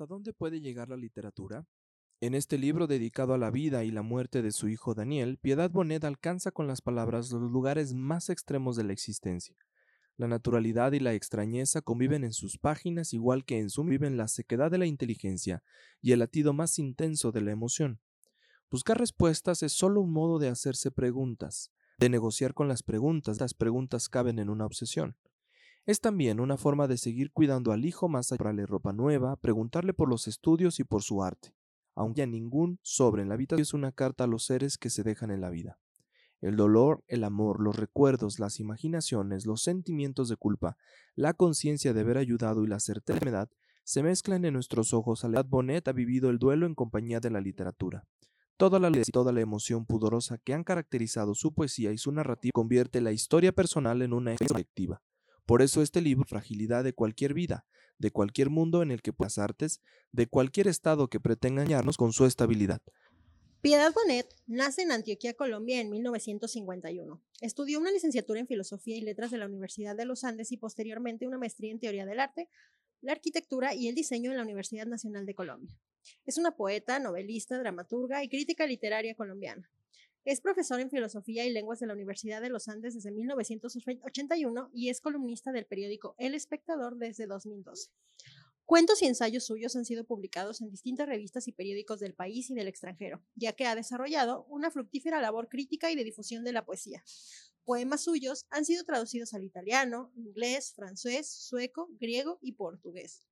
¿Hasta dónde puede llegar la literatura? En este libro dedicado a la vida y la muerte de su hijo Daniel, Piedad Bonet alcanza con las palabras los lugares más extremos de la existencia. La naturalidad y la extrañeza conviven en sus páginas igual que en su viven la sequedad de la inteligencia y el latido más intenso de la emoción. Buscar respuestas es solo un modo de hacerse preguntas, de negociar con las preguntas, las preguntas caben en una obsesión. Es también una forma de seguir cuidando al hijo más allá, comprarle ropa nueva, preguntarle por los estudios y por su arte. Aunque a ningún sobre en la habitación es una carta a los seres que se dejan en la vida. El dolor, el amor, los recuerdos, las imaginaciones, los sentimientos de culpa, la conciencia de haber ayudado y la certeza se mezclan en nuestros ojos. Aledad Bonet ha vivido el duelo en compañía de la literatura. Toda la, toda la emoción pudorosa que han caracterizado su poesía y su narrativa convierte la historia personal en una colectiva. Por eso este libro, fragilidad de cualquier vida, de cualquier mundo en el que las artes, de cualquier estado que pretenda engañarnos con su estabilidad. Piedad Bonet nace en Antioquia, Colombia, en 1951. Estudió una licenciatura en Filosofía y Letras de la Universidad de los Andes y posteriormente una maestría en Teoría del Arte, la Arquitectura y el Diseño en la Universidad Nacional de Colombia. Es una poeta, novelista, dramaturga y crítica literaria colombiana. Es profesor en Filosofía y Lenguas de la Universidad de los Andes desde 1981 y es columnista del periódico El Espectador desde 2012. Cuentos y ensayos suyos han sido publicados en distintas revistas y periódicos del país y del extranjero, ya que ha desarrollado una fructífera labor crítica y de difusión de la poesía. Poemas suyos han sido traducidos al italiano, inglés, francés, sueco, griego y portugués.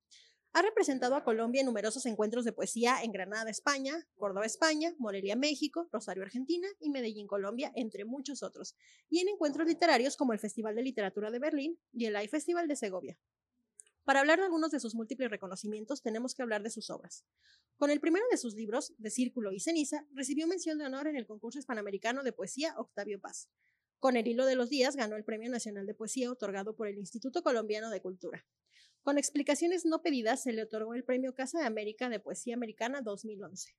Ha representado a Colombia en numerosos encuentros de poesía en Granada, España, Córdoba, España, Morelia, México, Rosario, Argentina y Medellín, Colombia, entre muchos otros, y en encuentros literarios como el Festival de Literatura de Berlín y el AI Festival de Segovia. Para hablar de algunos de sus múltiples reconocimientos, tenemos que hablar de sus obras. Con el primero de sus libros, De Círculo y Ceniza, recibió mención de honor en el concurso hispanoamericano de poesía Octavio Paz. Con El Hilo de los Días ganó el Premio Nacional de Poesía otorgado por el Instituto Colombiano de Cultura. Con explicaciones no pedidas se le otorgó el Premio Casa de América de Poesía Americana 2011.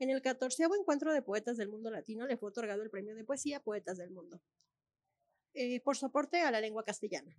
En el 14 encuentro de poetas del mundo latino le fue otorgado el Premio de Poesía Poetas del Mundo. Eh, por su aporte a la lengua castellana.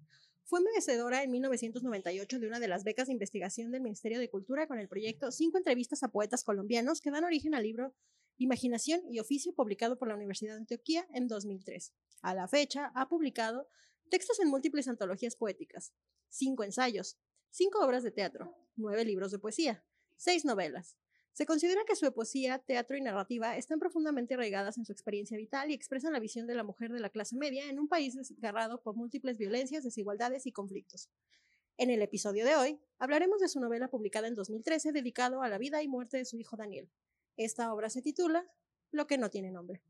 Fue merecedora en 1998 de una de las becas de investigación del Ministerio de Cultura con el proyecto Cinco entrevistas a poetas colombianos que dan origen al libro Imaginación y Oficio publicado por la Universidad de Antioquia en 2003. A la fecha ha publicado textos en múltiples antologías poéticas, cinco ensayos, cinco obras de teatro, nueve libros de poesía, seis novelas. Se considera que su poesía, teatro y narrativa están profundamente arraigadas en su experiencia vital y expresan la visión de la mujer de la clase media en un país desgarrado por múltiples violencias, desigualdades y conflictos. En el episodio de hoy hablaremos de su novela publicada en 2013 dedicado a la vida y muerte de su hijo Daniel. Esta obra se titula Lo que no tiene nombre.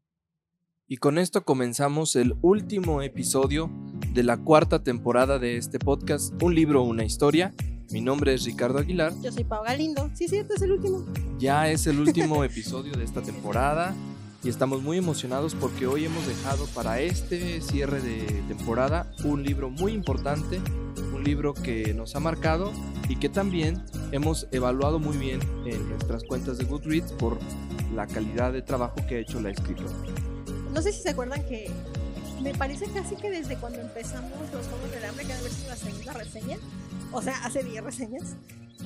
Y con esto comenzamos el último episodio de la cuarta temporada de este podcast, Un libro, una historia. Mi nombre es Ricardo Aguilar. Yo soy Pau Galindo. Sí, cierto, es el último. Ya es el último episodio de esta temporada y estamos muy emocionados porque hoy hemos dejado para este cierre de temporada un libro muy importante, un libro que nos ha marcado y que también hemos evaluado muy bien en nuestras cuentas de Goodreads por la calidad de trabajo que ha hecho la escritora. No sé si se acuerdan que me parece casi que desde cuando empezamos los Juegos del Hambre, que debe ser la segunda reseña, o sea, hace 10 reseñas,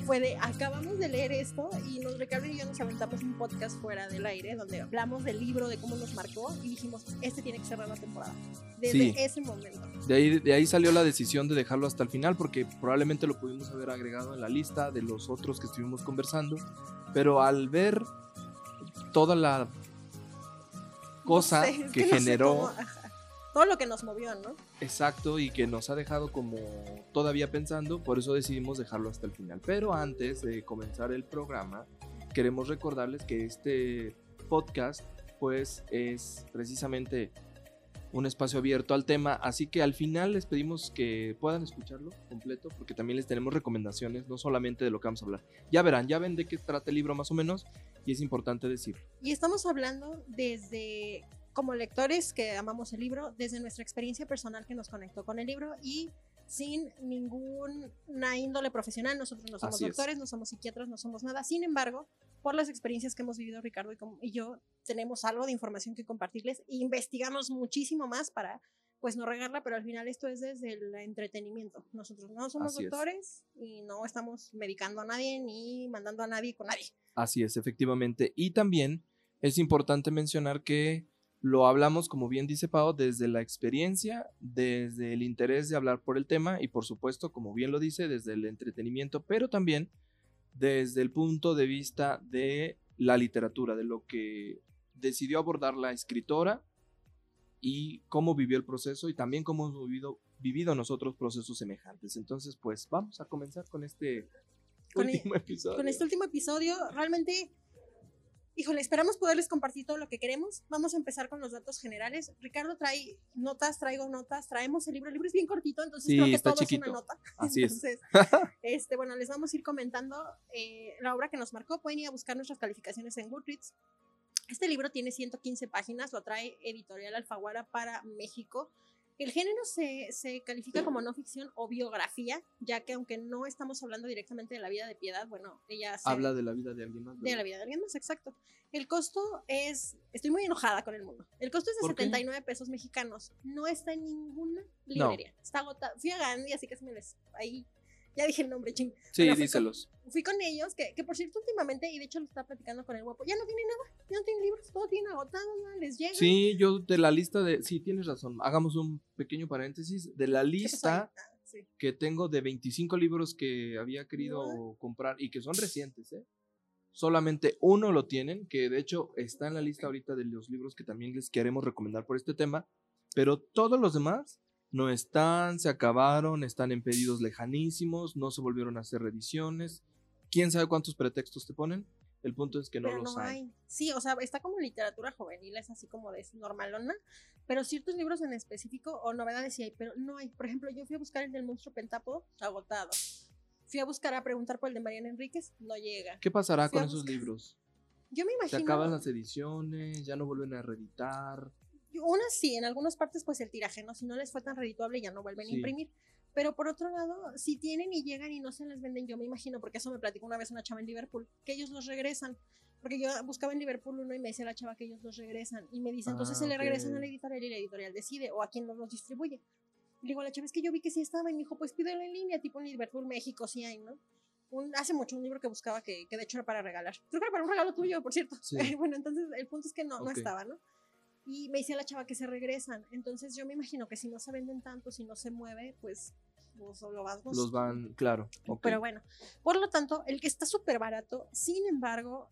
fue de acabamos de leer esto y nos Ricardo y yo nos aventamos un podcast fuera del aire donde hablamos del libro, de cómo nos marcó y dijimos, este tiene que cerrar la temporada. Desde ese momento. De ahí, de ahí salió la decisión de dejarlo hasta el final porque probablemente lo pudimos haber agregado en la lista de los otros que estuvimos conversando, pero al ver toda la cosa que, generó. Todo lo que nos movió, ¿no? Exacto, y que nos ha dejado como todavía pensando, por eso decidimos dejarlo hasta el final. Pero antes de comenzar el programa, queremos recordarles que este podcast, pues, es precisamente un espacio abierto al tema, así que al final les pedimos que puedan escucharlo completo, porque también les tenemos recomendaciones, no solamente de lo que vamos a hablar. Ya verán, ya ven de qué trata el libro más o menos, y es importante decir. Y estamos hablando desde, como lectores que amamos el libro, desde nuestra experiencia personal que nos conectó con el libro y sin ninguna índole profesional. Nosotros no somos doctores, no somos psiquiatras, no somos nada. Sin embargo, por las experiencias que hemos vivido Ricardo y, yo, tenemos algo de información que compartirles e investigamos muchísimo más para pues no regarla, pero al final esto es desde el entretenimiento. Nosotros no somos Así es. doctores y no estamos medicando a nadie ni mandando a nadie con nadie. Así es, efectivamente. Y también es importante mencionar que lo hablamos, como bien dice Pau, desde la experiencia, desde el interés de hablar por el tema y por supuesto, como bien lo dice, desde el entretenimiento, pero también desde el punto de vista de la literatura, de lo que decidió abordar la escritora y cómo vivió el proceso y también cómo hemos vivido, vivido nosotros procesos semejantes. Entonces, pues vamos a comenzar con este Con e- último episodio. Con este último episodio, realmente, híjole, esperamos poderles compartir todo lo que queremos. Vamos a empezar con los datos generales. Ricardo trae notas, traigo notas, traemos el libro. El libro es bien cortito, entonces Sí, creo que está todo es chiquito. una nota. Así es. Entonces, este, bueno, les vamos a ir comentando eh, la obra que nos marcó. Pueden ir a buscar nuestras calificaciones en Goodreads. Este libro tiene 115 páginas, lo trae Editorial Alfaguara para México. El género se, se califica como no ficción o biografía, ya que aunque no estamos hablando directamente de la vida de Piedad, bueno, ella Habla de la vida de alguien más. de la vida de alguien más, exacto. El costo es, estoy muy enojada con el mundo. El costo es de ¿Por qué? 79 pesos mexicanos. No está en ninguna librería. Está agotado. Fui a Gandhi, así que se me les ahí ya dije el nombre, ching. Sí, Bueno, fui díselos. Con, fui con ellos, que, que por cierto últimamente, y de hecho lo estaba platicando con el guapo, ya no tienen nada, ya no tienen libros, todo tienen agotado, no les llega. Sí, yo de la lista de. Sí, tienes razón. Hagamos un pequeño paréntesis. De la lista Ah, sí. que tengo de 25 libros que había querido comprar y que son recientes, ¿eh? Solamente uno lo tienen, que de hecho está en la lista ahorita de los libros que también les queremos recomendar por este tema, pero todos los demás no están, se acabaron, están en pedidos lejanísimos, no se volvieron a hacer reediciones. ¿Quién sabe cuántos pretextos te ponen? El punto es que no pero los no hay. hay. Sí, o sea, está como literatura juvenil, es así como de normalona, pero ciertos libros en específico o novedades sí hay, pero no hay. Por ejemplo, yo fui a buscar el del monstruo pentápodo, agotado. Fui a buscar a preguntar por el de Mariana Enríquez, no llega. ¿Qué pasará Fui con esos libros? Yo me Se imagino. acaban las ediciones, ya no vuelven a reeditar. Unas sí, en algunas partes pues el tiraje, ¿no? Si no les fue tan redituable ya no vuelven Sí. a imprimir. Pero por otro lado, si tienen y llegan y no se les venden, yo me imagino, porque eso me platicó una vez una chava en Liverpool, que ellos los regresan. Porque yo buscaba en Liverpool uno y me decía la chava que ellos los regresan. Y me dice, entonces Ah, se le regresan a la editorial y la editorial decide o a quien los, los distribuye. Y le digo a la chava, es que yo vi que sí estaba y me dijo, pues pídelo en línea, tipo en Liverpool, México, sí hay, ¿no? Un, hace mucho un libro que buscaba que, que de hecho era para regalar. Creo que era para un regalo tuyo, por cierto. Sí. bueno, entonces el punto es que no, no Ok. estaba, ¿no? Y me decía la chava que se regresan. Entonces yo me imagino que si no se venden tanto, si no se mueve, pues, pues lo vas Los van, claro. Pero bueno, por lo tanto, el que está súper barato, sin embargo,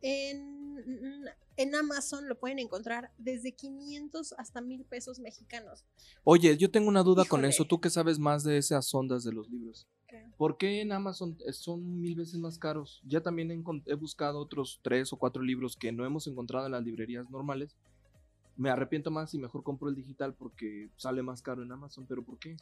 en, en Amazon lo pueden encontrar desde 500 hasta 1000 pesos mexicanos. Oye, yo tengo una duda con eso. Tú que sabes más de esas ondas de los libros. ¿Qué? ¿Por qué en Amazon eh, son mil veces más caros? Ya también he, he buscado otros tres o cuatro libros que no hemos encontrado en las librerías normales. Me arrepiento más y mejor compro el digital porque sale más caro en Amazon. ¿Pero por qué?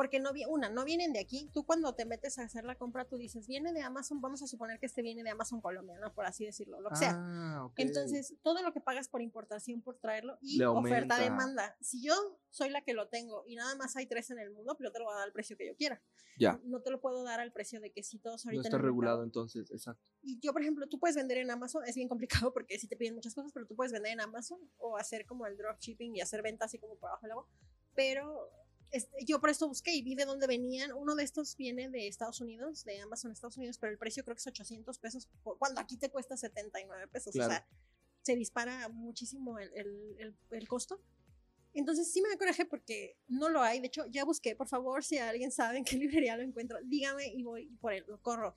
Porque no, vi- una, no vienen de aquí. Tú cuando te metes a hacer la compra, tú dices, viene de Amazon, vamos a suponer que este viene de Amazon Colombia, ¿no? Por así decirlo, lo que sea. Ah. Entonces, todo lo que pagas por importación, por traerlo y oferta-demanda. Si yo soy la que lo tengo y nada más hay tres en el mundo, pues yo te lo voy a dar al precio que yo quiera. Ya, No te lo puedo dar al precio de que si todos no ahorita. en está mercado- regulado entonces, exacto. Y yo, por ejemplo, tú puedes vender en Amazon, es bien complicado porque si te piden muchas cosas, pero tú puedes vender en Amazon o hacer como el dropshipping y hacer ventas así como por abajo del agua. Pero este, yo por esto busqué y vi de dónde venían. Uno de estos viene de Estados Unidos, de Amazon Estados Unidos, pero el precio creo que es 800 pesos, por- cuando aquí te cuesta 79 pesos. Claro. O sea, se dispara muchísimo el, el- el- el costo. Entonces sí me da coraje porque no lo hay. De hecho, ya busqué, por favor, si alguien sabe en qué librería lo encuentro, dígame y voy por él, lo corro.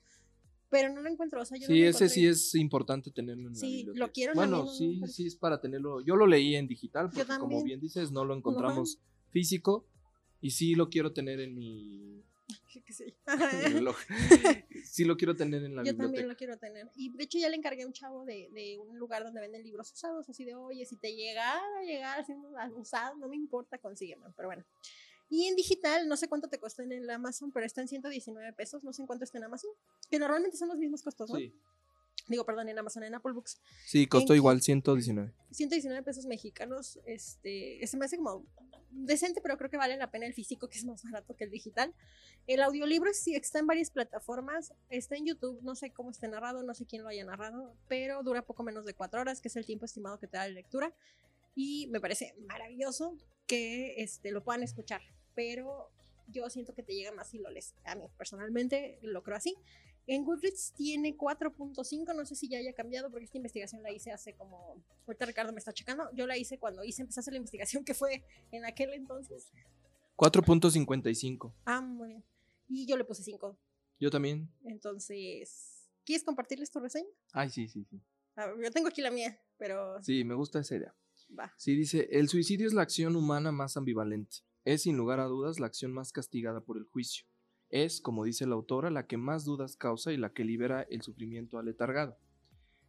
Pero no lo encuentro, o sea, yo no Sí, lo ese sí es importante tenerlo en la Sí, lo biblioteca. quiero en la Bueno, no, sí, sí es para tenerlo. Yo lo leí en digital porque como bien dices, no lo encontramos físico y sí lo quiero tener en mi, sí. sí lo quiero tener en la Yo también lo quiero tener. Y de hecho ya le encargué a un chavo de, de un lugar donde venden libros usados, así de, oye, si te llegara a llegar así usado, no me importa, consígueme. Pero bueno. Y en digital, no sé cuánto te cuesta en el Amazon, pero está en 119 pesos, no sé en cuánto está en Amazon, que normalmente son los mismos costos, ¿no? Sí, Digo, perdón, en Amazon, en Apple Books. sí, costó ¿En igual 119. 119 pesos mexicanos, este, se me hace como decente, pero creo que vale la pena el físico, que es más barato que el digital. El audiolibro sí está en varias plataformas, está en YouTube, no sé cómo esté narrado, no sé quién lo haya narrado, pero dura poco menos de cuatro horas, que es el tiempo estimado que te da la lectura. Y me parece maravilloso. que este, lo puedan escuchar, pero yo siento que te llega más si lo lees. A mí, personalmente, lo creo así. En Goodreads tiene 4.5, no sé si ya haya cambiado porque esta investigación la hice hace como, ahorita Ricardo me está checando, yo la hice cuando hice, empecé a hacer la investigación que fue en aquel entonces. 4.55. Ah, muy bien. Y yo le puse 5. Yo también. Entonces, ¿quieres compartirles tu reseña? Ay, sí, sí, sí. Yo tengo aquí la mía, pero... Sí, me gusta esa idea. Va. Sí, dice, el suicidio es la acción humana más ambivalente. Es, sin lugar a dudas, la acción más castigada por el juicio. Es, como dice la autora, la que más dudas causa y la que libera el sufrimiento aletargado.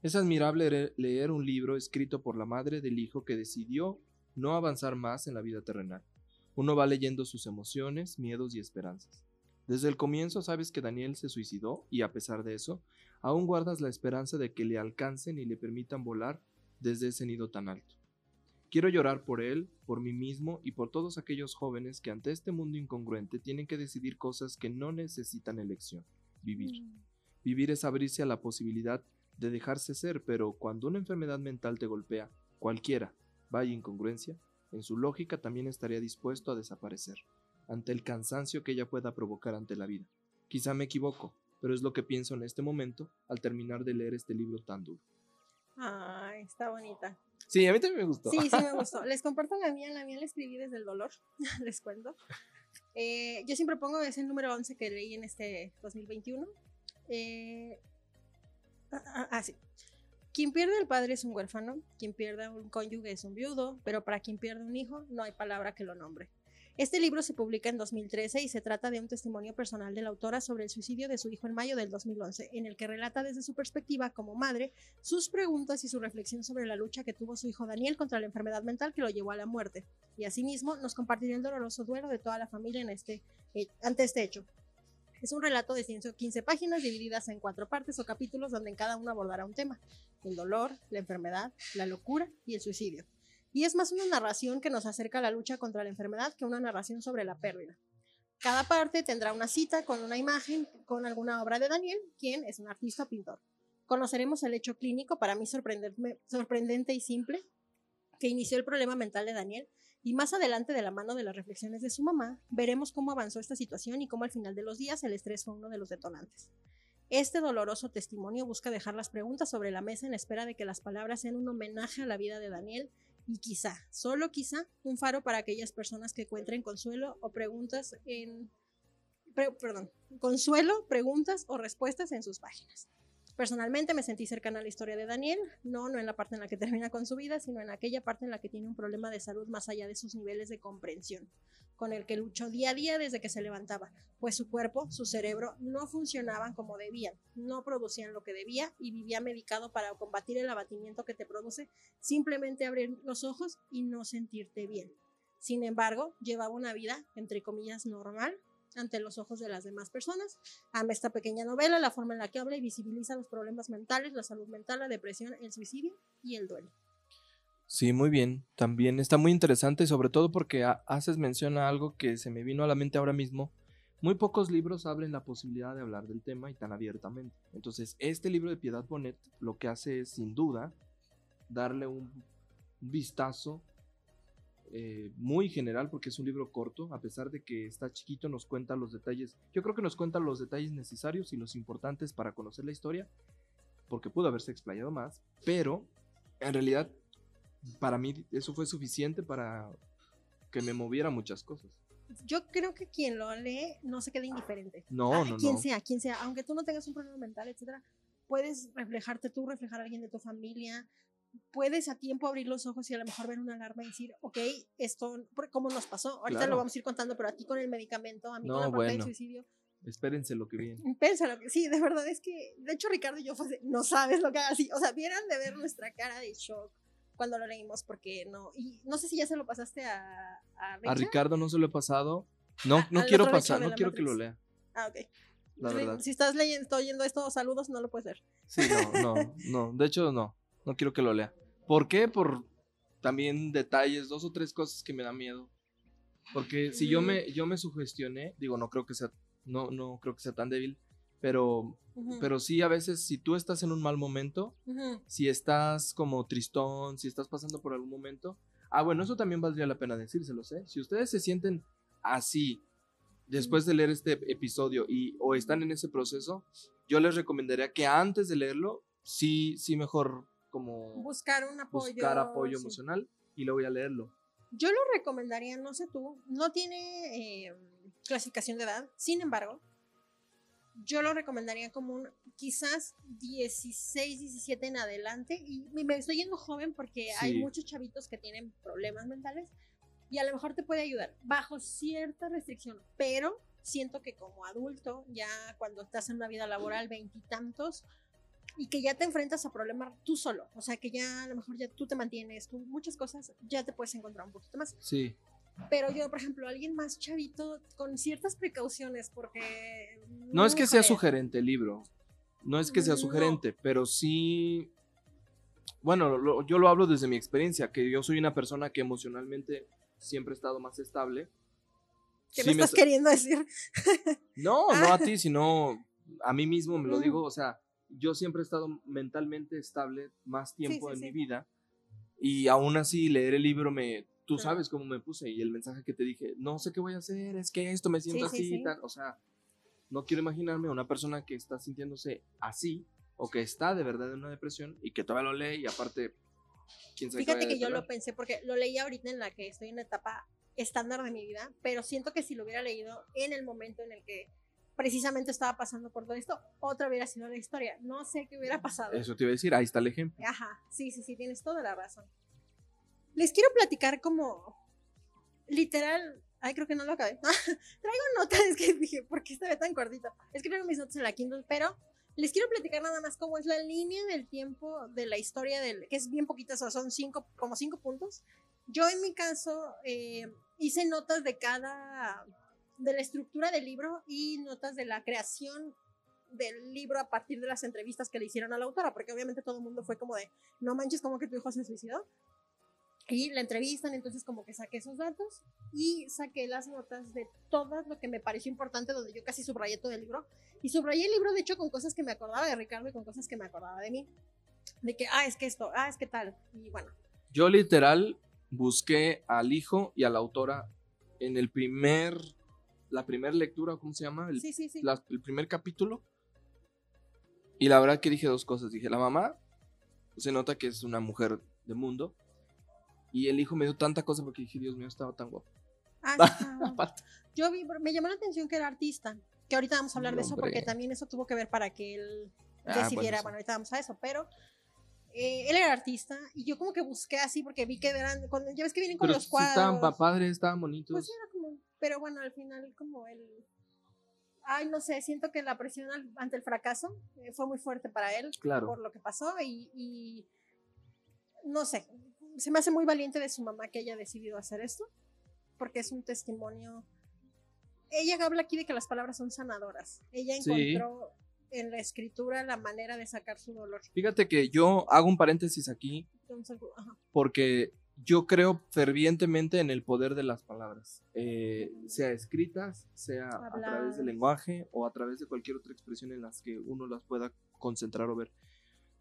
Es admirable leer un libro escrito por la madre del hijo que decidió no avanzar más en la vida terrenal. Uno va leyendo sus emociones, miedos y esperanzas. Desde el comienzo sabes que Daniel se suicidó y a pesar de eso, aún guardas la esperanza de que le alcancen y le permitan volar desde ese nido tan alto. Quiero llorar por él, por mí mismo y por todos aquellos jóvenes que ante este mundo incongruente tienen que decidir cosas que no necesitan elección. Vivir. Vivir es abrirse a la posibilidad de dejarse ser, pero cuando una enfermedad mental te golpea, cualquiera, vaya incongruencia, en su lógica también estaría dispuesto a desaparecer, ante el cansancio que ella pueda provocar ante la vida. Quizá me equivoco, pero es lo que pienso en este momento al terminar de leer este libro tan duro. Ay, está bonita. Sí, a mí también me gustó. Sí, sí me gustó. Les comparto la mía, la mía la escribí desde el dolor, les cuento. Eh, yo siempre pongo, es el número 11 que leí en este 2021. Eh, ah, ah, ah, sí. Quien pierde al padre es un huérfano, quien pierde a un cónyuge es un viudo, pero para quien pierde un hijo no hay palabra que lo nombre. Este libro se publica en 2013 y se trata de un testimonio personal de la autora sobre el suicidio de su hijo en mayo del 2011, en el que relata desde su perspectiva como madre sus preguntas y su reflexión sobre la lucha que tuvo su hijo Daniel contra la enfermedad mental que lo llevó a la muerte. Y asimismo nos compartirá el doloroso duelo de toda la familia en este, eh, ante este hecho. Es un relato de 115 páginas divididas en cuatro partes o capítulos donde en cada uno abordará un tema, el dolor, la enfermedad, la locura y el suicidio. Y es más una narración que nos acerca a la lucha contra la enfermedad que una narración sobre la pérdida. Cada parte tendrá una cita con una imagen con alguna obra de Daniel, quien es un artista pintor. Conoceremos el hecho clínico, para mí sorprendente y simple, que inició el problema mental de Daniel, y más adelante, de la mano de las reflexiones de su mamá, veremos cómo avanzó esta situación y cómo al final de los días el estrés fue uno de los detonantes. Este doloroso testimonio busca dejar las preguntas sobre la mesa en espera de que las palabras sean un homenaje a la vida de Daniel y quizá, solo quizá, un faro para aquellas personas que encuentren consuelo o preguntas en... pre- perdón, consuelo, preguntas o respuestas en sus páginas. Personalmente me sentí cercana a la historia de Daniel, no, no en la parte en la que termina con su vida, sino en aquella parte en la que tiene un problema de salud más allá de sus niveles de comprensión, con el que luchó día a día desde que se levantaba, pues su cuerpo, su cerebro no funcionaban como debían, no producían lo que debía y vivía medicado para combatir el abatimiento que te produce simplemente abrir los ojos y no sentirte bien. Sin embargo, llevaba una vida, entre comillas, normal ante los ojos de las demás personas. Ama esta pequeña novela, la forma en la que habla y visibiliza los problemas mentales, la salud mental, la depresión, el suicidio y el duelo. Sí, muy bien. También está muy interesante, sobre todo porque ha- haces mención a algo que se me vino a la mente ahora mismo. Muy pocos libros abren la posibilidad de hablar del tema y tan abiertamente. Entonces, este libro de Piedad Bonet lo que hace es, sin duda, darle un un vistazo eh, muy general, porque es un libro corto, a pesar de que está chiquito, nos cuenta los detalles. Yo creo que nos cuenta los detalles necesarios y los importantes para conocer la historia, porque pudo haberse explayado más, pero en realidad para mí eso fue suficiente para que me moviera muchas cosas. Yo creo que quien lo lee no se queda indiferente. No, Ah, no, quien no. sea, quien sea, aunque tú no tengas un problema mental, etcétera, puedes reflejarte tú, reflejar a alguien de tu familia, puedes a tiempo abrir los ojos y a lo mejor ver una alarma y decir, ok, esto, ¿cómo nos pasó? Ahorita Claro. lo vamos a ir contando, pero a ti con el medicamento, a mí No, con la parte del bueno. suicidio, Espérense lo que viene. Pénsalo, que sí, de verdad es que, de hecho Ricardo y yo fue, no sabes lo que haga así, o sea, vieran de ver nuestra cara de shock cuando lo leímos, porque no, y no sé si ya se lo pasaste a, a, A Richard. Ricardo no se lo he pasado. No, Ah, no quiero pasar, no quiero que lo lea. Ah, ok. La Sí, verdad. Si estás leyendo, estoy oyendo esto, saludos, no lo puedes ver. Sí, no, no, no. De hecho, no. No quiero que lo lea. ¿Por qué? Por también detalles, dos o tres cosas que me dan miedo. Porque si yo me, yo me sugestioné, digo, no creo que sea, no, no creo que sea tan débil, pero, pero sí a veces si tú estás en un mal momento, si estás como tristón, si estás pasando por algún momento, Ah, bueno, eso también valdría la pena decírselos, ¿eh? Si ustedes se sienten así después de leer este episodio y o están en ese proceso, yo les recomendaría que antes de leerlo, sí, sí mejor como buscar un apoyo, buscar apoyo emocional y luego voy a leerlo. Yo lo recomendaría, no sé tú, no tiene eh, clasificación de edad, sin embargo, yo lo recomendaría como un quizás 16, 17 en adelante. Y me estoy yendo joven porque hay muchos chavitos que tienen problemas mentales y a lo mejor te puede ayudar bajo cierta restricción, pero siento que como adulto, ya cuando estás en una vida laboral, veintitantos, y que ya te enfrentas a problemas tú solo, o sea que ya a lo mejor ya tú te mantienes, tú muchas cosas, ya te puedes encontrar un poquito más. Sí. Pero yo, por ejemplo, alguien más chavito, con ciertas precauciones, porque... No, es que sea sugerente el libro, no es que sea sugerente, pero sí... Bueno, yo lo hablo desde mi experiencia, que yo soy una persona que emocionalmente siempre he estado más estable. ¿Qué me estás queriendo decir? no, no a ti, sino a mí mismo me lo digo, o sea, yo siempre he estado mentalmente estable más tiempo en mi vida y aún así leer el libro me tú sabes cómo me puse y el mensaje que te dije, no sé qué voy a hacer, es que esto me siento así, tal, o sea, no quiero imaginarme a una persona que está sintiéndose así o que está de verdad en una depresión y que todavía lo lee y aparte, quién sabe Fíjate que yo lo pensé porque lo leí ahorita en la que estoy en la etapa estándar de mi vida, pero siento que si lo hubiera leído en el momento en el que precisamente estaba pasando por todo esto, otra hubiera sido la historia. No sé qué hubiera pasado. Eso te iba a decir, ahí está el ejemplo. Ajá, sí, sí, sí, tienes toda la razón. Les quiero platicar como literal. Ay, creo que no lo acabé. traigo notas, es que dije, ¿por qué está tan cortito? Es que traigo mis notas en la Kindle, pero les quiero platicar nada más cómo es la línea del tiempo de la historia, del, que es bien poquita, son cinco, como cinco puntos. Yo en mi caso eh, hice notas de cada, de la estructura del libro y notas de la creación del libro a partir de las entrevistas que le hicieron a la autora, porque obviamente todo el mundo fue como de, no manches, como que tu hijo se suicidó. Y la entrevistan, entonces como que saqué esos datos y saqué las notas de todo lo que me pareció importante, donde yo casi subrayé todo el libro. Y subrayé el libro, de hecho, con cosas que me acordaba de Ricardo y con cosas que me acordaba de mí. De que, ah, es que esto, ah, es que tal. Y bueno. Yo literal busqué al hijo y a la autora en el primer, la primera lectura, ¿cómo se llama? El, sí, sí, sí. el primer capítulo. Y la verdad que dije dos cosas. Dije, la mamá se nota que es una mujer de mundo y el hijo me dio tanta cosa porque dije, Dios mío, estaba tan guapo. Ah, yo vi, me llamó la atención que era artista, que ahorita vamos a hablar de eso porque también eso tuvo que ver para que él ah, decidiera, bueno, ahorita vamos a eso, pero eh, él era artista y yo como que busqué así porque vi que eran, cuando, ya ves que vienen con los cuadros. estaban padres, estaban bonitos. Pues era como, pero bueno, al final como él, ay, no sé, siento que la presión ante el fracaso eh, fue muy fuerte para él claro. por lo que pasó y, y no sé, se me hace muy valiente de su mamá que haya decidido hacer esto, porque es un testimonio. Ella habla aquí de que las palabras son sanadoras. Ella encontró en la escritura la manera de sacar su dolor. Fíjate que yo hago un paréntesis aquí, porque yo creo fervientemente en el poder de las palabras, eh, sea escritas, sea a través del lenguaje o a través de cualquier otra expresión en las que uno las pueda concentrar o ver.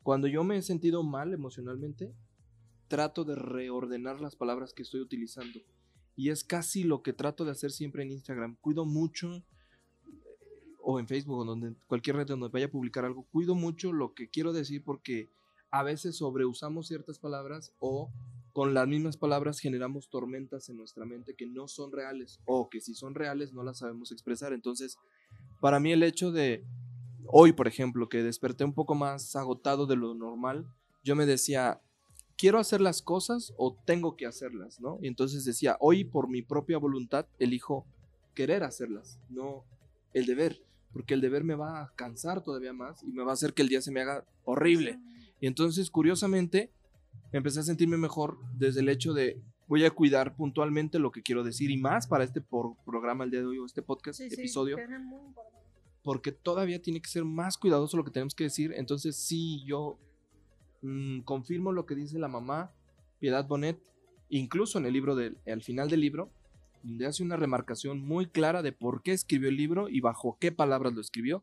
Cuando yo me he sentido mal emocionalmente, trato de reordenar las palabras que estoy utilizando. Y es casi lo que trato de hacer siempre en Instagram. Cuido mucho, o en Facebook, o donde, cualquier red donde vaya a publicar algo, cuido mucho lo que quiero decir porque a veces sobreusamos ciertas palabras o con las mismas palabras generamos tormentas en nuestra mente que no son reales o que si son reales no las sabemos expresar. Entonces, para mí el hecho de hoy, por ejemplo, que desperté un poco más agotado de lo normal, yo me decía, quiero hacer las cosas o tengo que hacerlas, ¿no? Y entonces decía, hoy por mi propia voluntad elijo querer hacerlas, no el deber, porque el deber me va a cansar todavía más y me va a hacer que el día se me haga horrible. Y entonces, curiosamente, empecé a sentirme mejor desde el hecho de voy a cuidar puntualmente lo que quiero decir y más para este programa el día de hoy o este podcast, episodio. porque todavía tiene que ser más cuidadoso lo que tenemos que decir. Entonces, sí, yo Mm, confirmo lo que dice la mamá, Piedad Bonet, incluso en el libro del, al final del libro, donde hace una remarcación muy clara de por qué escribió el libro y bajo qué palabras lo escribió.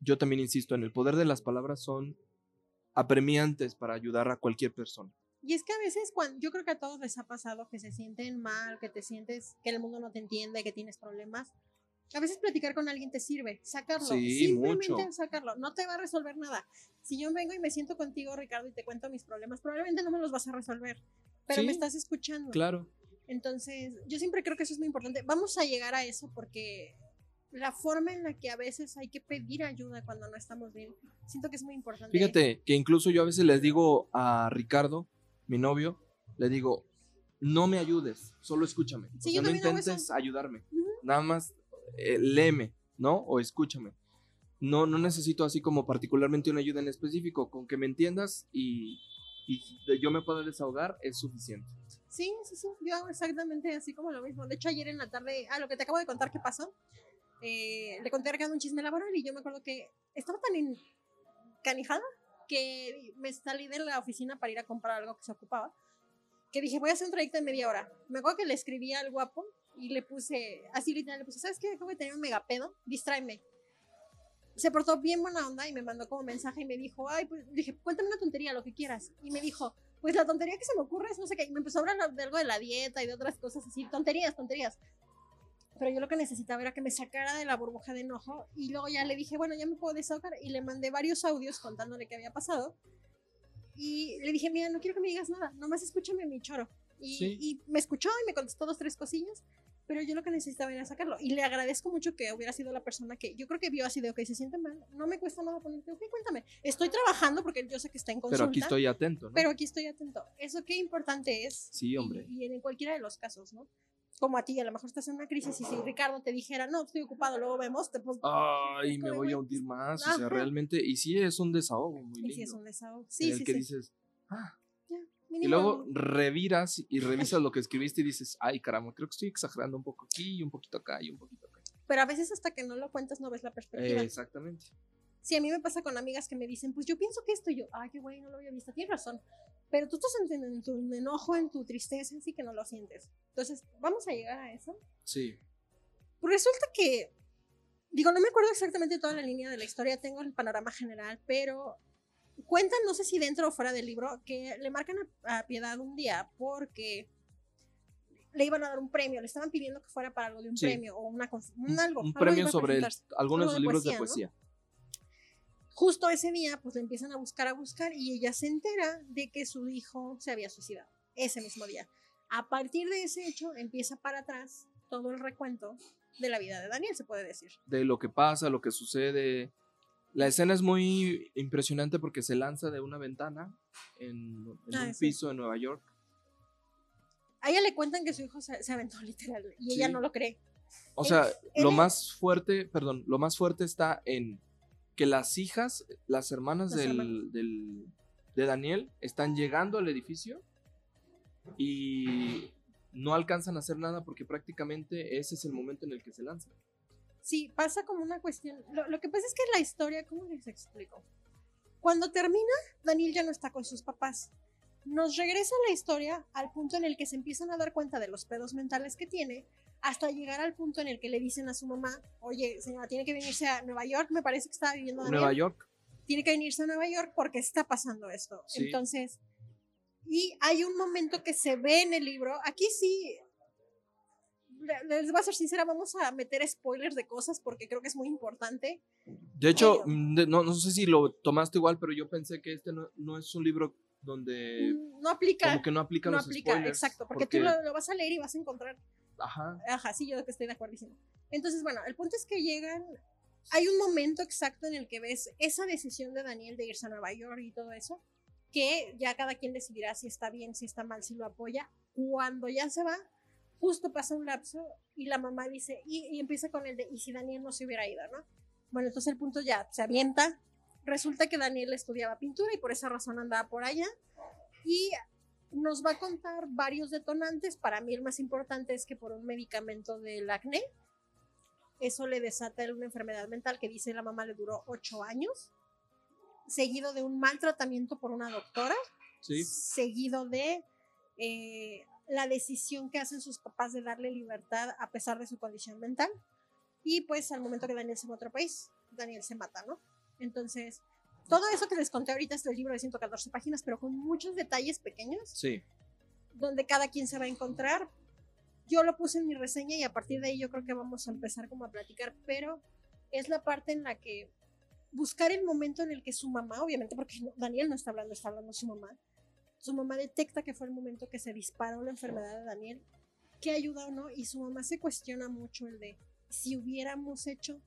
Yo también insisto en el poder de las palabras son apremiantes para ayudar a cualquier persona. Y es que a veces, cuando, yo creo que a todos les ha pasado que se sienten mal, que te sientes que el mundo no te entiende, que tienes problemas. A veces platicar con alguien te sirve, sacarlo, Sí, simplemente mucho. sacarlo, no te va a resolver nada. Si yo vengo y me siento contigo, Ricardo, y te cuento mis problemas, probablemente no me los vas a resolver, pero me estás escuchando. Claro. Entonces, yo siempre creo que eso es muy importante. Vamos a llegar a eso porque la forma en la que a veces hay que pedir ayuda cuando no estamos bien, siento que es muy importante. Fíjate que incluso yo a veces les digo a Ricardo, mi novio, le digo, no me ayudes, solo escúchame. Sí, o yo sea, no intentes ayudarme. Nada más eh, léeme, ¿no? O escúchame. No, no necesito así como particularmente una ayuda en específico, con que me entiendas y, y yo me pueda desahogar es suficiente. Sí, sí, sí, yo hago exactamente así como lo mismo. De hecho, ayer en la tarde, ah, lo que te acabo de contar que pasó, eh, le conté un chisme laboral y yo me acuerdo que estaba tan encanijada que me salí de la oficina para ir a comprar algo que se ocupaba, que dije, voy a hacer un trayecto de media hora. Me acuerdo que le escribí al guapo y le puse, así literal, le puse, ¿sabes qué? Acabo de tener un megapedo, distráeme. Se portó bien buena onda y me mandó como mensaje y me dijo, ay, pues, dije, cuéntame una tontería, lo que quieras. Y me dijo, pues la tontería que se me ocurre es no sé qué. Y me empezó a hablar de algo de la dieta y de otras cosas así, tonterías, tonterías. Pero yo lo que necesitaba era que me sacara de la burbuja de enojo y luego ya le dije, bueno, ya me puedo desahogar y le mandé varios audios contándole qué había pasado. Y le dije, mira, no quiero que me digas nada, nomás escúchame mi choro. Y, Sí. y me escuchó y me contestó dos, tres cosillas, pero yo lo que necesitaba era sacarlo. Y le agradezco mucho que hubiera sido la persona que yo creo que vio así de, ok, se siente mal, no me cuesta nada ponerte, ok, cuéntame. Estoy trabajando porque yo sé que está en consulta. Pero aquí estoy atento, ¿no? Pero aquí estoy atento. Eso qué importante es. Sí, hombre. Y, y en cualquiera de los casos, ¿no? Como a ti, a lo mejor estás en una crisis y si Ricardo te dijera, no, estoy ocupado, luego vemos, te pues, Ay, me voy a hundir más. O sea, ajá. realmente. Y sí es un desahogo muy y lindo. si es un desahogo. en Sí, el sí, que sí. dices, ah. Ya, Y mínimo, luego reviras y revisas lo que escribiste y dices, ay, caramba, creo que estoy exagerando un poco aquí y un poquito acá y un poquito acá. Pero a veces hasta que no lo cuentas no ves la perspectiva. Eh, exactamente. Sí, a mí me pasa con amigas que me dicen, pues yo pienso que esto, y yo, ay, qué güey, no lo había visto, tienes razón. Pero tú estás en, en tu enojo, en tu tristeza, así que no lo sientes. Entonces, vamos a llegar a eso. Sí. Resulta que, digo, no me acuerdo exactamente toda la línea de la historia, tengo el panorama general, pero cuentan, no sé si dentro o fuera del libro, que le marcan a, a Piedad un día porque le iban a dar un premio, le estaban pidiendo que fuera para algo de un Sí. premio o una, un algo. Un algo premio sobre el- algunos de sus libros de poesía, ¿no? poesía. Justo ese día, pues le empiezan a buscar, a buscar, y ella se entera de que su hijo se había suicidado ese mismo día. A partir de ese hecho, empieza para atrás todo el recuento de la vida de Daniel, se puede decir. De lo que pasa, lo que sucede. La escena es muy impresionante porque se lanza de una ventana en, en Ah, un sí. piso en Nueva York. A ella le cuentan que su hijo se, se aventó literal y ella no lo cree. O Él- sea, él lo es- más fuerte, perdón, lo más fuerte está en que las hijas, las hermanas, Las del, hermanas. del- de Daniel están llegando al edificio y no alcanzan a hacer nada porque prácticamente ese es el momento en el que se lanzan. Sí, pasa como una cuestión. Lo, lo que pasa es que la historia, ¿cómo les explico? Cuando termina, Daniel ya no está con sus papás. Nos regresa la historia al punto en el que se empiezan a dar cuenta de los pedos mentales que tiene, hasta llegar al punto en el que le dicen a su mamá, oye, señora, tiene que venirse a Nueva York, me parece que estaba viviendo Daniel. Nueva York, tiene que venirse a Nueva York porque está pasando esto. Sí. Entonces, y hay un momento que se ve en el libro, aquí sí, les voy a ser sincera, vamos a meter spoilers de cosas porque creo que es muy importante. de hecho, mm, no, no sé si lo tomaste igual, pero yo pensé que este no, no es un libro donde Mm, no aplica, como que no aplica no los aplica, spoilers. exacto, porque, tú lo, lo vas a leer y vas a encontrar, Ajá, ajá, sí, yo que estoy de acuerdísimo. Entonces, bueno, el punto es que llegan, hay un momento exacto en el que ves esa decisión de Daniel de irse a Nueva York y todo eso, que ya cada quien decidirá si está bien, si está mal, si lo apoya. Cuando ya se va, justo pasa un lapso y la mamá dice, y, y empieza con el de, ¿y si Daniel no se hubiera ido, no? Bueno, entonces el punto ya se avienta. Resulta que Daniel estudiaba pintura y por esa razón andaba por allá. Y nos va a contar varios detonantes. Para mí el más importante es que por un medicamento del acné, eso le desata una enfermedad mental que dice la mamá le duró ocho años, seguido de un mal tratamiento por una doctora, sí, seguido de eh, la decisión que hacen sus papás de darle libertad a pesar de su condición mental. Y pues al momento que Daniel se va a otro país, Daniel se mata, ¿no? Entonces, todo eso que les conté ahorita es el libro de 114 páginas, pero con muchos detalles pequeños. Sí. Donde cada quien se va a encontrar. Yo lo puse en mi reseña y a partir de ahí yo creo que vamos a empezar como a platicar, pero es la parte en la que buscar el momento en el que su mamá, obviamente, porque Daniel no está hablando, está hablando su mamá, su mamá detecta que fue el momento que se disparó la enfermedad de Daniel, que ayuda o no, y su mamá se cuestiona mucho el de si hubiéramos hecho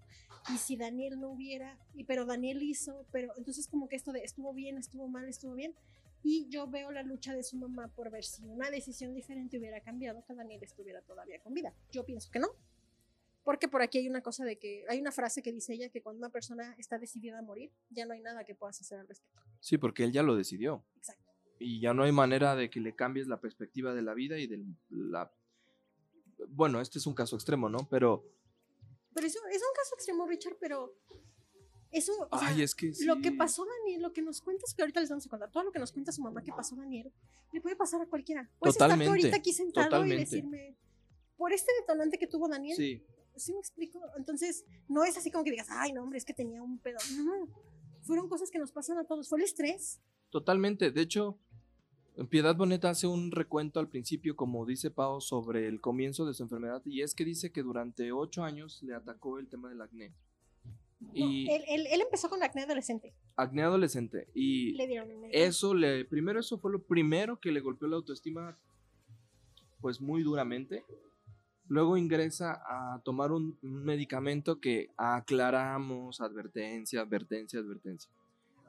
y si Daniel no hubiera, y pero Daniel hizo, pero entonces como que esto de estuvo bien, estuvo mal, estuvo bien, y yo veo la lucha de su mamá por ver si una decisión diferente hubiera cambiado que Daniel estuviera todavía con vida. Yo pienso que no, porque por aquí hay una cosa de que, hay una frase que dice ella que cuando una persona está decidida a morir, ya no hay nada que puedas hacer al respecto. Sí, porque él ya lo decidió. Exacto. Y ya no hay manera de que le cambies la perspectiva de la vida y de la... Bueno, este es un caso extremo, ¿no? Pero... Pero eso es un caso extremo, Richard, pero eso, o sea, Ay, es que lo que sí. pasó Daniel, lo que nos cuentas, que ahorita les vamos a contar, todo lo que nos cuenta su mamá que pasó Daniel, le puede pasar a cualquiera. Puedes estar tú Totalmente, ahorita aquí sentado totalmente. y decirme, por este detonante que tuvo Daniel, Sí, ¿sí me explico? Entonces, no es así como que digas, ay, no, hombre, es que tenía un pedo. No, fueron cosas que nos pasan a todos. Fue el estrés. totalmente. De hecho, Piedad Boneta hace un recuento al principio, como dice Pau, sobre el comienzo de su enfermedad. Y es que dice que durante ocho años le atacó el tema del acné. No, Y él, él- él empezó con acné adolescente. acné adolescente. Y Le dieron eso le. Primero, eso fue lo primero que le golpeó la autoestima, pues muy duramente. Luego ingresa a tomar un, un medicamento que aclaramos, advertencia, advertencia, advertencia.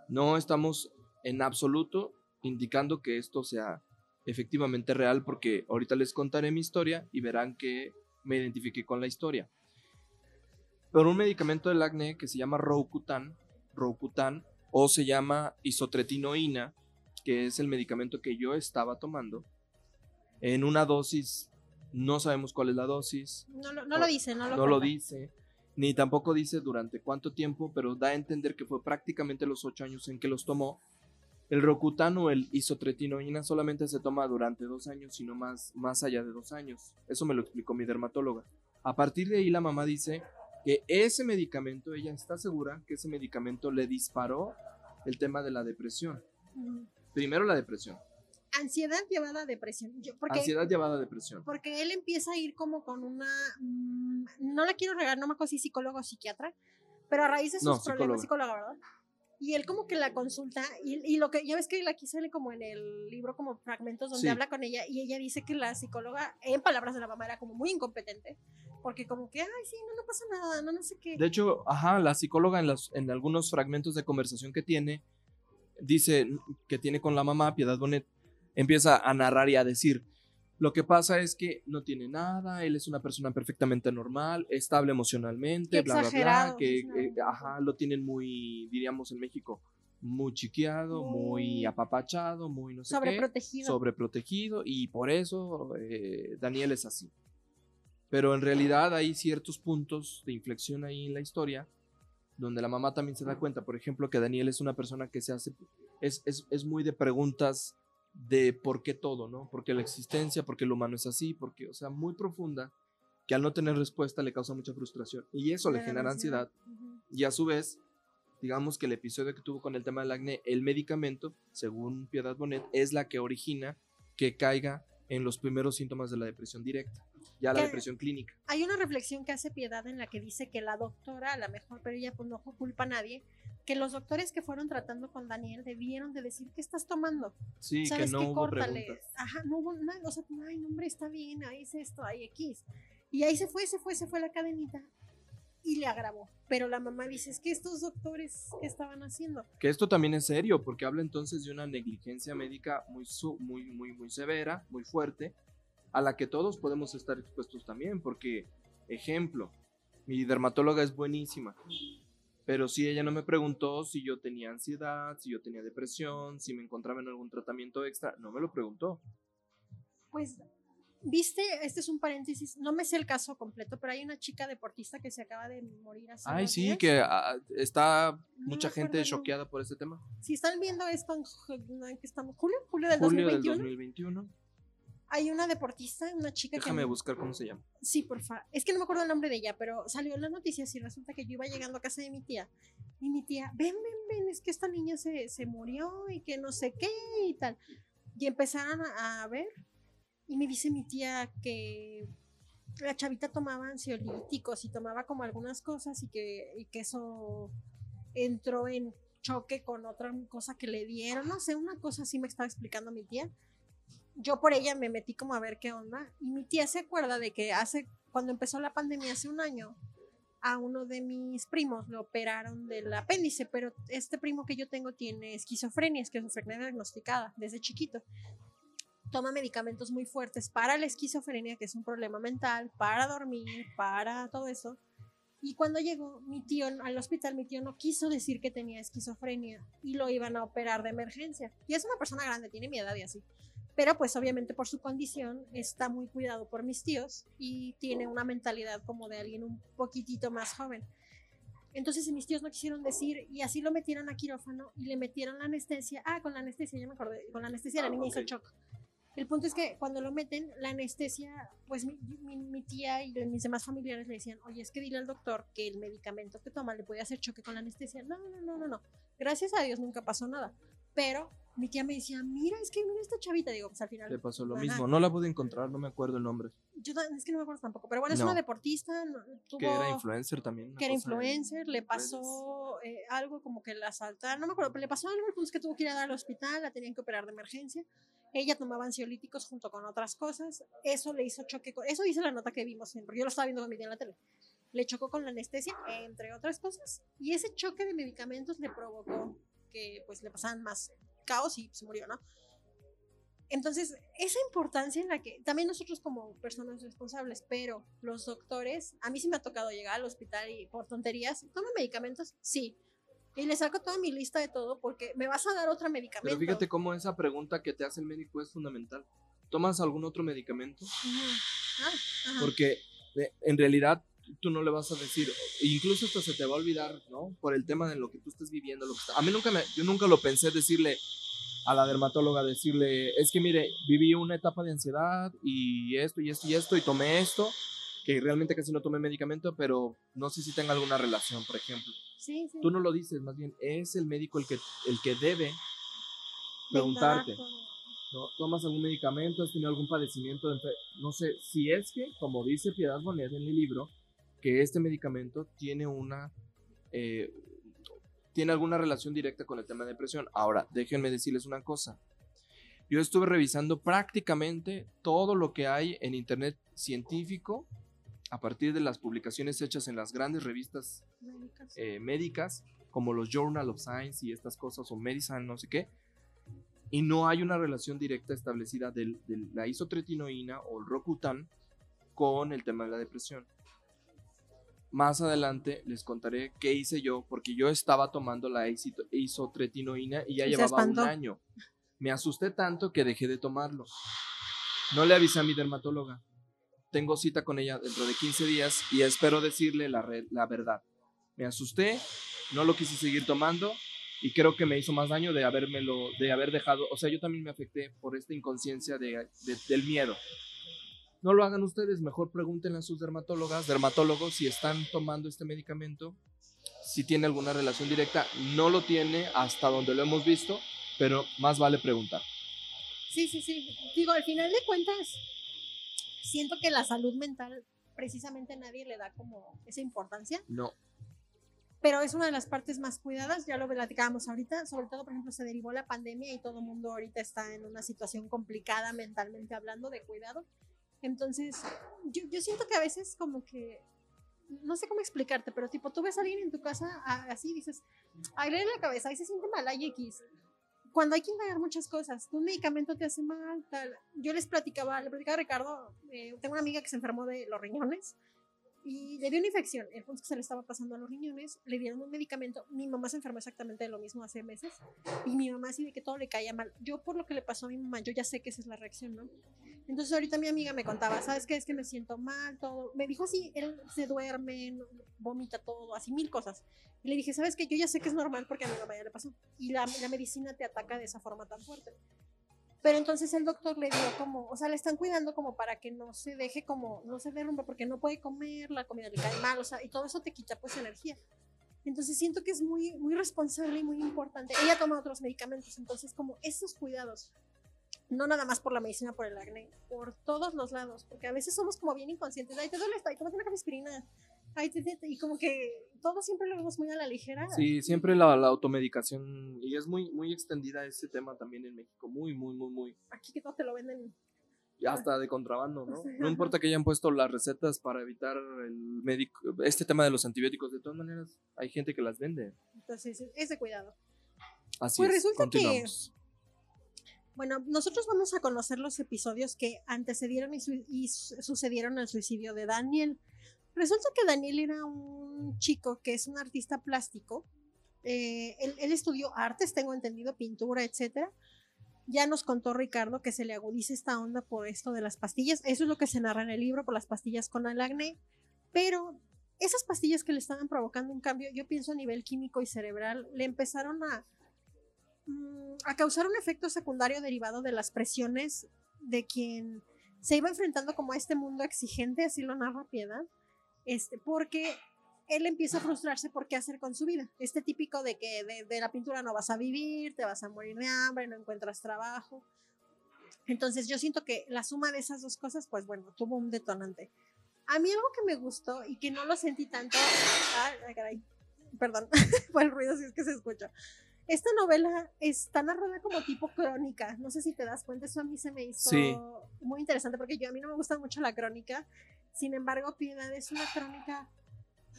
No estamos en absoluto indicando que esto sea efectivamente real porque ahorita les contaré mi historia y verán que me identifiqué con la historia. Pero un medicamento del acné que se llama Rocutan, Rocutan o se llama isotretinoína, que es el medicamento que yo estaba tomando, en una dosis, no sabemos cuál es la dosis, No, lo- no lo dice, no lo no lo dice, ni tampoco dice durante cuánto tiempo, pero da a entender que fue prácticamente los ocho años en que los tomó. El Rocutan o el isotretinoína solamente se toma durante dos años y no más, más allá de dos años. Eso me lo explicó mi dermatóloga. A partir de ahí la mamá dice que ese medicamento, ella está segura que ese medicamento le disparó el tema de la depresión. Primero la depresión, Ansiedad llevada a depresión. Yo- porque, ansiedad llevada a depresión. porque él empieza a ir como con una. mm, no la quiero regar, no me acuerdo si psicólogo o psiquiatra, pero a raíz de sus No, problemas, psicóloga, ¿verdad? Y él como que la consulta, y, y lo que ya ves que aquí sale como en el libro como fragmentos donde Sí. habla con ella, y ella dice que la psicóloga, en palabras de la mamá, era como muy incompetente, porque como que, ay, sí, no, no pasa nada, no, no sé qué. De hecho, ajá, la psicóloga en, las, en algunos fragmentos de conversación que tiene, dice que tiene con la mamá, Piedad Bonet, empieza a narrar y a decir, lo que pasa es que no tiene nada, él es una persona perfectamente normal, estable emocionalmente, Qué bla, bla, bla, que, eh, ajá, lo tienen muy, diríamos en México, muy chiqueado, muy, Muy apapachado, muy no sé qué Sobreprotegido. sobreprotegido y por eso eh, Daniel es así. Pero en realidad hay ciertos puntos de inflexión ahí en la historia donde la mamá también se da cuenta, por ejemplo, que Daniel es una persona que se hace, es, es, es muy de preguntas de por qué todo, ¿no? ¿Por qué la existencia? ¿Por qué el humano es así? Porque, o sea, muy profunda, que al no tener respuesta le causa mucha frustración y eso le genera ansiedad y a su vez, digamos que el episodio que tuvo con el tema del acné, el medicamento, según Piedad Bonet, es la que origina que caiga en los primeros síntomas de la depresión directa, ya la Que- depresión clínica. Hay una reflexión que hace Piedad en la que dice que la doctora, a lo mejor, pero ella pues no culpa a nadie, que los doctores que fueron tratando con Daniel debieron de decir, ¿qué estás tomando? Sí, que ¿Sabes no qué? hubo Córtale. preguntas. Ajá, no hubo nada, o sea, ay, no, hombre, está bien, ahí es esto, ahí X. Y ahí se fue, se fue, se fue la cadenita y le agravó. Pero la mamá dice, es que estos doctores, ¿qué estaban haciendo? Que esto también es serio, porque habla entonces de una negligencia médica muy, muy, muy, muy severa, muy fuerte, a la que todos podemos estar expuestos también, porque, ejemplo, mi dermatóloga es buenísima, pero si ella no me preguntó si yo tenía ansiedad, si yo tenía depresión, si me encontraba en algún tratamiento extra, no me lo preguntó. Pues, viste, este es un paréntesis, no me sé el caso completo, pero hay una chica deportista que se acaba de morir hace Ay, sí, días. que ah, está No mucha gente choqueada por este tema. Si están viendo esto en, ¿en estamos? julio, julio del Julio del 2021. 2021. Hay una deportista, una chica Déjame que... buscar cómo se llama. Sí, por favor. Es que no me acuerdo el nombre de ella, pero salió en las noticias y resulta que yo iba llegando a casa de mi tía. Y mi tía, ven, ven, ven, es que esta niña se, se murió y que no sé qué y tal. Y empezaron a, a ver. Y me dice mi tía que la chavita tomaba ansiolíticos y tomaba como algunas cosas y que, y que eso entró en choque con otra cosa que le dieron. No sé, una cosa así me estaba explicando mi tía yo por ella me metí como a ver qué onda. Y mi tía se acuerda de que hace, cuando empezó la pandemia hace un año, a uno de mis primos lo operaron del apéndice, pero este primo que yo tengo tiene esquizofrenia, esquizofrenia diagnosticada desde chiquito. Toma medicamentos muy fuertes para la esquizofrenia, que es un problema mental, para dormir, para todo eso. Y cuando llegó mi tío al hospital, mi tío no quiso decir que tenía esquizofrenia y lo iban a operar de emergencia. Y es una persona grande, tiene mi edad y así pero pues obviamente por su condición está muy cuidado por mis tíos y tiene una mentalidad como de alguien un poquitito más joven. Entonces mis tíos no quisieron decir y así lo metieron a quirófano y le metieron la anestesia. Ah, con la anestesia, ya me acordé, con la anestesia la niña hizo shock. El punto es que cuando lo meten, la anestesia, pues mi, mi, mi, tía y mis demás familiares le decían, oye, es que dile al doctor que el medicamento que toma le puede hacer choque con la anestesia. No, no, no, no, no. Gracias a Dios nunca pasó nada. Pero mi tía me decía, mira, es que mira esta chavita. Digo, pues al final. Le pasó lo mismo. No la pude encontrar, no me acuerdo el nombre. Yo es que no me acuerdo tampoco. Pero bueno, es una deportista. Tuvo, que era influencer también. Que era influencer. Le pasó eh, algo como que la asaltaron. No me acuerdo, pero le pasó algo. Pues que tuvo que ir a dar al hospital. La tenían que operar de emergencia. Ella tomaba ansiolíticos junto con otras cosas. Eso le hizo choque. Con, eso dice la nota que vimos, porque yo lo estaba viendo con mi tía en la tele. Le chocó con la anestesia, entre otras cosas. Y ese choque de medicamentos le provocó que pues le pasaban más caos y se murió, ¿no? Entonces, esa importancia en la que también nosotros como personas responsables, pero los doctores, a mí sí me ha tocado llegar al hospital y por tonterías, ¿toman medicamentos? Sí. Y le saco toda mi lista de todo porque me vas a dar otro medicamento. Pero fíjate cómo esa pregunta que te hace el médico es fundamental. ¿Tomas algún otro medicamento? Ah, ajá. Porque en realidad tú no le vas a decir, incluso hasta se te va a olvidar, ¿no? Por el tema de lo que tú estés viviendo. Lo que está. A mí nunca me, yo nunca lo pensé decirle a la dermatóloga, decirle, es que mire, viví una etapa de ansiedad y esto y esto y esto y tomé esto, que realmente casi no tomé medicamento, pero no sé si tenga alguna relación, por ejemplo. Sí, sí. Tú no lo dices, más bien es el médico el que, el que debe preguntarte. ¿no? ¿Tomas algún medicamento? ¿Has tenido algún padecimiento? De no sé, si es que, como dice Piedad Bonet en el libro, que este medicamento tiene una eh, tiene alguna relación directa con el tema de depresión. Ahora, déjenme decirles una cosa. Yo estuve revisando prácticamente todo lo que hay en internet científico a partir de las publicaciones hechas en las grandes revistas Médicas. eh, médicas, como los Journal of Science y estas cosas, o Medicine, no sé qué, y no hay una relación directa establecida de la isotretinoína o el Rocutan con el tema de la depresión. Más adelante les contaré qué hice yo, porque yo estaba tomando la isotretinoína y ya Y llevaba un año. Me asusté tanto que dejé de tomarlo. No le avisé a mi dermatóloga. Tengo cita con ella dentro de 15 días y espero decirle la, verdad. Me asusté, no lo quise seguir tomando y creo que me hizo más daño de habérmelo, de haber dejado. O sea, yo también me afecté por esta inconsciencia de- de- del miedo. No lo hagan ustedes, mejor pregúntenle a sus dermatólogas, dermatólogos, si están tomando este medicamento, si tiene alguna relación directa. No lo tiene hasta donde lo hemos visto, pero más vale preguntar. Sí, sí, sí. Digo, al final de cuentas, siento que la salud mental precisamente nadie le da como esa importancia, No, pero es una de las partes más cuidadas, ya lo platicábamos ahorita, sobre todo, por ejemplo, se derivó la pandemia y todo el mundo ahorita está en una situación complicada mentalmente hablando de cuidado. Entonces, yo, yo siento que a veces como que, no sé cómo explicarte, pero tipo, tú ves a alguien en tu casa así, dices, ay, le la cabeza, ahí se siente mal, hay X. Cuando hay que indagar muchas cosas, un medicamento te hace mal, tal. Yo les platicaba, le platicaba a Ricardo, eh, tengo una amiga que se enfermó de los riñones y le dio una infección. El punto que se le estaba pasando a los riñones, le dieron un medicamento. Mi mamá se enfermó exactamente de lo mismo hace meses y mi mamá así de que todo le caía mal. Yo por lo que le pasó a mi mamá, yo ya sé que esa es la reacción, ¿no? Entonces ahorita mi amiga me contaba, ¿sabes qué? Es que me siento mal, todo. Me dijo así, él se duerme, vomita todo, así mil cosas. Y le dije, ¿sabes qué? Yo ya sé que es normal porque a mi mamá ya le pasó. Y la, la medicina te ataca de esa forma tan fuerte. Pero entonces el doctor le dio como, o sea, le están cuidando como para que no se deje como, no se derrumbe, porque no puede comer, la comida le cae mal, o sea, y todo eso te quita pues energía. Entonces siento que es muy, muy responsable y muy importante. Ella toma otros medicamentos, entonces como esos cuidados, no nada más por la medicina, por el acné, por todos los lados, porque a veces somos como bien inconscientes, ay, te duele esto, ay, tómate una aspirina, y como que todo siempre lo vemos muy a la ligera. Sí, siempre la, la, automedicación, y es muy, muy extendida ese tema también en México, muy, muy, muy, muy. Aquí que todo te lo venden ya hasta de contrabando, ¿no? No importa que hayan puesto las recetas para evitar el médico, este tema de los antibióticos, de todas maneras hay gente que las vende. Entonces, es de cuidado. Así pues es, resulta que, bueno, nosotros vamos a conocer los episodios que antecedieron y, su y sucedieron al suicidio de Daniel. Resulta que Daniel era un chico que es un artista plástico. Eh, él, él, estudió artes, tengo entendido, pintura, etcétera ya nos contó Ricardo que se le agudiza esta onda por esto de las pastillas. Eso es lo que se narra en el libro, por las pastillas con el acné. Pero esas pastillas que le estaban provocando un cambio, yo pienso a nivel químico y cerebral, le empezaron a, mm, a causar un efecto secundario derivado de las presiones de quien se iba enfrentando como a este mundo exigente, así lo narra Piedad, este, porque él empieza a frustrarse por qué hacer con su vida. Este típico de que de, la pintura no vas a vivir, te vas a morir de hambre, no encuentras trabajo. Entonces yo siento que la suma de esas dos cosas, pues bueno, tuvo un detonante. A mí algo que me gustó y que no lo sentí tanto, ay, caray, perdón, fue el ruido si es que se escucha. Esta novela está narrada como tipo crónica, no sé si te das cuenta, eso a mí se me hizo sí. muy interesante porque yo a mí no me gusta mucho la crónica, sin embargo Piedad es una crónica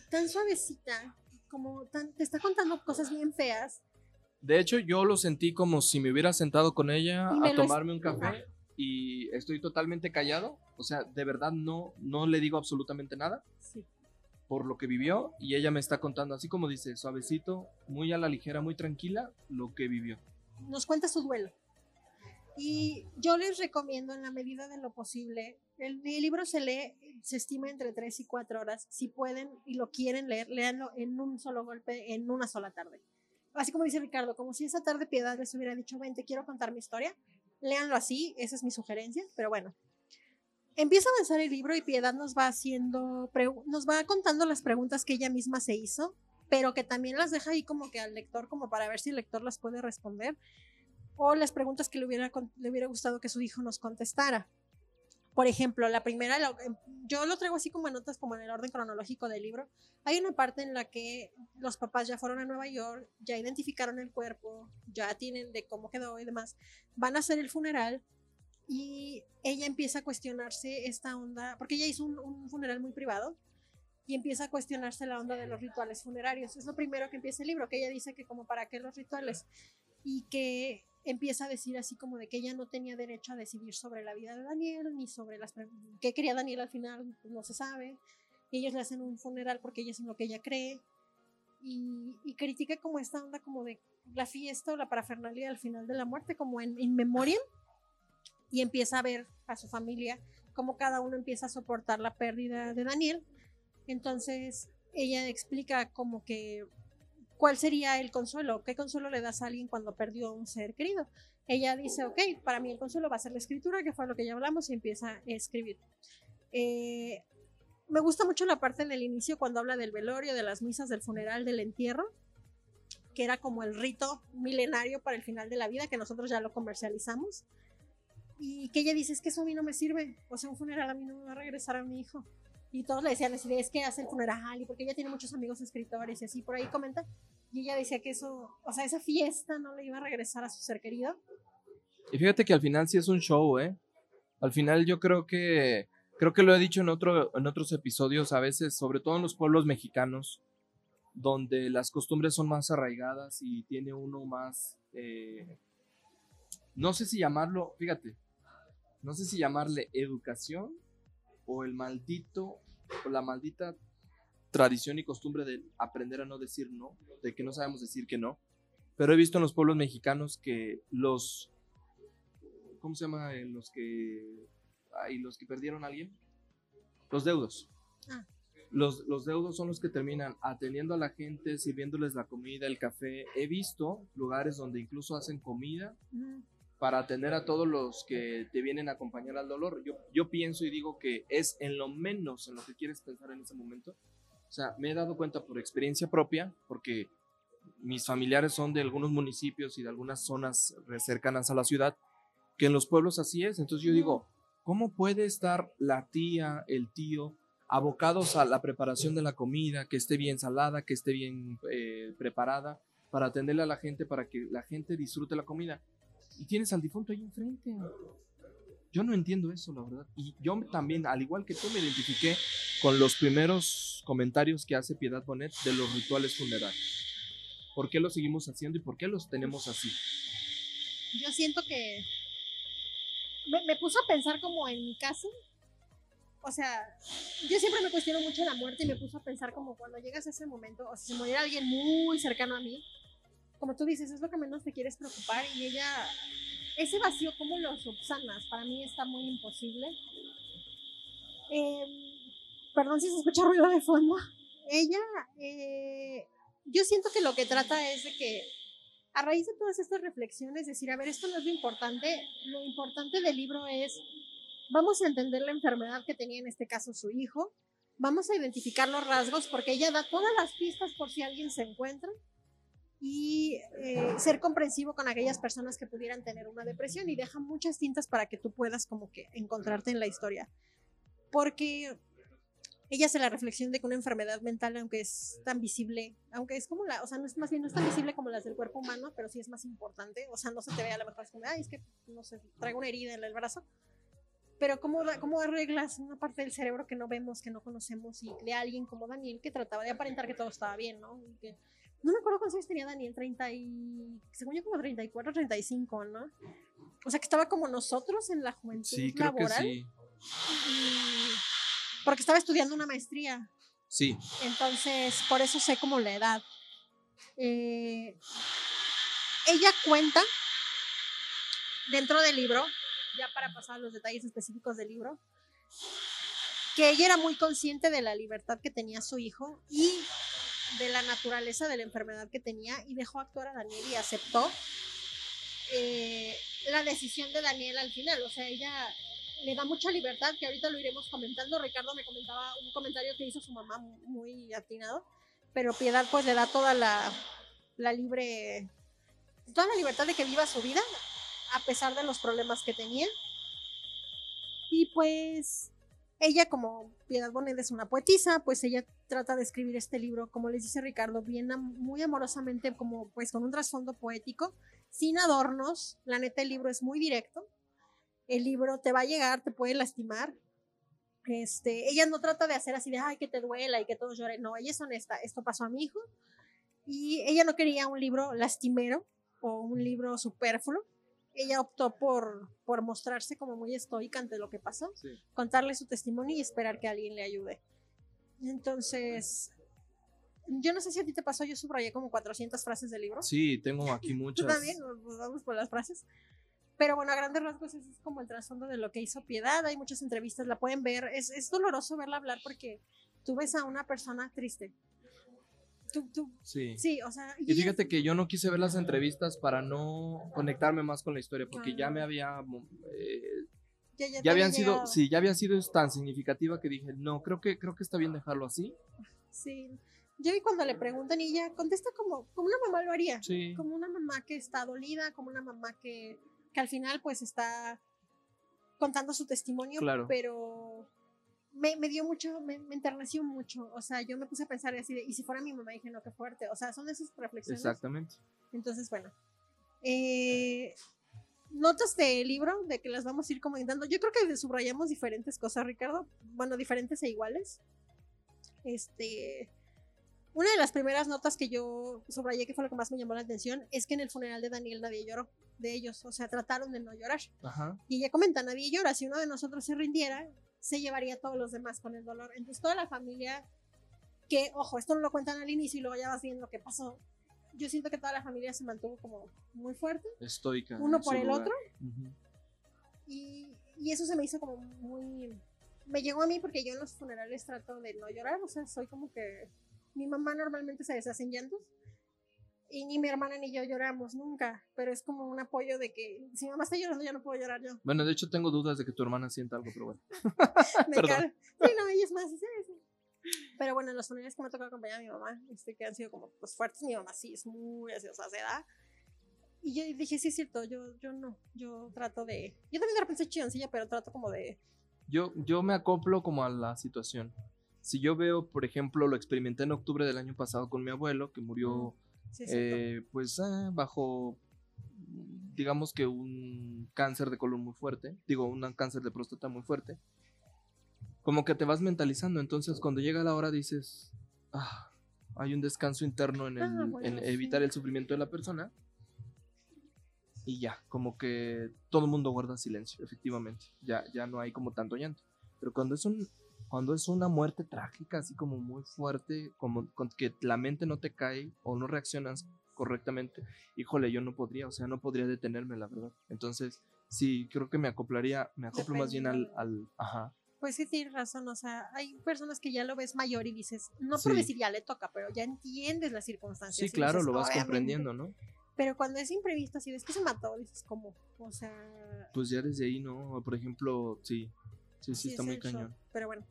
tan suavecita, como tan, te está contando cosas bien feas. De hecho, yo lo sentí como si me hubiera sentado con ella a tomarme un café y estoy totalmente callado. O sea, de verdad no, no le digo absolutamente nada. Sí. Por lo que vivió y ella me está contando, así como dice, suavecito, muy a la ligera, muy tranquila, lo que vivió. Nos cuenta su duelo. Y yo les recomiendo en la medida de lo posible, el, libro se lee, se estima entre 3 y 4 horas. Si pueden y lo quieren leer, léanlo en un solo golpe, en una sola tarde. Así como dice Ricardo, como si esa tarde Piedad les hubiera dicho, ven, te quiero contar mi historia. Léanlo así, esa es mi sugerencia, pero bueno. Empieza a avanzar el libro y Piedad nos va haciendo, nos va contando las preguntas que ella misma se hizo, pero que también las deja ahí como que al lector, como para ver si el lector las puede responder o las preguntas que le hubiera, le hubiera gustado que su hijo nos contestara. Por ejemplo, la primera, em, yo lo traigo así como en como en el orden cronológico del libro. Hay una parte en la que los papás ya fueron a Nueva York, ya identificaron el cuerpo, ya tienen de cómo quedó y demás. Van a hacer el funeral y ella empieza a cuestionarse esta onda, porque ella hizo un, un funeral muy privado y empieza a cuestionarse la onda de los rituales funerarios. Es lo primero que empieza el libro, que ella dice que como para qué los rituales y que empieza a decir así como de que ella no tenía derecho a decidir sobre la vida de Daniel, ni sobre las qué quería Daniel al final, pues no se sabe. Y ellos le hacen un funeral porque ella es en lo que ella cree. Y, y, critica como esta onda como de la fiesta o la parafernalia al final de la muerte, como en in memoriam. Y empieza a ver a su familia, como cada uno empieza a soportar la pérdida de Daniel. Entonces ella explica como que ¿cuál sería el consuelo? ¿Qué consuelo le das a alguien cuando perdió un ser querido? Ella dice, ok, para mí el consuelo va a ser la escritura, que fue lo que ya hablamos, y empieza a escribir. Eh, me gusta mucho la parte en el inicio cuando habla del velorio, de las misas, del funeral, del entierro, que era como el rito milenario para el final de la vida, que nosotros ya lo comercializamos. Y que ella dice, es que eso a mí no me sirve, o sea, un funeral a mí no me va a regresar a mi hijo. Y todos le decían así, es que hace el funeral, y porque ella tiene muchos amigos escritores y así, por ahí comenta. Y ella decía que eso, o sea, esa fiesta no le iba a regresar a su ser querido. Y fíjate que al final sí es un show, ¿eh? Al final yo creo que, creo que lo he dicho en, otro, en otros episodios a veces, sobre todo en los pueblos mexicanos, donde las costumbres son más arraigadas y tiene uno más, eh, no sé si llamarlo, fíjate, no sé si llamarle educación o el maldito o la maldita tradición y costumbre de aprender a no decir no, de que no sabemos decir que no. Pero he visto en los pueblos mexicanos que los ¿cómo se llama? Los que ay, los que perdieron a alguien, los deudos. Ah. Los, los deudos son los que terminan atendiendo a la gente, sirviéndoles la comida, el café. He visto lugares donde incluso hacen comida. Para atender a todos los que te vienen a acompañar al dolor. Yo, pienso y digo que es en lo menos en lo que quieres pensar en ese momento. O sea, me he dado cuenta por experiencia propia, porque mis familiares son de algunos municipios y de algunas zonas cercanas a la ciudad, que en los pueblos así es. Entonces yo digo, ¿cómo puede estar la tía, el tío, abocados a la preparación de la comida, que esté bien salada, que esté bien eh, preparada, para atenderle a la gente, para que la gente disfrute la comida? Y tienes al difunto ahí enfrente. Yo no entiendo eso, la verdad. Y yo también, al igual que tú, me identifiqué con los primeros comentarios que hace Piedad Bonet de los rituales funerarios. ¿Por qué los seguimos haciendo y por qué los tenemos así? Yo siento que me, me puso a pensar como en mi caso. O sea, yo siempre me cuestiono mucho la muerte y me puso a pensar como cuando llegas a ese momento, o si se muriera alguien muy cercano a mí, como tú dices, es lo que menos te quieres preocupar y ella, ese vacío, ¿cómo lo subsanas? Para mí está muy imposible. Em, perdón si se escucha ruido de fondo. Ella, eh, yo siento que lo que trata es de que a raíz de todas estas reflexiones, decir, a ver, esto no es lo importante, lo importante del libro es, vamos a entender la enfermedad que tenía en este caso su hijo, vamos a identificar los rasgos porque ella da todas las pistas por si alguien se encuentra y eh, ser comprensivo con aquellas personas que pudieran tener una depresión y deja muchas tintas para que tú puedas como que encontrarte en la historia. Porque ella hace la reflexión de que una enfermedad mental, aunque es tan visible, aunque es como la, o sea, no es más bien no es tan visible como las del cuerpo humano, pero sí es más importante, o sea, no se te ve a lo mejor es como, ay, es que, no sé, traigo una herida en el brazo, pero ¿cómo, cómo arreglas una parte del cerebro que no vemos, que no conocemos, y de alguien como Daniel que trataba de aparentar que todo estaba bien, ¿no? Y que no me acuerdo cuántos años tenía Daniel, 30 y, según yo como 34, 35, ¿no? O sea, que estaba como nosotros en la juventud sí, creo laboral. Que sí. porque estaba estudiando una maestría. Sí. Entonces, por eso sé como la edad. Eh, ella cuenta dentro del libro, ya para pasar a los detalles específicos del libro, que ella era muy consciente de la libertad que tenía su hijo y de la naturaleza de la enfermedad que tenía y dejó actuar a Daniel y aceptó eh, la decisión de Daniel al final. O sea, ella le da mucha libertad, que ahorita lo iremos comentando. Ricardo me comentaba un comentario que hizo su mamá muy atinado, pero Piedad pues le da toda la, la libre, toda la libertad de que viva su vida, a pesar de los problemas que tenía. Y pues ella, como Piedad Bonet es una poetisa, pues ella trata de escribir este libro, como les dice Ricardo, bien muy amorosamente, como pues con un trasfondo poético, sin adornos. La neta, el libro es muy directo. El libro te va a llegar, te puede lastimar. Este, ella no trata de hacer así de, ay, que te duela y que todos lloren. No, ella es honesta. Esto pasó a mi hijo. Y ella no quería un libro lastimero o un libro superfluo ella optó por, por mostrarse como muy estoica ante lo que pasó, contarle su testimonio y esperar que alguien le ayude. Entonces, yo no sé si a ti te pasó, yo subrayé como 400 frases del libro. Sí, tengo aquí muchas. Tú también, nos vamos por las frases. Pero bueno, a grandes rasgos ese es como el trasfondo de lo que hizo Piedad. Hay muchas entrevistas, la pueden ver. Es, es doloroso verla hablar porque tú ves a una persona triste, Sí. Sí, o sea. Y, fíjate que yo no quise ver las entrevistas para no conectarme más con la historia, porque ya me había. Eh, ya, habían sido, sí, ya había sido tan significativa que dije, no, creo que, creo que está bien dejarlo así. Sí. Yo vi cuando le preguntan y ella contesta como, como una mamá lo haría. Como una mamá que está dolida, como una mamá que, que al final pues está contando su testimonio, claro. pero me, me, dio mucho, me, me, enterneció mucho. O sea, yo me puse a pensar así de, y si fuera mi mamá, dije, no, qué fuerte. O sea, son esas reflexiones. Exactamente. Entonces, bueno. Eh, notas de libro, de que las vamos a ir comentando. Yo creo que subrayamos diferentes cosas, Ricardo. Bueno, diferentes e iguales. Este. Una de las primeras notas que yo subrayé, que fue lo que más me llamó la atención, es que en el funeral de Daniel nadie lloró de ellos. O sea, trataron de no llorar. Ajá. Y ella comenta, nadie llora. Si uno de nosotros se rindiera, se llevaría a todos los demás con el dolor. Entonces toda la familia, que ojo, esto no lo cuentan al inicio y luego ya vas viendo qué pasó. Yo siento que toda la familia se mantuvo como muy fuerte. Estoica. Uno por el otro. y, y eso se me hizo como muy... Me llegó a mí porque yo en los funerales trato de no llorar, o sea, soy como que... Mi mamá normalmente se deshace en llantos. Y ni mi hermana ni yo lloramos nunca, pero es como un apoyo de que si mi mamá está llorando, yo no puedo llorar yo. Bueno, de hecho tengo dudas de que tu hermana sienta algo, pero bueno. Me Perdón. cal- Sí, no, ella es más, sí. Pero bueno, en los funerales que me tocado acompañar a mi mamá, este, que han sido como pues, fuertes, mi mamá sí es muy así, o sea, se da. Y yo dije, sí, es cierto, yo, yo no, yo trato de. Yo también de repente soy pero trato como de. Yo, yo me acoplo como a la situación. Si yo veo, por ejemplo, lo experimenté en octubre del año pasado con mi abuelo, que murió, Sí, eh, pues, eh, bajo, digamos que un cáncer de colon muy fuerte, digo, un cáncer de próstata muy fuerte. Como que te vas mentalizando, entonces cuando llega la hora dices, ah, hay un descanso interno en, el- Ah, bueno, en sí. evitar el sufrimiento de la persona. Y ya, como que todo el mundo guarda silencio, efectivamente. Ya, ya no hay como tanto llanto. Pero cuando es un cuando es una muerte trágica, así como muy fuerte, como con que la mente no te cae o no reaccionas correctamente, híjole, yo no podría, o sea, no podría detenerme, la verdad. Entonces, sí, creo que me acoplaría, me acoplo más bien al, Depende. al ajá. Pues sí, tienes razón, o sea, hay personas que ya lo ves mayor y dices, no por Sí. decir ya le toca, pero ya entiendes las circunstancias. Sí, claro, dices, lo vas comprendiendo, ¿no? Pero cuando es imprevisto, así ves que se mató, dices, ¿cómo? O sea, Pues ya desde ahí, ¿no? Por ejemplo, sí, sí, sí, está es muy cañón. Pero bueno.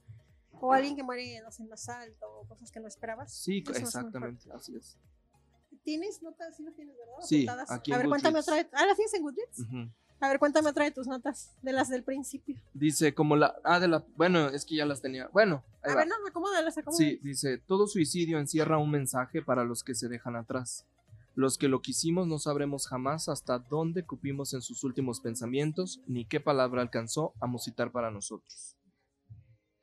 O alguien que muere no sé, en un asalto o cosas que no esperabas. Sí, exactamente, así es. ¿Tienes notas? Sí, las tienes, ¿verdad? Sí, Apuntadas. aquí A en ver, cuéntame otra vez. Ah, ¿las tienes en Goodreads? Ujú. A ver, cuéntame otra de tus notas, de las del principio. Dice, como la. Ah, de la. Bueno, es que ya las tenía. Bueno, A va. ver, no, acomódalas, acomódalas. Sí, dice, todo suicidio encierra un mensaje para los que se dejan atrás. Los que lo quisimos no sabremos jamás hasta dónde cupimos en sus últimos pensamientos, ni qué palabra alcanzó a musitar para nosotros.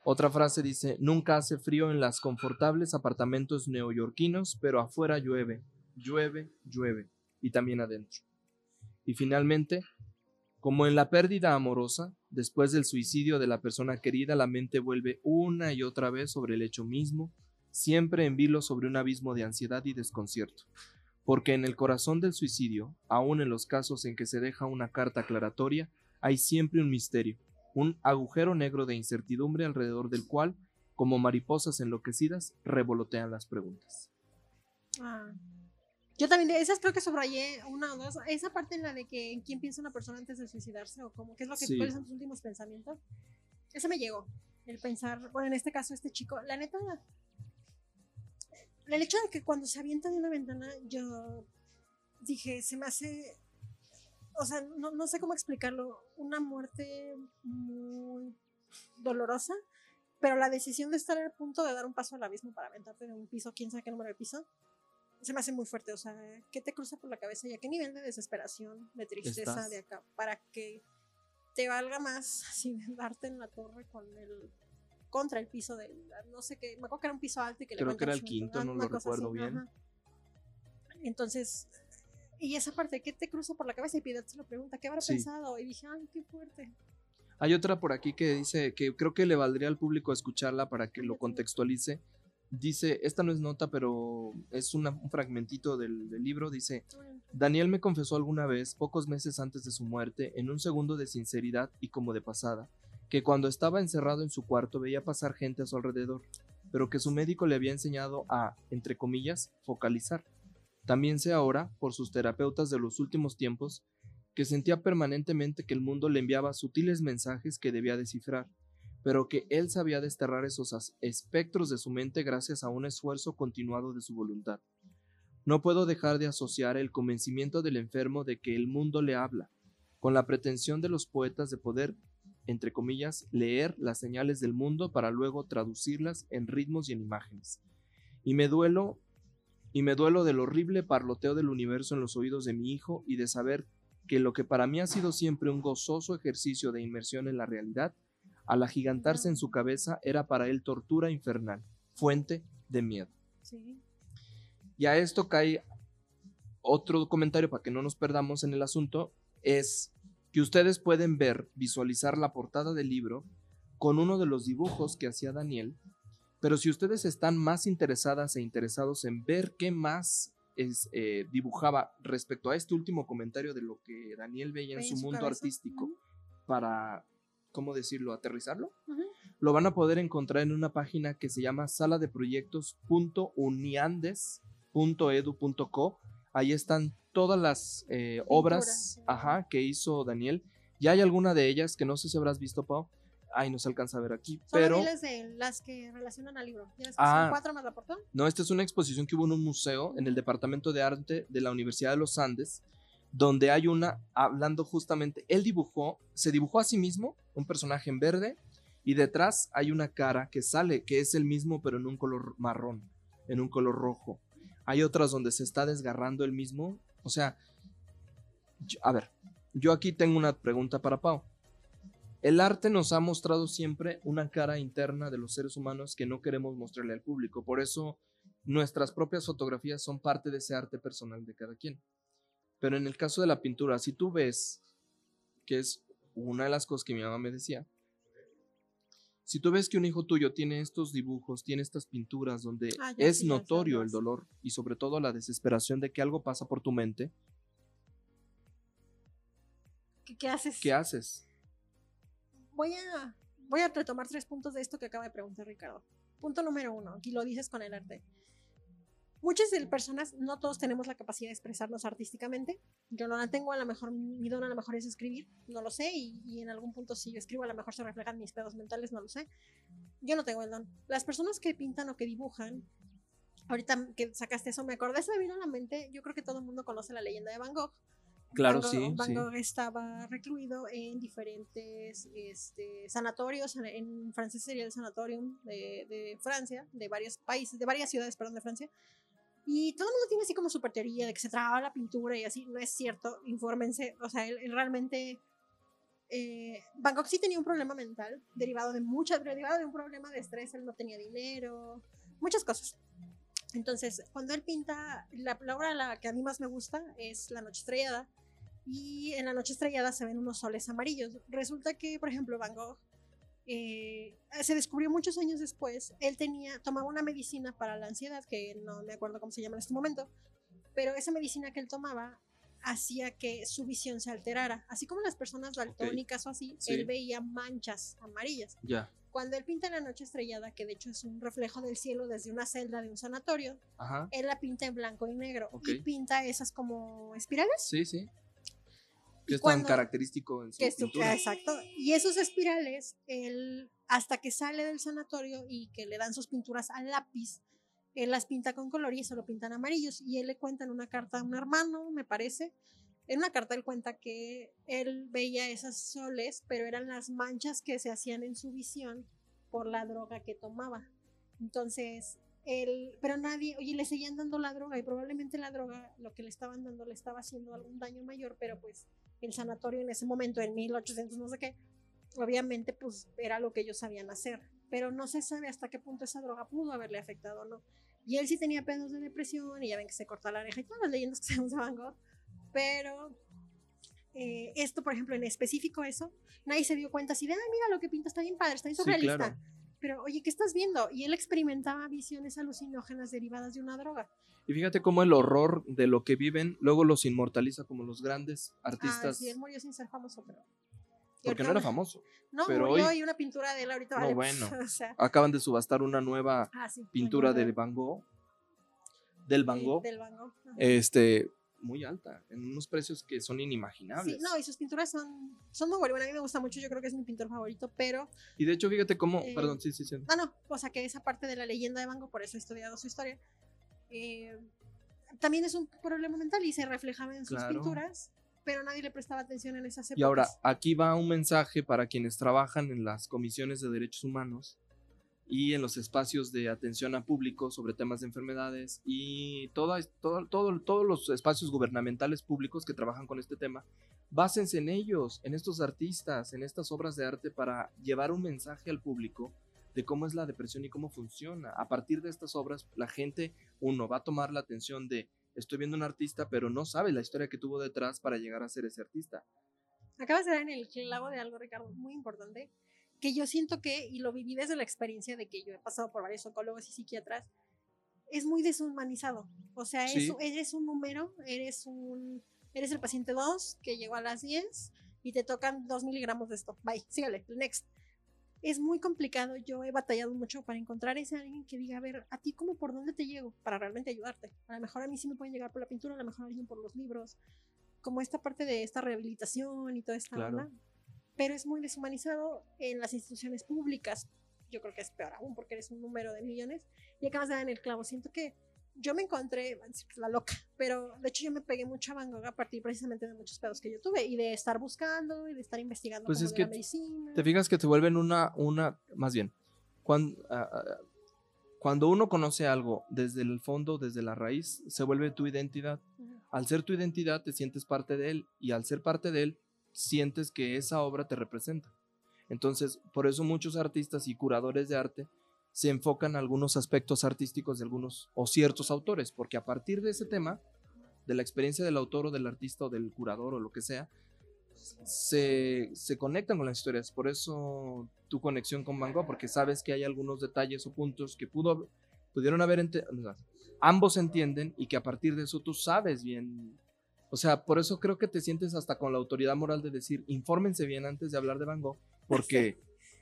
Otra frase dice, nunca hace frío en las confortables apartamentos neoyorquinos, pero afuera llueve, llueve, llueve, y también adentro. Y finalmente, como en la pérdida amorosa, después del suicidio de la persona querida, la mente vuelve una y otra vez sobre el hecho mismo, siempre en vilo sobre un abismo de ansiedad y desconcierto. Porque en el corazón del suicidio, aun en los casos en que se deja una carta aclaratoria, hay siempre un misterio, un agujero negro de incertidumbre alrededor del cual, como mariposas enloquecidas, revolotean las preguntas. Ah. Yo también de esas creo que subrayé una o dos. Esa parte en la de que en quién piensa una persona antes de suicidarse o como qué es lo que Sí. cuáles son tus últimos pensamientos. Ese me llegó. El pensar, bueno, en este caso este chico, la neta el hecho de que cuando se avienta de una ventana yo dije, se me hace o sea, no, no sé cómo explicarlo, una muerte muy dolorosa, pero la decisión de estar al punto de dar un paso al abismo para aventarte de un piso, quién sabe qué número de piso, se me hace muy fuerte. O sea, ¿qué te cruza por la cabeza y a qué nivel de desesperación, de tristeza Estás. de acá? Para que te valga más así darte en la torre con el contra el piso del no sé qué, me acuerdo que era un piso alto y que Creo le que era el quinto, no una lo recuerdo bien. ajá. Entonces, y esa parte, ¿qué te cruza por la cabeza? Y Piedad se lo pregunta, ¿qué habrá Sí. pensado? Y dije, ay, qué fuerte. Hay otra por aquí que dice que creo que le valdría al público escucharla para que lo contextualice. Dice, esta no es nota, pero es una- un fragmentito del, del libro. Dice, Daniel me confesó alguna vez, pocos meses antes de su muerte, en un segundo de sinceridad y como de pasada, que cuando estaba encerrado en su cuarto veía pasar gente a su alrededor, pero que su médico le había enseñado a, entre comillas, focalizar. También sé ahora, por sus terapeutas de los últimos tiempos, que sentía permanentemente que el mundo le enviaba sutiles mensajes que debía descifrar, pero que él sabía desterrar esos espectros de su mente gracias a un esfuerzo continuado de su voluntad. No puedo dejar de asociar el convencimiento del enfermo de que el mundo le habla, con la pretensión de los poetas de poder, entre comillas, leer las señales del mundo para luego traducirlas en ritmos y en imágenes. Y me duelo, y me duelo del horrible parloteo del universo en los oídos de mi hijo y de saber que lo que para mí ha sido siempre un gozoso ejercicio de inmersión en la realidad, al agigantarse en su cabeza era para él tortura infernal, fuente de miedo. Sí. Y a esto cae otro comentario para que no nos perdamos en el asunto, es que ustedes pueden ver, visualizar la portada del libro con uno de los dibujos que hacía Daniel, pero si ustedes están más interesadas e interesados en ver qué más es, eh, dibujaba respecto a este último comentario de lo que Daniel veía en su mundo cabeza. artístico, para, ¿cómo decirlo?, aterrizarlo lo van a poder encontrar en una página que se llama sala de proyectos.uniandes.edu.co. Ahí están todas las eh, obras ajá, que hizo Daniel. Y hay alguna de ellas que no sé si habrás visto, Pau. Ahí no se alcanza a ver aquí. Solo Pero diles de las que relacionan al libro. ¿Tienes que Ah. son cuatro más la portada? no, esta es una exposición que hubo en un museo en el Departamento de Arte de la Universidad de los Andes, donde hay una hablando justamente, él dibujó, se dibujó a sí mismo, un personaje en verde, y detrás hay una cara que sale, que es el mismo pero en un color marrón, en un color rojo. Hay otras donde se está desgarrando el mismo, o sea, yo- a ver, yo aquí tengo una pregunta para Pau. El arte nos ha mostrado siempre una cara interna de los seres humanos que no queremos mostrarle al público. Por eso nuestras propias fotografías son parte de ese arte personal de cada quien. Pero en el caso de la pintura, si tú ves, que es una de las cosas que mi mamá me decía, si tú ves que un hijo tuyo tiene estos dibujos, tiene estas pinturas donde Ah, es sí, notorio el dolor y sobre todo la desesperación de que algo pasa por tu mente, ¿Qué, qué haces? ¿qué haces? Voy a, voy a retomar tres puntos de esto que acaba de preguntar Ricardo. Punto número uno, y lo dices con el arte. Muchas de personas, no todos tenemos la capacidad de expresarnos artísticamente. Yo no la tengo, a lo mejor mi don a lo mejor es escribir, no lo sé, y, y en algún punto si yo escribo a lo mejor se reflejan mis pedos mentales, no lo sé. Yo no tengo el don. Las personas que pintan o que dibujan, ahorita que sacaste eso, me acordé, se me vino a la mente, yo creo que todo el mundo conoce la leyenda de Van Gogh. Claro, Van Gogh, sí, Van sí. Gogh estaba recluido en diferentes este, sanatorios, en- en francés sería el sanatorium de, de Francia, de varios países, de varias ciudades, perdón, de Francia. Y todo el mundo tiene así como super teoría de que se trababa la pintura y así, no es cierto, infórmense, o sea, él, él realmente... eh, Gogh sí tenía un problema mental, derivado de muchas, derivado de un problema de estrés, él no tenía dinero, muchas cosas. Entonces, cuando él pinta, la, la obra la que a mí más me gusta es La Noche Estrellada, y en la noche estrellada se ven unos soles amarillos. Resulta que, por ejemplo, Van Gogh eh, se descubrió muchos años después, él tenía, tomaba una medicina para la ansiedad, que no me acuerdo cómo se llama en este momento, pero esa medicina que él tomaba hacía que su visión se alterara. Así como las personas daltónicas o así, Sí. él veía manchas amarillas. Ya. Cuando él pinta la noche estrellada, que de hecho es un reflejo del cielo desde una celda de un sanatorio, Ajá. él la pinta en blanco y negro y pinta esas como espirales. Sí, sí. Que es tan característico en su Que pintura. exacto. Y esos espirales, él, hasta que sale del sanatorio y que le dan sus pinturas al lápiz, él las pinta con color y eso lo pintan amarillos. Y él le cuenta en una carta a un hermano, me parece. En una carta él cuenta que él veía esas soles, pero eran las manchas que se hacían en su visión por la droga que tomaba. Entonces, él, pero nadie, oye, le seguían dando la droga y probablemente la droga, lo que le estaban dando, le estaba haciendo algún daño mayor, pero pues el sanatorio en ese momento, en 1800 no sé qué, obviamente pues era lo que ellos sabían hacer, pero no se sabe hasta qué punto esa droga pudo haberle afectado o no. Y él sí tenía pedos de depresión y ya ven que se corta la oreja y todas las leyendas que Van Gogh, pero eh, esto, por ejemplo, en específico eso, nadie se dio cuenta así de, ay, mira lo que pinta, está bien padre, está bien Sí, surrealista. claro. Pero, oye, ¿qué estás viendo? Y él experimentaba visiones alucinógenas derivadas de una droga. Y fíjate cómo el horror de lo que viven luego los inmortaliza como los grandes Ah, artistas. sí, él murió sin ser famoso, pero... porque no era famoso. No, pero murió hoy- y una pintura de él ahorita No, vale. bueno. o sea, Acaban de subastar una nueva ah, sí, pintura me acuerdo de Van Gogh. Del Van Gogh. Del Van Gogh. Este, muy alta, en unos precios que son inimaginables. Sí, no, y sus pinturas son, son muy buenas. A mí me gusta mucho, yo creo que es mi pintor favorito, pero. Y de hecho, fíjate cómo, Eh, perdón, sí, sí, sí. No, no, o sea que esa parte de la leyenda de Van Gogh, por eso he estudiado su historia, eh, también es un problema mental y se reflejaba en sus Claro. pinturas, pero nadie le prestaba atención en esas épocas. Y ahora, aquí va un mensaje para quienes trabajan en las comisiones de derechos humanos y en los espacios de atención a público sobre temas de enfermedades y toda- todo- todo- todos los espacios gubernamentales públicos que trabajan con este tema. Básense en ellos, en estos artistas, en estas obras de arte para llevar un mensaje al público de cómo es la depresión y cómo funciona. A partir de estas obras, la gente, uno, va a tomar la atención de, estoy viendo un artista, pero no sabe la historia que tuvo detrás para llegar a ser ese artista. Acabas de dar en el clavo de algo, Ricardo, muy importante, que yo siento que, y lo viví desde la experiencia de que yo he pasado por varios psicólogos y psiquiatras, es muy deshumanizado. O sea, es- Sí. eres un número, eres un eres el paciente 2 que llegó a las 10 y te tocan 2 miligramos de esto. Bye, sígale, next. es muy complicado. Yo he batallado mucho para encontrar ese alguien que diga, a ver, a ti cómo por dónde te llego para realmente ayudarte. A lo mejor a mí sí me pueden llegar por la pintura, a lo mejor alguien por los libros, como esta parte de esta rehabilitación y toda esta Claro. Pero es muy deshumanizado en las instituciones públicas. Yo creo que es peor aún porque eres un número de millones y acabas de dar en el clavo. Siento que yo me encontré, la loca, pero de hecho yo me pegué mucho a Van Gogh a partir precisamente de muchos pedos que yo tuve y de estar buscando y de estar investigando Pues como es de que la medicina. Te fijas que te vuelven una, una, más bien, cuando, cuando uno conoce algo desde el fondo, desde la raíz, se vuelve tu identidad. Al ser tu identidad, te sientes parte de él y al ser parte de él, sientes que esa obra te representa. Entonces, por eso muchos artistas y curadores de arte se enfocan en algunos aspectos artísticos de algunos o ciertos autores, porque a partir de ese tema, de la experiencia del autor o del artista o del curador o lo que sea, se, se conectan con las historias. Por eso tu conexión con Van Gogh, porque sabes que hay algunos detalles o puntos que pudo, pudieron haber, ambos entienden y que a partir de eso tú sabes bien. O sea, por eso creo que te sientes hasta con la autoridad moral de decir, infórmense bien antes de hablar de Van Gogh, porque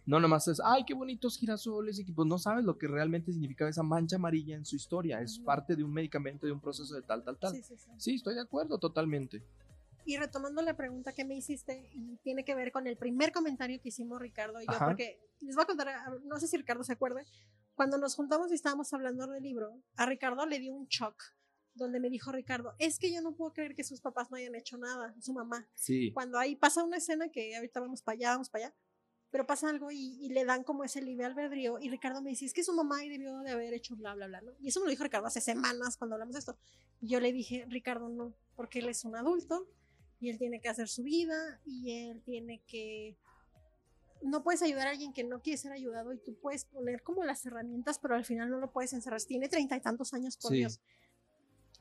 no nomás es, ay, qué bonitos girasoles, y que pues no sabes lo que realmente significaba esa mancha amarilla en su historia, es parte de un medicamento, de un proceso de tal, tal, tal. Sí, sí, sí. Sí, estoy de acuerdo totalmente. Y retomando la pregunta que me hiciste, y tiene que ver con el primer comentario que hicimos Ricardo y yo, Ajá. porque les voy a contar, no sé si Ricardo se acuerde, cuando nos juntamos y estábamos hablando del libro, a Ricardo le dio un shock, donde me dijo Ricardo, es que yo no puedo creer que sus papás no hayan hecho nada, su mamá. Sí. Cuando ahí pasa una escena que ahorita vamos para allá, vamos para allá, pero pasa algo y, y le dan como ese libre albedrío y Ricardo me dice, es que su mamá debió de haber hecho bla, bla, bla, ¿no? Y eso me lo dijo Ricardo hace semanas cuando hablamos de esto. Y yo le dije, Ricardo, no, porque él es un adulto y él tiene que hacer su vida y él tiene que... No puedes ayudar a alguien que no quiere ser ayudado y tú puedes poner como las herramientas, pero al final no lo puedes encerrar. Tiene treinta y tantos años, por Sí. Dios.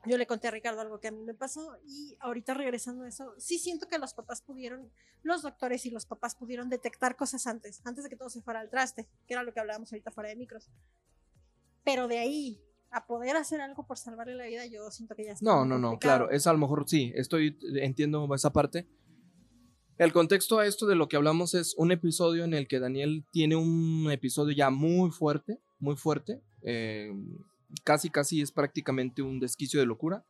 Yo le conté a Ricardo algo que a mí me pasó y ahorita regresando a eso, sí siento que los papás pudieron, los doctores y los papás pudieron detectar cosas antes, antes de que todo se fuera al traste, que era lo que hablábamos ahorita fuera de micros. Pero de ahí a poder hacer algo por salvarle la vida, yo siento que ya está No, no, no, claro, es a lo mejor sí, estoy, entiendo esa parte. El contexto a esto de lo que hablamos es un episodio en el que Daniel tiene un episodio ya muy fuerte, muy fuerte, eh, casi, casi es prácticamente un desquicio de locura.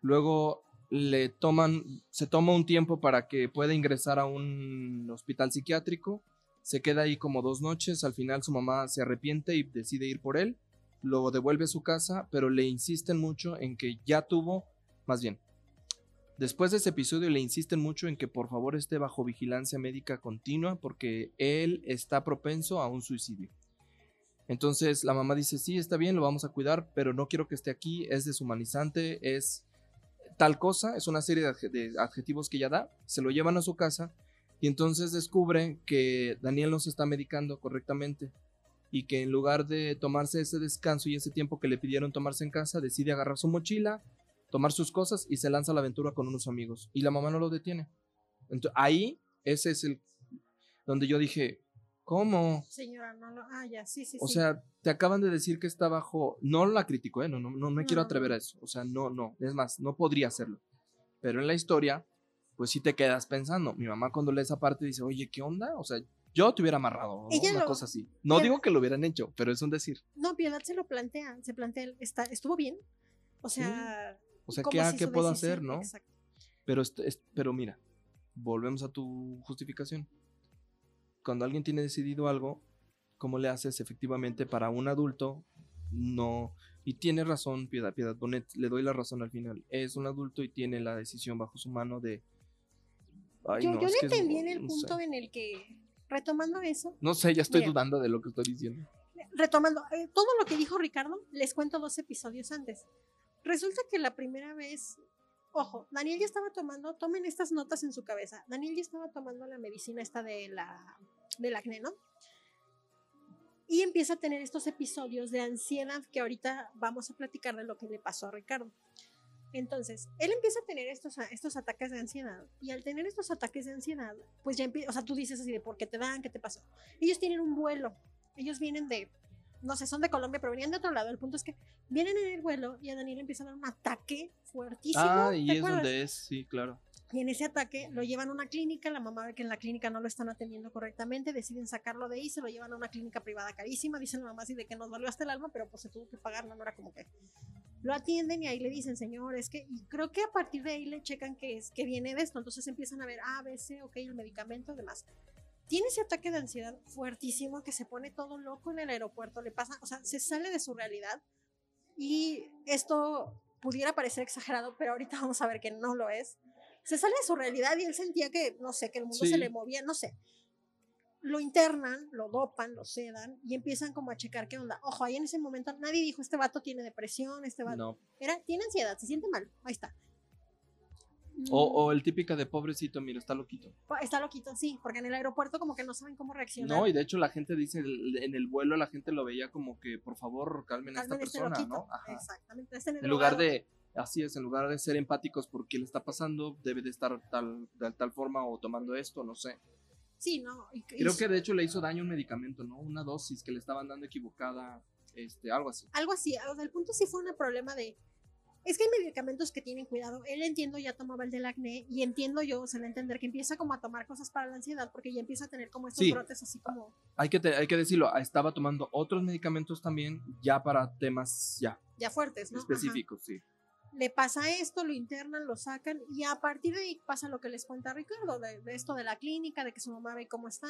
Luego le toman, se toma un tiempo para que pueda ingresar a un hospital psiquiátrico, se queda ahí como dos noches, al final su mamá se arrepiente y decide ir por él lo devuelve a su casa, pero le insisten mucho en que ya tuvo, más bien, después de ese episodio le insisten mucho en que por favor esté bajo vigilancia médica continua porque él está propenso a un suicidio. Entonces la mamá dice, sí, está bien, lo vamos a cuidar, pero no quiero que esté aquí, es deshumanizante, es tal cosa, es una serie de adje- de adjetivos que ella da, se lo llevan a su casa y entonces descubre que Daniel no se está medicando correctamente y que en lugar de tomarse ese descanso y ese tiempo que le pidieron tomarse en casa, decide agarrar su mochila, tomar sus cosas y se lanza a la aventura con unos amigos. Y la mamá no lo detiene. Entonces, ahí, ese es el donde yo dije, ¿cómo? Señora, no lo. Ah, ya, sí, sí, O sí. sea, te acaban de decir que está bajo. No la critico, ¿eh? No, no, no me quiero No, atrever no. a eso. O sea, no, no. Es más, no podría hacerlo. Pero en la historia, pues sí te quedas pensando. Mi mamá, cuando lee esa parte, dice, oye, ¿qué onda? O sea, yo te hubiera amarrado. ¿no? Ella Una lo- cosa así. No ella- digo que lo hubieran hecho, pero es un decir. No, Piedad se lo plantea, se plantea, está, estuvo bien. O Sí. sea, O sea, ¿cómo ¿qué, sí qué puedo decisión? hacer, no? Exacto. Pero, pero mira, volvemos a tu justificación. Cuando alguien tiene decidido algo, ¿cómo le haces efectivamente para un adulto? No. Y tiene razón, Piedad, Piedad Bonet, le doy la razón al final. Es un adulto y tiene la decisión bajo su mano de. Ay, yo no, yo es le que es- entendí en el no punto sé. en el que, retomando eso, No sé, ya estoy Mira. dudando de lo que estoy diciendo. retomando eh, todo lo que dijo Ricardo, les cuento dos episodios antes. Resulta que la primera vez, ojo, Daniel ya estaba tomando, tomen estas notas en su cabeza. Daniel ya estaba tomando la medicina esta de la del acné, ¿no? Y empieza a tener estos episodios de ansiedad que ahorita vamos a platicar de lo que le pasó a Ricardo. Entonces, él empieza a tener estos, estos ataques de ansiedad y al tener estos ataques de ansiedad, pues ya empieza, o sea, tú dices así de por qué te dan, qué te pasó. Ellos tienen un vuelo, ellos vienen de, no sé, son de Colombia, pero venían de otro lado. El punto es que vienen en el vuelo y a Daniel le empieza a dar un ataque fuertísimo. Ah, ¿te y es acuerdas? donde es, sí, claro. Y en ese ataque lo llevan a una clínica, la mamá ve que en la clínica no lo están atendiendo correctamente, deciden sacarlo de ahí, se lo llevan a una clínica privada carísima, dicen la mamá así de que nos valió hasta el alma, pero pues se tuvo que pagar, no, no era como que lo atienden y ahí le dicen, señor, es que, y creo que a partir de ahí le checan que es, que viene de esto, entonces empiezan a ver, A, B, C, ok, el medicamento, demás. Tiene ese ataque de ansiedad fuertísimo que se pone todo loco en el aeropuerto, le pasa, o sea, se sale de su realidad y esto pudiera parecer exagerado, pero ahorita vamos a ver que no lo es se sale de su realidad y él sentía que, no sé, que el mundo se le movía, no sé. Lo internan, lo dopan, lo sedan y empiezan como a checar qué onda. Ojo, ahí en ese momento nadie dijo, este vato tiene depresión, este vato... No. Era, tiene ansiedad, se siente mal, ahí está. O, mm. el típico de pobrecito, mira, está loquito. Está loquito, sí, porque en el aeropuerto como que no saben cómo reaccionar. No, y de hecho la gente dice, en el vuelo la gente lo veía como que, por favor, calmen, a esta persona, ¿no? Exactamente. Este en, lugar de, así es, en lugar de ser empáticos por qué le está pasando, debe de estar tal, de tal forma o tomando esto, no sé. Sí, no. Creo que de hecho le hizo daño un medicamento, ¿no? Una dosis que le estaban dando equivocada, este, algo así. Algo así, o sea, el punto sí fue un problema de... Es que hay medicamentos que tienen cuidado. Él entiendo ya tomaba el del acné y entiendo yo, o sea, entender que empieza como a tomar cosas para la ansiedad porque ya empieza a tener como estos brotes así como... Hay que, hay que decirlo, estaba tomando otros medicamentos también ya para temas ya. Ya fuertes, ¿no? Específicos, sí le pasa esto, lo internan, lo sacan y a partir de ahí pasa lo que les cuenta Ricardo, de, esto de la clínica, de que su mamá ve cómo está.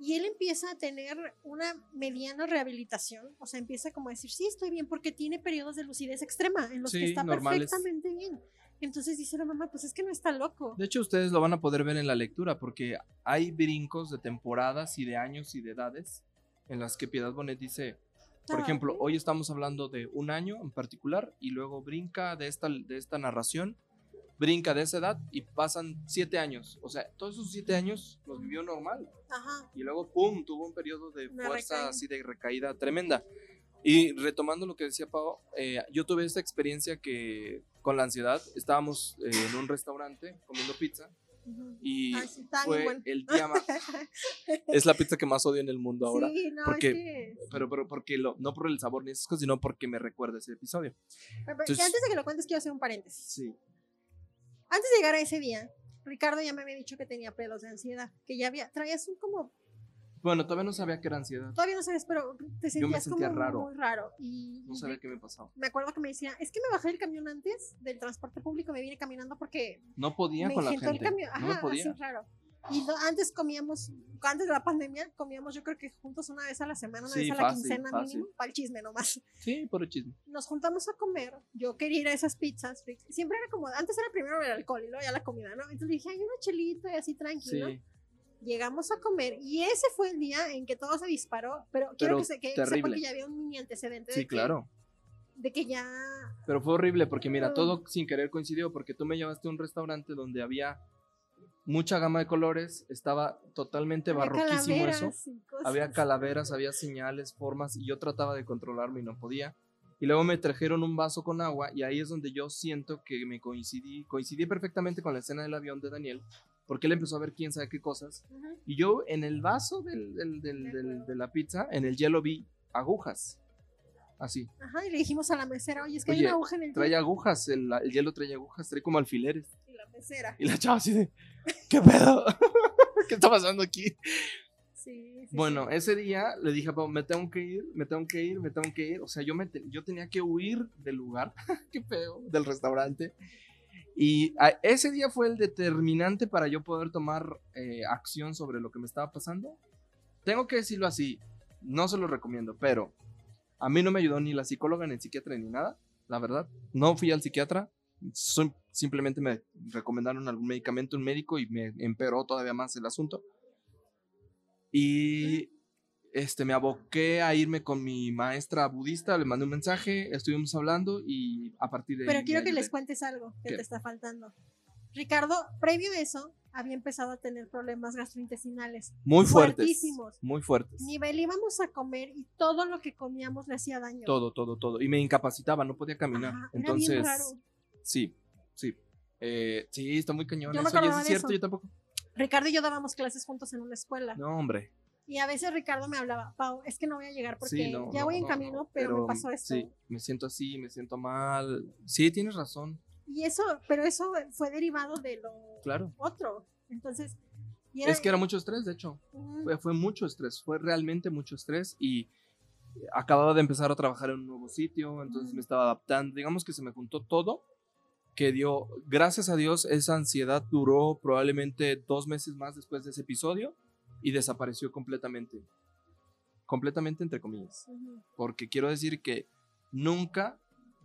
Y él empieza a tener una mediana rehabilitación, o sea, empieza como a decir, sí, estoy bien, porque tiene periodos de lucidez extrema en los que está perfectamente bien. Entonces dice la mamá, pues es que no está loco. De hecho, ustedes lo van a poder ver en la lectura, porque hay brincos de temporadas y de años y de edades en las que Piedad Bonet dice, por ejemplo, hoy estamos hablando de un año en particular y luego brinca de esta, de esta narración, brinca de esa edad y pasan siete años. O sea, todos esos siete años los vivió normal. Ajá. Y luego, ¡pum!, tuvo un periodo de fuerza así de recaída tremenda. Y retomando lo que decía Pau, eh, yo tuve esta experiencia que con la ansiedad estábamos eh, en un restaurante comiendo pizza y fue el día más. es la pizza que más odio en el mundo ahora. Sí, no, porque, pero, pero porque lo, no por el sabor ni esas cosas, sino porque me recuerda ese episodio. antes de que lo cuentes, quiero hacer un paréntesis. Sí. Antes de llegar a ese día, Ricardo ya me había dicho que tenía pedos de ansiedad, que ya había, traías un como bueno, todavía no sabía que era ansiedad. Todavía no sabes, pero te sentías como raro. muy raro. Y, no sabía qué me pasaba. Me acuerdo que me decía, es que me bajé del camión antes del transporte público, me vine caminando porque... No podía con la gente. El camión. Ajá, no podía. Así raro. Y antes comíamos, antes de la pandemia, comíamos yo creo que juntos una vez a la semana, una vez a la quincena mínimo, para el chisme nomás. Sí, por el chisme. Nos juntamos a comer, yo quería ir a esas pizzas, siempre era como, antes era primero el alcohol y luego ya la comida, ¿no? Entonces dije, hay una chelita y así tranquilo. Sí llegamos a comer y ese fue el día en que todo se disparó, pero, quiero que, se, que sepa que ya había un mini antecedente. Sí, claro. De que ya... Pero fue horrible porque mira, todo sin querer coincidió porque tú me llevaste a un restaurante donde había mucha gama de colores, estaba totalmente barroquísimo eso. Había calaveras, había señales, formas y yo trataba de controlarme y no podía. Y luego me trajeron un vaso con agua y ahí es donde yo siento que me coincidí, coincidí perfectamente con la escena del avión de Daniel, porque él empezó a ver quién sabe qué cosas. Y yo en el vaso del, del, del, de la pizza, en el hielo vi agujas. Así. Ajá, y le dijimos a la mesera, oye, es que hay una aguja en el hielo. Trae agujas, el, el, hielo trae agujas, trae como alfileres. Y la mesera. Y la chava así de, ¿qué pedo? ¿Qué está pasando aquí? Sí, sí, bueno, ese día le dije a Pau, me tengo que ir, me tengo que ir, me tengo que ir. O sea, yo, me yo tenía que huir del lugar, qué pedo, del restaurante. Y ese día fue el determinante para yo poder tomar eh, acción sobre lo que me estaba pasando. Tengo que decirlo así, no se lo recomiendo, pero a mí no me ayudó ni la psicóloga, ni el psiquiatra, ni nada, la verdad. No fui al psiquiatra, simplemente me recomendaron algún medicamento, un médico, y me empeoró todavía más el asunto. Y este, me aboqué a irme con mi maestra budista, le mandé un mensaje, estuvimos hablando y a partir de... Pero quiero que les cuentes algo que te está faltando. Ricardo, previo a eso, había empezado a tener problemas gastrointestinales. Muy fuertes. Muy fuertes. Nivel íbamos a comer y todo lo que comíamos le hacía daño. Todo, todo, todo. Y me incapacitaba, no podía caminar. Entonces, sí, sí. Eh, sí, está muy cañón. Yo eso, es cierto, yo tampoco. Ricardo y yo dábamos clases juntos en una escuela. No, hombre. Y a veces Ricardo me hablaba, Pau, es que no voy a llegar porque ya voy en camino, pero, me pasó esto. Sí, me siento así, me siento mal. Sí, tienes razón. Y eso, pero eso fue derivado de lo Claro. otro. Entonces, y Es que era mucho estrés, de hecho. Ujú. Fue, fue mucho estrés, fue realmente mucho estrés y acababa de empezar a trabajar en un nuevo sitio, entonces Ujú. me estaba adaptando. Digamos que se me juntó todo, que dio, gracias a Dios, esa ansiedad duró probablemente dos meses más después de ese episodio y desapareció completamente. Completamente entre comillas. Porque quiero decir que nunca,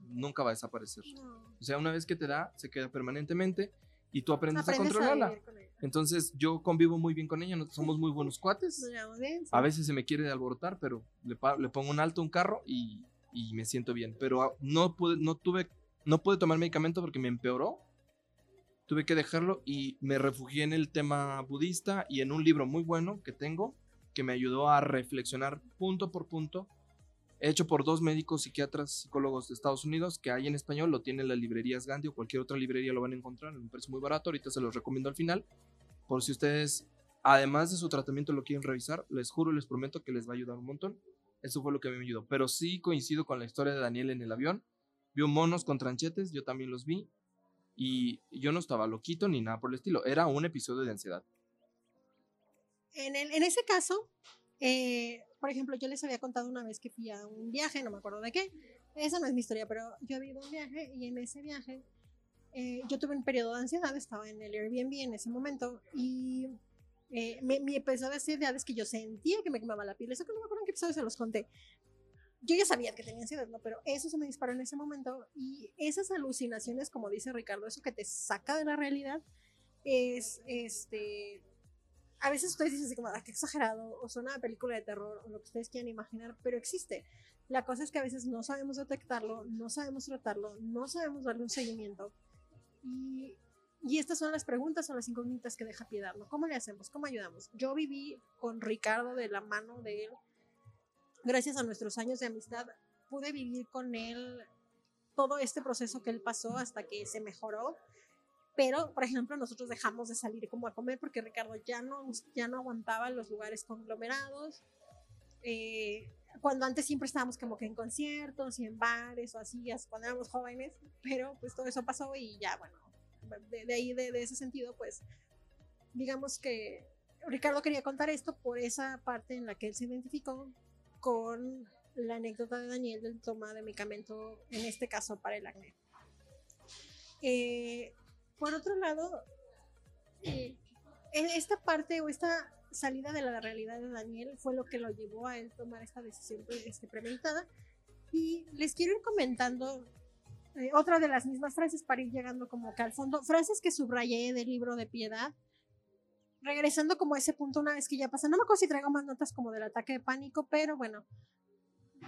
nunca va a desaparecer. No. O sea, una vez que te da, se queda permanentemente y tú aprendes, a controlarla. con. Entonces yo convivo muy bien con ella, somos muy buenos cuates. Bien, sí. A veces se me quiere alborotar, pero le, pongo un alto a un carro y, y me siento bien. Pero no pude, no tuve, no pude tomar medicamento porque me empeoró. Tuve que dejarlo y me refugié en el tema budista y en un libro muy bueno que tengo que me ayudó a reflexionar punto por punto, hecho por dos médicos psiquiatras psicólogos de Estados Unidos que hay en español, lo tienen las librerías Gandhi o cualquier otra librería lo van a encontrar, en un precio muy barato, ahorita se los recomiendo al final, por si ustedes además de su tratamiento lo quieren revisar, les juro les prometo que les va a ayudar un montón. Eso fue lo que me ayudó. Pero sí coincido con la historia de Daniel en el avión. Vio monos con tranchetes, yo también los vi. Y yo no estaba loquito ni nada por el estilo. Era un episodio de ansiedad. En, el- en ese caso, eh, por ejemplo, yo les había contado una vez que fui a un viaje, no me acuerdo de qué. Esa no es mi historia, pero yo había ido a un viaje y en ese viaje eh, yo tuve un periodo de ansiedad, estaba en el Airbnb en ese momento y eh, me- mi episodio de ansiedad es que yo sentía que me quemaba la piel. Eso que no me acuerdo en qué episodio se los conté. Yo ya sabía que tenía ansiedad, ¿no? Pero eso se me disparó en ese momento y esas alucinaciones, como dice Ricardo, eso que te saca de la realidad, es este a veces ustedes dicen así como, ah, qué exagerado, o suena a película de terror, o lo que ustedes quieran imaginar, pero existe. La cosa es que a veces no sabemos detectarlo, no sabemos tratarlo, no sabemos darle un seguimiento. Y, y estas son las preguntas, son las incógnitas que deja Piedad, ¿no? ¿Cómo le hacemos? ¿Cómo ayudamos? Yo viví con Ricardo de la mano de él, gracias a nuestros años de amistad, pude vivir con él todo este proceso que él pasó hasta que se mejoró. Pero, por ejemplo, nosotros dejamos de salir como a comer porque Ricardo ya no, ya no aguantaba los lugares conglomerados. Eh, cuando antes siempre estábamos como que en conciertos y en bares o así, as- cuando éramos jóvenes, pero pues todo eso pasó y ya, bueno, de, de ahí, de, de ese sentido, pues, digamos que Ricardo quería contar esto por esa parte en la que él se identificó con la anécdota de Daniel del toma de medicamento, en este caso para el acné. Eh, por otro lado, eh, en esta parte o esta salida de la realidad de Daniel fue lo que lo llevó a él tomar esta decisión este, premeditada. Y les quiero ir comentando eh, otra de las mismas frases para ir llegando como que al fondo, frases que subrayé del libro de piedad. Regresando como a ese punto una vez que ya pasa, no me acuerdo si traigo más notas como del ataque de pánico, pero bueno,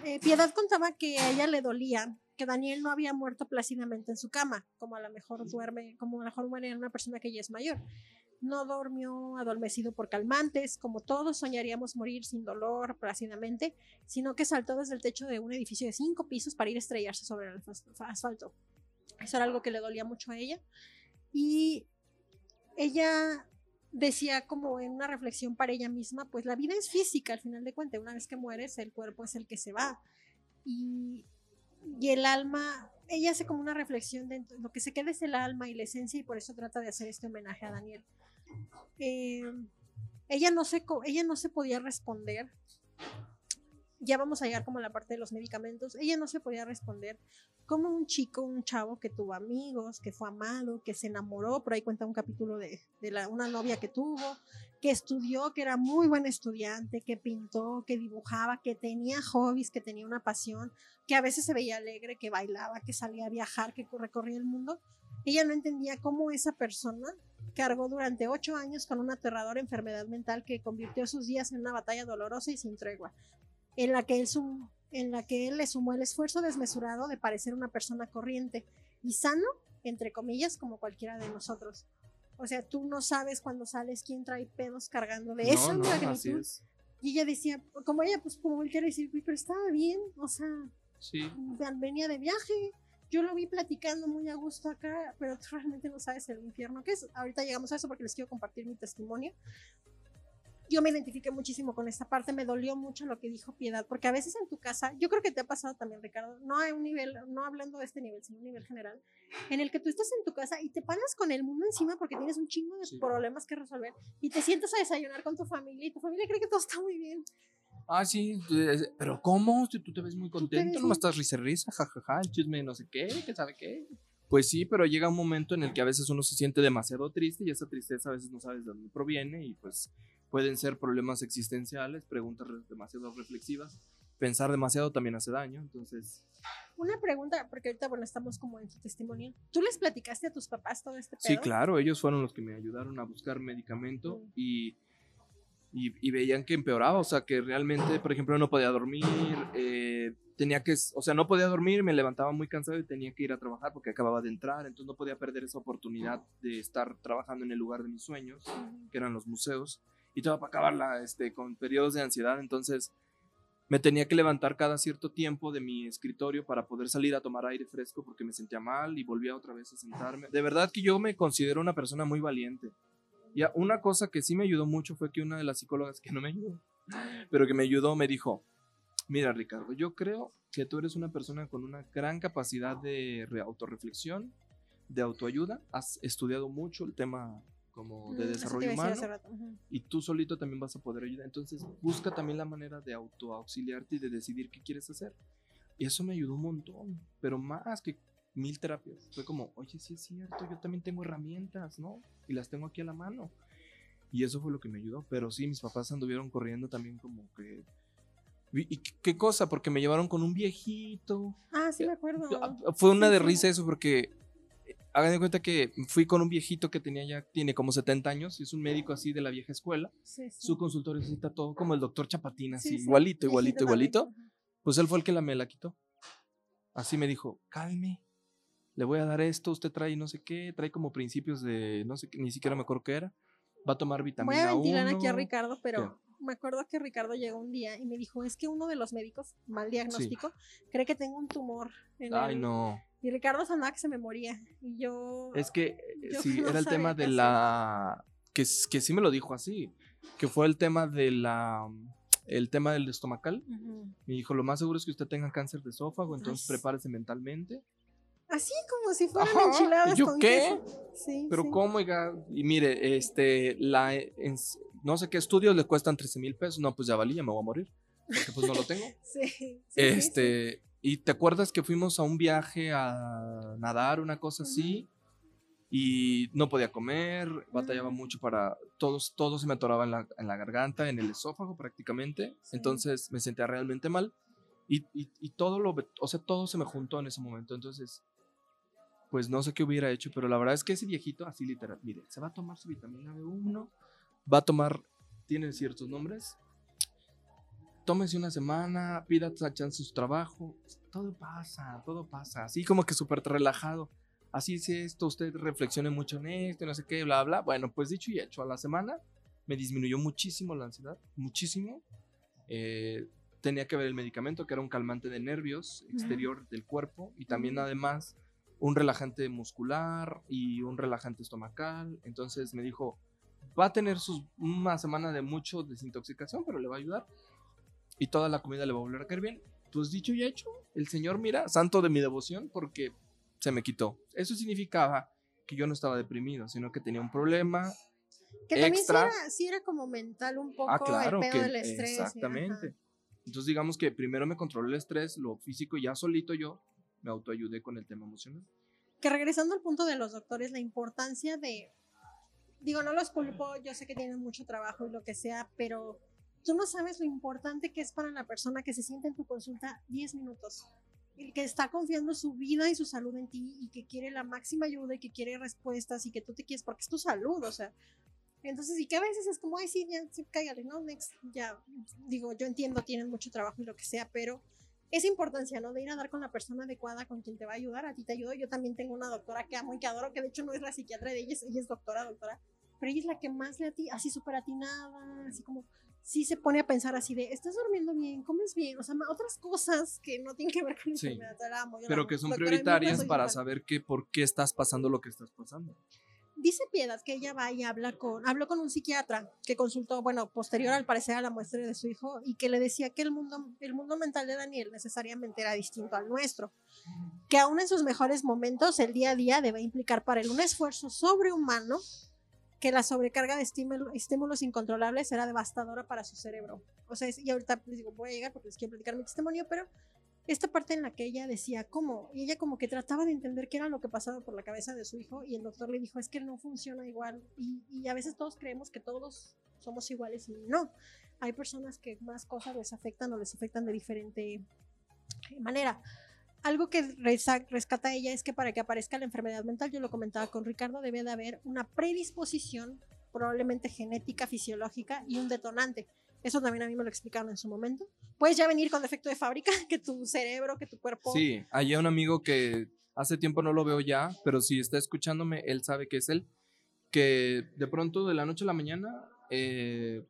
eh, Piedad contaba que a ella le dolía que Daniel no había muerto plácidamente en su cama, como a lo mejor duerme, como a lo mejor muere una persona que ya es mayor. No durmió adormecido por calmantes, como todos soñaríamos morir sin dolor plácidamente, sino que saltó desde el techo de un edificio de cinco pisos para ir a estrellarse sobre el as- asfalto. Eso era algo que le dolía mucho a ella. Y ella decía como en una reflexión para ella misma, pues la vida es física al final de cuentas, una vez que mueres el cuerpo es el que se va y, y el alma, ella hace como una reflexión de lo que se queda es el alma y la esencia y por eso trata de hacer este homenaje a Daniel. Eh, ella, no se, ella no se podía responder, ya vamos a llegar como a la parte de los medicamentos, ella no se podía responder. Como un chico, un chavo que tuvo amigos, que fue amado, que se enamoró, por ahí cuenta un capítulo de, de la, una novia que tuvo, que estudió, que era muy buen estudiante, que pintó, que dibujaba, que tenía hobbies, que tenía una pasión, que a veces se veía alegre, que bailaba, que salía a viajar, que recorría el mundo. Ella no entendía cómo esa persona cargó durante ocho años con una aterradora enfermedad mental que convirtió sus días en una batalla dolorosa y sin tregua, en la que él, sum- en la que él le sumó el esfuerzo desmesurado de parecer una persona corriente y sano, entre comillas, como cualquiera de nosotros. O sea, tú no sabes cuando sales quién trae pedos cargando de esa no, no, así magnitud. es. Y ella decía, como ella, pues como voltear y decir, "Uy, pero estaba bien, o sea, Sí, venía de viaje, yo lo vi platicando muy a gusto acá, pero tú realmente no sabes el infierno que es. Ahorita llegamos a eso porque les quiero compartir mi testimonio. Yo me identifiqué muchísimo con esta parte, me dolió mucho lo que dijo Piedad, porque a veces en tu casa, yo creo que te ha pasado también, Ricardo, no hay un nivel, no hablando de este nivel, sino un nivel general, en el que tú estás en tu casa y te paras con el mundo encima porque tienes un chingo de problemas que resolver y te sientas a desayunar con tu familia y tu familia cree que todo está muy bien. Ah, sí, pero ¿cómo? Si tú te ves muy contento, nomás estás risa risa, jajaja, el chisme no sé qué, que sabe qué. Pues sí, pero llega un momento en el que a veces uno se siente demasiado triste y esa tristeza a veces no sabes de dónde proviene y pues pueden ser problemas existenciales, preguntas demasiado reflexivas. Pensar demasiado también hace daño, entonces... Una pregunta, porque ahorita, bueno, estamos como en tu testimonio. ¿Tú les platicaste a tus papás todo este pedo? Sí, claro, ellos fueron los que me ayudaron a buscar medicamento mm. y, y, veían que empeoraba, o sea, que realmente, por ejemplo, no podía dormir, eh, tenía que, o sea, no podía dormir, me levantaba muy cansado y tenía que ir a trabajar porque acababa de entrar, entonces no podía perder esa oportunidad de estar trabajando en el lugar de mis sueños, que eran los museos y todo para acabarla este, con periodos de ansiedad. Entonces me tenía que levantar cada cierto tiempo de mi escritorio para poder salir a tomar aire fresco porque me sentía mal y volvía otra vez a sentarme. De verdad que yo me considero una persona muy valiente. Y una cosa que sí me ayudó mucho fue que una de las psicólogas que no me ayudó, pero que me ayudó, me dijo, mira Ricardo, yo creo que tú eres una persona con una gran capacidad de autorreflexión, de autoayuda, has estudiado mucho el tema como de mm, desarrollo humano y tú solito también vas a poder ayudar. Entonces busca también la manera de autoauxiliarte y de decidir qué quieres hacer. Y eso me ayudó un montón, pero más que mil terapias. Fue como, oye, sí es cierto, yo también tengo herramientas, ¿no? Y las tengo aquí a la mano. Y eso fue lo que me ayudó. Pero sí, mis papás anduvieron corriendo también como que... ¿Y qué cosa? Porque me llevaron con un viejito. Ah, sí me acuerdo. Fue una de risa eso porque hagan de cuenta que fui con un viejito que tenía ya, tiene como 70 años, y es un médico así de la vieja escuela. Su consultorio está todo como el doctor Chapatín, así, igualito, igualito, igualito. Pues él fue el que la me la quitó. Así me dijo, calme, le voy a dar esto, usted trae no sé qué, trae como principios de, no sé, ni siquiera me acuerdo qué era. Va a tomar vitamina Voy a ventilar aquí a Ricardo, pero me acuerdo que Ricardo llegó un día y me dijo, es que uno de los médicos, mal diagnóstico, cree que tengo un tumor. En Ay, no. Y Ricardo sonaba que se me moría. Y yo. Es que eh, sí, era el tema de la. Que, que sí me lo dijo así. Que fue el tema de la. El tema del estomacal. Me dijo: Lo más seguro es que usted tenga cáncer de esófago, entonces prepárese mentalmente. Así como si fueran enchiladas. ¿Yo qué? Sí. Pero ¿cómo, Y mire, este. La, no sé qué estudios le cuestan 13 mil pesos. No, pues ya valía, me voy a morir. Porque pues no lo tengo. sí. este. Y te acuerdas que fuimos a un viaje a nadar, una cosa así, y no podía comer, batallaba mucho para, todos, todo se me atoraba en la, en la garganta, en el esófago prácticamente, entonces me sentía realmente mal. Y, y, todo lo, o sea, todo se me juntó en ese momento, entonces, pues no sé qué hubiera hecho, pero la verdad es que ese viejito, así literal, mire, se va a tomar su vitamina B1, va a tomar, tiene ciertos nombres, tómese una semana, pida chance su trabajo, todo pasa, todo pasa, así como que súper relajado. Así es esto, usted reflexione mucho en esto, no sé qué, bla, bla. Bueno, pues dicho y hecho, a la semana me disminuyó muchísimo la ansiedad, muchísimo. Eh, tenía que ver el medicamento, que era un calmante de nervios exterior del cuerpo y también además un relajante muscular y un relajante estomacal. Entonces me dijo, va a tener sus, una semana de mucho desintoxicación, pero le va a ayudar y toda la comida le va a volver a caer bien. Pues dicho y hecho, el Señor, mira, santo de mi devoción, porque se me quitó. Eso significaba que yo no estaba deprimido, sino que tenía un problema. Que también Sí, era, como mental un poco ah, claro, el pedo del estrés. Exactamente. Entonces digamos que primero me controlé el estrés, lo físico, y ya solito yo me autoayudé con el tema emocional. Que regresando al punto de los doctores, la importancia de, digo, no los culpo, yo sé que tienen mucho trabajo y lo que sea, pero tú no sabes lo importante que es para la persona que se siente en tu consulta 10 minutos. El que está confiando su vida y su salud en ti y que quiere la máxima ayuda y que quiere respuestas y que tú te quieres porque es tu salud, o sea. Entonces, y que a veces es como, ay, sí, ya, sí, cállale, ¿no? Next, ya, digo, yo entiendo, tienen mucho trabajo y lo que sea, pero esa importancia, ¿no? De ir a dar con la persona adecuada, con quien te va a ayudar, a ti te ayudo. Yo también tengo una doctora que amo y que adoro, que de hecho no es la psiquiatra de ella, ella es doctora, doctora, pero ella es la que más le a ti, así súper atinada, así como, sí se pone a pensar así de, estás durmiendo bien, comes bien, o sea, otras cosas que no tienen que ver con la enfermedad. pero que son prioritarias para saber que, por qué estás pasando lo que estás pasando. Dice Piedad que ella va y habla con, habló con un psiquiatra que consultó, bueno, posterior al parecer a la muestra de su hijo y que le decía que el mundo, el mundo mental de Daniel necesariamente era distinto al nuestro, que aún en sus mejores momentos el día a día debe implicar para él un esfuerzo sobrehumano, que la sobrecarga de estímulos incontrolables era devastadora para su cerebro. O sea, y ahorita les digo, voy a llegar porque les quiero platicar mi testimonio, pero esta parte en la que ella decía cómo, y ella como que trataba de entender qué era lo que pasaba por la cabeza de su hijo, y el doctor le dijo, es que no funciona igual, y, a veces todos creemos que todos somos iguales, y no, hay personas que más cosas les afectan o les afectan de diferente manera. Algo que rescata ella es que para que aparezca la enfermedad mental, yo lo comentaba con Ricardo, debe de haber una predisposición, probablemente genética, fisiológica, y un detonante. Eso también a mí me lo explicaron en su momento. Puedes ya venir con defecto de fábrica, que tu cerebro, que tu cuerpo. Sí, hay un amigo que hace tiempo no lo veo ya, pero si está escuchándome, él sabe que es él, que de pronto de la noche a la mañana eh,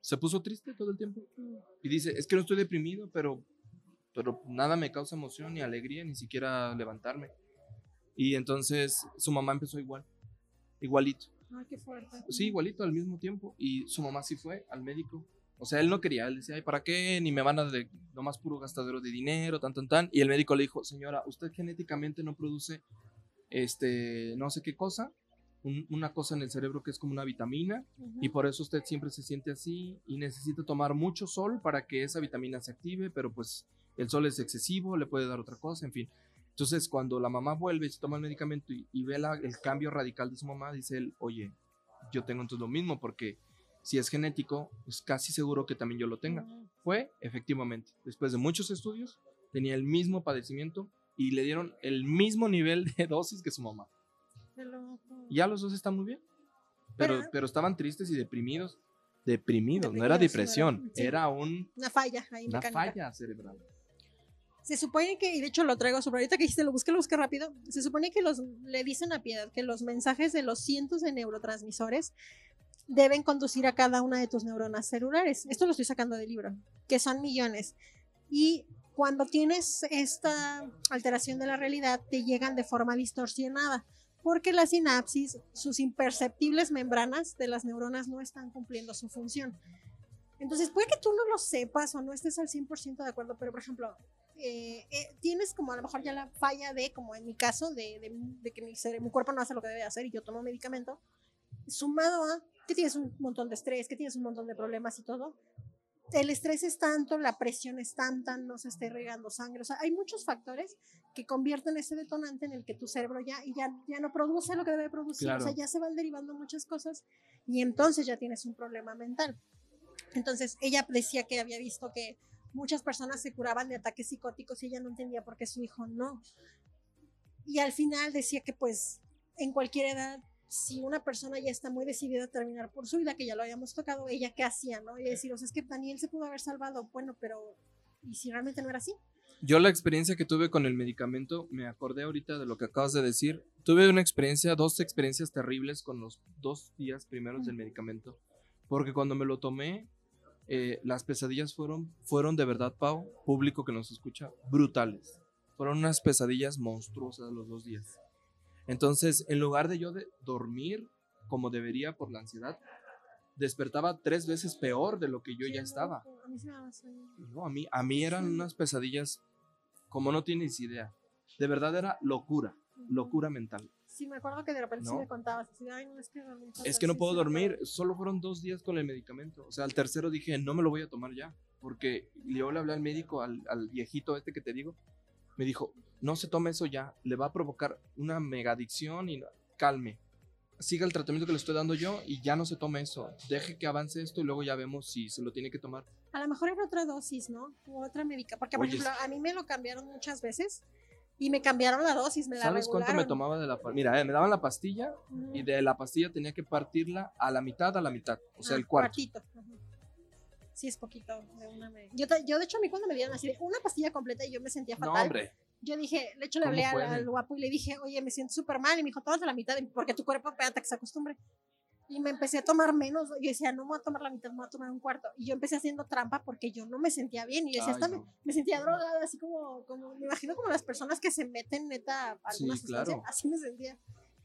se puso triste todo el tiempo. Y dice, es que no estoy deprimido, pero, pero nada me causa emoción ni alegría, ni siquiera levantarme. Y entonces su mamá empezó igual, igualito. Ay, qué fuerte. Sí, igualito al mismo tiempo. Y su mamá sí fue al médico o sea, él no quería, él decía, ay, ¿para qué? Ni me van a de más puro gastadero de dinero, tan, tan, tan. Y el médico le dijo, señora, usted genéticamente no produce, este, no sé qué cosa, una cosa en el cerebro que es como una vitamina, y por eso usted siempre se siente así y necesita tomar mucho sol para que esa vitamina se active, pero pues el sol es excesivo, le puede dar otra cosa, en fin. Entonces, cuando la mamá vuelve y se toma el medicamento y, ve el cambio radical de su mamá, dice él, oye, yo tengo entonces lo mismo porque si es genético, es casi seguro que también yo lo tenga. Fue, efectivamente, después de muchos estudios, tenía el mismo padecimiento y le dieron el mismo nivel de dosis que su mamá. Ya los dos están muy bien. Pero, pero, estaban tristes y deprimidos. Deprimidos, no era depresión, era, un, una falla Una falla cerebral. Se supone que, y de hecho lo traigo sobre ahorita que dijiste, lo busqué, lo busqué rápido. Se supone que los, le dicen a Piedad que los mensajes de los cientos de neurotransmisores deben conducir a cada una de tus neuronas celulares. Esto lo estoy sacando del libro, que son millones. Y cuando tienes esta alteración de la realidad, te llegan de forma distorsionada, porque la sinapsis, sus imperceptibles membranas de las neuronas no están cumpliendo su función. Entonces, puede que tú no lo sepas o no estés al 100% de acuerdo, pero por ejemplo, eh, eh, tienes como a lo mejor ya la falla de, como en mi caso, de, que mi, mi cuerpo no hace lo que debe hacer y yo tomo medicamento, sumado a que tienes un montón de estrés, que tienes un montón de problemas y todo. El estrés es tanto, la presión es tanta, no se esté regando sangre. O sea, hay muchos factores que convierten ese detonante en el que tu cerebro ya, ya, ya no produce lo que debe producir. O sea, ya se van derivando muchas cosas y entonces ya tienes un problema mental. Entonces, ella decía que había visto que muchas personas se curaban de ataques psicóticos y ella no entendía por qué su hijo no. Y al final decía que pues en cualquier edad si una persona ya está muy decidida a terminar por su vida, que ya lo habíamos tocado, ella qué hacía, ¿no? Y decir, o sea, es que Daniel se pudo haber salvado, bueno, pero ¿y si realmente no era así? Yo la experiencia que tuve con el medicamento, me acordé ahorita de lo que acabas de decir, tuve una experiencia, dos experiencias terribles con los dos días primeros del medicamento, porque cuando me lo tomé, eh, las pesadillas fueron, fueron de verdad, Pau, público que nos escucha, brutales. Fueron unas pesadillas monstruosas los dos días. Entonces, en lugar de yo de dormir como debería por la ansiedad, despertaba tres veces peor de lo que yo ya estaba. No, a mí, a mí eran unas pesadillas como no tienes idea. De verdad era locura, locura mental. Sí, me acuerdo que de repente sí me contabas, es que Es que no puedo dormir, solo fueron dos días con el medicamento. O sea, al tercero dije, no me lo voy a tomar ya, porque yo le hablé al médico, al, al viejito este que te digo, me dijo, no se tome eso ya, le va a provocar una mega adicción y calme. Siga el tratamiento que le estoy dando yo y ya no se tome eso. Deje que avance esto y luego ya vemos si se lo tiene que tomar. A lo mejor era otra dosis, ¿no? O otra médica. Porque, por ejemplo, a mí me lo cambiaron muchas veces y me cambiaron la dosis, me la ¿Sabes cuánto me tomaba de la Mira, eh, me daban la pastilla y de la pastilla tenía que partirla a la mitad, a la mitad. O sea, ah, el cuarto. Cuartito. Sí, es poquito. De una yo, yo, de hecho, a mí cuando me dieron así una pastilla completa y yo me sentía fatal. No, hombre yo dije, de hecho le hablé al, guapo y le dije, oye, me siento súper mal. Y me dijo, tómate la mitad, porque tu cuerpo, espérate que se acostumbre. Y me empecé a tomar menos. Yo decía, no me voy a tomar la mitad, me voy a tomar un cuarto. Y yo empecé haciendo trampa porque yo no me sentía bien. Y yo decía, me, sentía drogada, así como, como, me imagino como las personas que se meten neta a alguna sustancia. Así me sentía.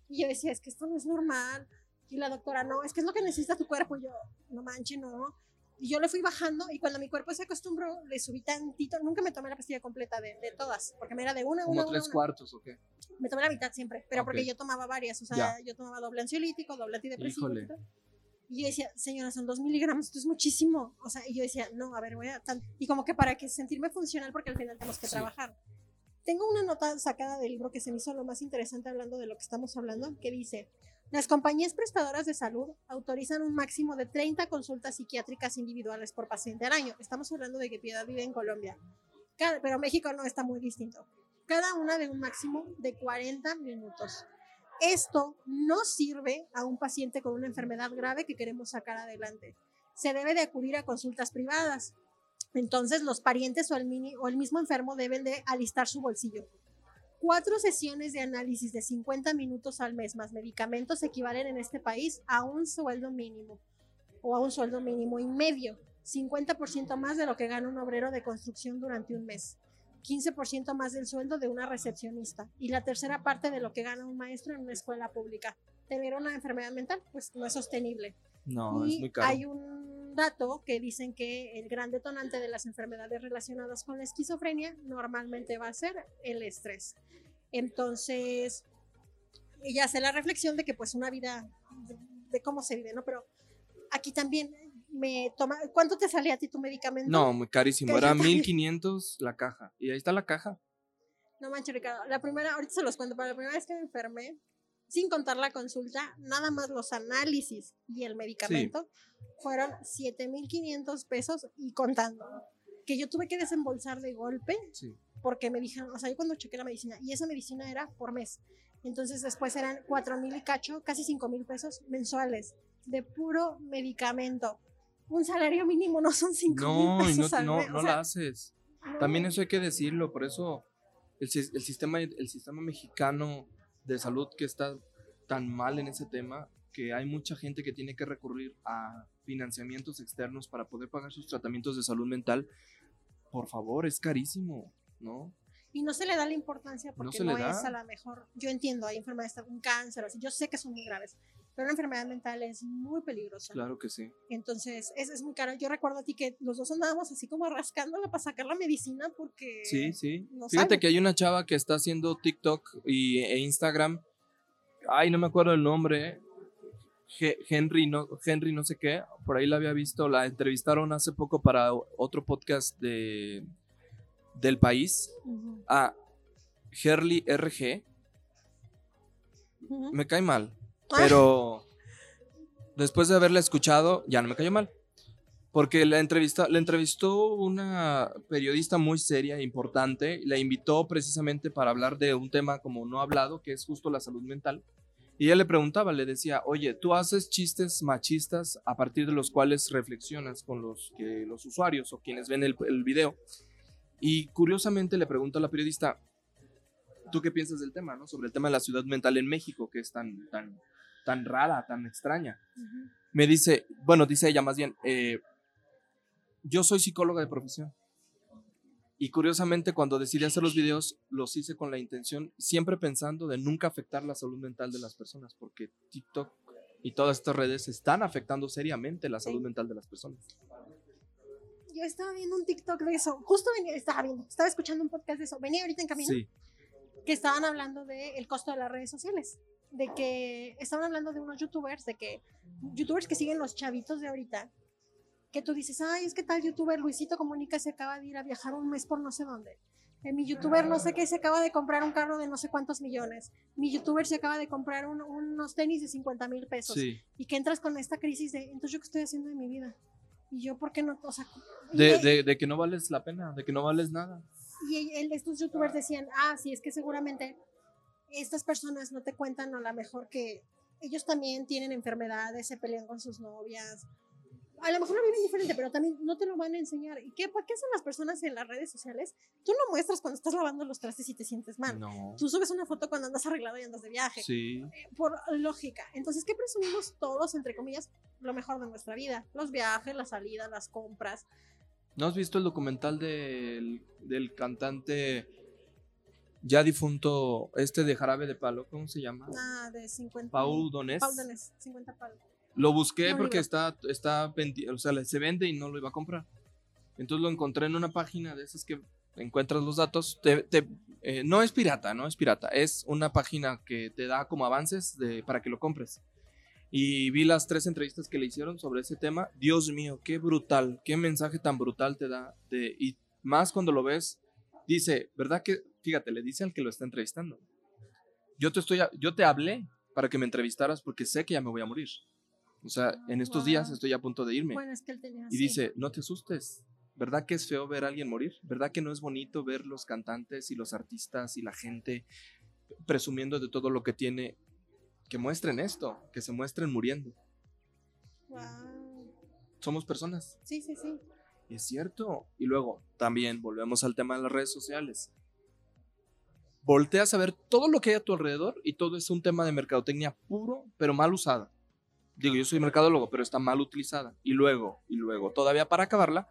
Y yo decía, es que esto no es normal. Y la doctora, no, es que es lo que necesita tu cuerpo. Y yo, no manches, no. Y yo le fui bajando y cuando mi cuerpo se acostumbró, le subí tantito. Nunca me tomé la pastilla completa de, de todas, porque me era de una, una, Como tres una, cuartos, ¿o qué? Me tomé la mitad siempre, pero porque Ok. yo tomaba varias. O sea, Ya. yo tomaba doble ansiolítico, doble antidepresivo. Híjole. Y yo decía, señora, son dos miligramos, esto es muchísimo. O sea, y yo decía, no, a ver, voy a... tan-". Y como que para que sentirme funcional, porque al final tenemos que Sí. trabajar. Tengo una nota sacada del libro que se me hizo lo más interesante hablando de lo que estamos hablando, que dice, las compañías prestadoras de salud autorizan un máximo de 30 consultas psiquiátricas individuales por paciente al año. Estamos hablando de que Piedad vive en Colombia, pero México no está muy distinto. Cada una de un máximo de 40 minutos. Esto no sirve a un paciente con una enfermedad grave que queremos sacar adelante. Se debe de acudir a consultas privadas. Entonces los parientes o el, mini- o el mismo enfermo deben de alistar su bolsillo. Cuatro sesiones de análisis de 50 minutos al mes más medicamentos equivalen en este país a un sueldo mínimo o a un sueldo mínimo y medio, 50% más de lo que gana un obrero de construcción durante un mes. 15% más del sueldo de una recepcionista y la tercera parte de lo que gana un maestro en una escuela pública. Tener una enfermedad mental, pues no es sostenible. No, y es muy caro. hay un dato que dicen que el gran detonante de las enfermedades relacionadas con la esquizofrenia normalmente va a ser el estrés. Entonces, ella hace la reflexión de que pues una vida, de, de cómo se vive, ¿no? Pero aquí también me toma, ¿cuánto te sale a ti tu medicamento? No, muy carísimo. Era yo también- 1500 la caja. Y ahí está la caja. No manches, Ricardo. La primera, ahorita se los cuento, pero la primera vez que me enfermé, sin contar la consulta, nada más los análisis y el medicamento, fueron 7,500 pesos y contando. Que yo tuve que desembolsar de golpe Sí. porque me dijeron, o sea, yo cuando chequé la medicina, y esa medicina era por mes. Entonces después eran 4 mil y cacho, casi 5 mil pesos mensuales de puro medicamento. Un salario mínimo no son 5 No, mil y no, pesos al no, mes, o no sea, la haces. no. También eso hay que decirlo, por eso el sistema, el sistema mexicano de salud que está tan mal en ese tema, que hay mucha gente que tiene que recurrir a financiamientos externos para poder pagar sus tratamientos de salud mental. Por favor, es carísimo, ¿no? Y no se le da la importancia porque no, es a la mejor. Yo entiendo, hay enfermedades, un cáncer, así, yo sé que son muy graves, pero una enfermedad mental es muy peligrosa. Claro que sí. Entonces, es, es muy caro. Yo recuerdo a ti que los dos andábamos así como rascándola para sacar la medicina porque. Sí, sí. no Fíjate que hay una chava que está haciendo TikTok y, e Instagram. Ay, no me acuerdo el nombre. Henry, no, Henry, no sé qué. Por ahí la había visto. La entrevistaron hace poco para otro podcast de, del país. A Herly RG. Me cae mal. Pero después de haberla escuchado, ya no me cayó mal. Porque la, entrevista, la entrevistó una periodista muy seria e importante. y La invitó precisamente para hablar de un tema como no hablado, que es justo la salud mental. Y ella le preguntaba, le decía, oye, tú haces chistes machistas a partir de los cuales reflexionas con los, que, los usuarios o quienes ven el, el video. Y curiosamente le pregunta a la periodista, ¿tú qué piensas del tema, no? Sobre el tema de la ciudad mental en México, que es tan, tan, tan rara, tan extraña. Me dice, bueno, dice ella más bien, eh, yo soy psicóloga de profesión. Y curiosamente cuando decidí hacer los videos, los hice con la intención, siempre pensando de nunca afectar la salud mental de las personas, porque TikTok y todas estas redes están afectando seriamente la salud Sí. mental de las personas. Yo estaba viendo un TikTok de eso. Justo venía, estaba viendo, estaba escuchando un podcast de eso. Venía ahorita en camino. Sí, que estaban hablando del el costo de las redes sociales. De que estaban hablando de unos youtubers, de que youtubers que siguen los chavitos de ahorita, que tú dices, ay, es que tal youtuber Luisito Comunica se acaba de ir a viajar un mes por no sé dónde. Eh, mi youtuber no sé qué se acaba de comprar un carro de no sé cuántos millones. Mi youtuber se acaba de comprar un- unos tenis de 50 mil pesos. sí. Y que entras con esta crisis de, entonces yo qué estoy haciendo de mi vida. Y yo, ¿por qué no? O sea, De, de- de- de que no vales la pena, de que no vales nada. y el- estos youtubers decían, ah, sí, es que seguramente estas personas no te cuentan a lo mejor que ellos también tienen enfermedades, se pelean con sus novias. A lo mejor lo viven diferente, pero también no te lo van a enseñar. ¿Y qué, ¿Para qué hacen las personas en las redes sociales? Tú no muestras cuando estás lavando los trastes y te sientes mal. No. Tú subes una foto cuando andas arreglado y andas de viaje. Sí. Eh, Por lógica. Entonces, ¿qué presumimos todos, entre comillas, lo mejor de nuestra vida? Los viajes, las salidas, las compras. ¿No has visto el documental del, del cantante ya difunto, este de Jarabe de Palo, ¿cómo se llama? Ah, de 50. Paul Donés. Paul Donés, 50 palos. Lo busqué porque está, está, o sea, se vende y no lo iba a comprar. Entonces lo encontré en una página de esas que encuentras los datos. Te- te- eh, no es pirata, no es pirata. Es una página que te da como avances de, para que lo compres. Y vi las tres entrevistas que le hicieron sobre ese tema. Dios mío, qué brutal, qué mensaje tan brutal te da. de- y más cuando lo ves, dice, ¿verdad que? Fíjate, le dice al que lo está entrevistando. Yo te, estoy, yo te hablé para que me entrevistaras porque sé que ya me voy a morir. O sea, en estos días estoy a punto de irme. Bueno, es que él tenía. Y dice, no te asustes. ¿Verdad que es feo ver a alguien morir? ¿Verdad que no es bonito ver los cantantes y los artistas y la gente presumiendo de todo lo que tiene? Que muestren esto, que se muestren muriendo. Wow. Somos personas. Sí, sí, sí. Y es cierto. Y luego, también volvemos al tema de las redes sociales. Volteas a ver todo lo que hay a tu alrededor y todo es un tema de mercadotecnia puro, pero mal usada. Digo, yo soy mercadólogo, pero está mal utilizada. Y luego, y luego, todavía para acabarla,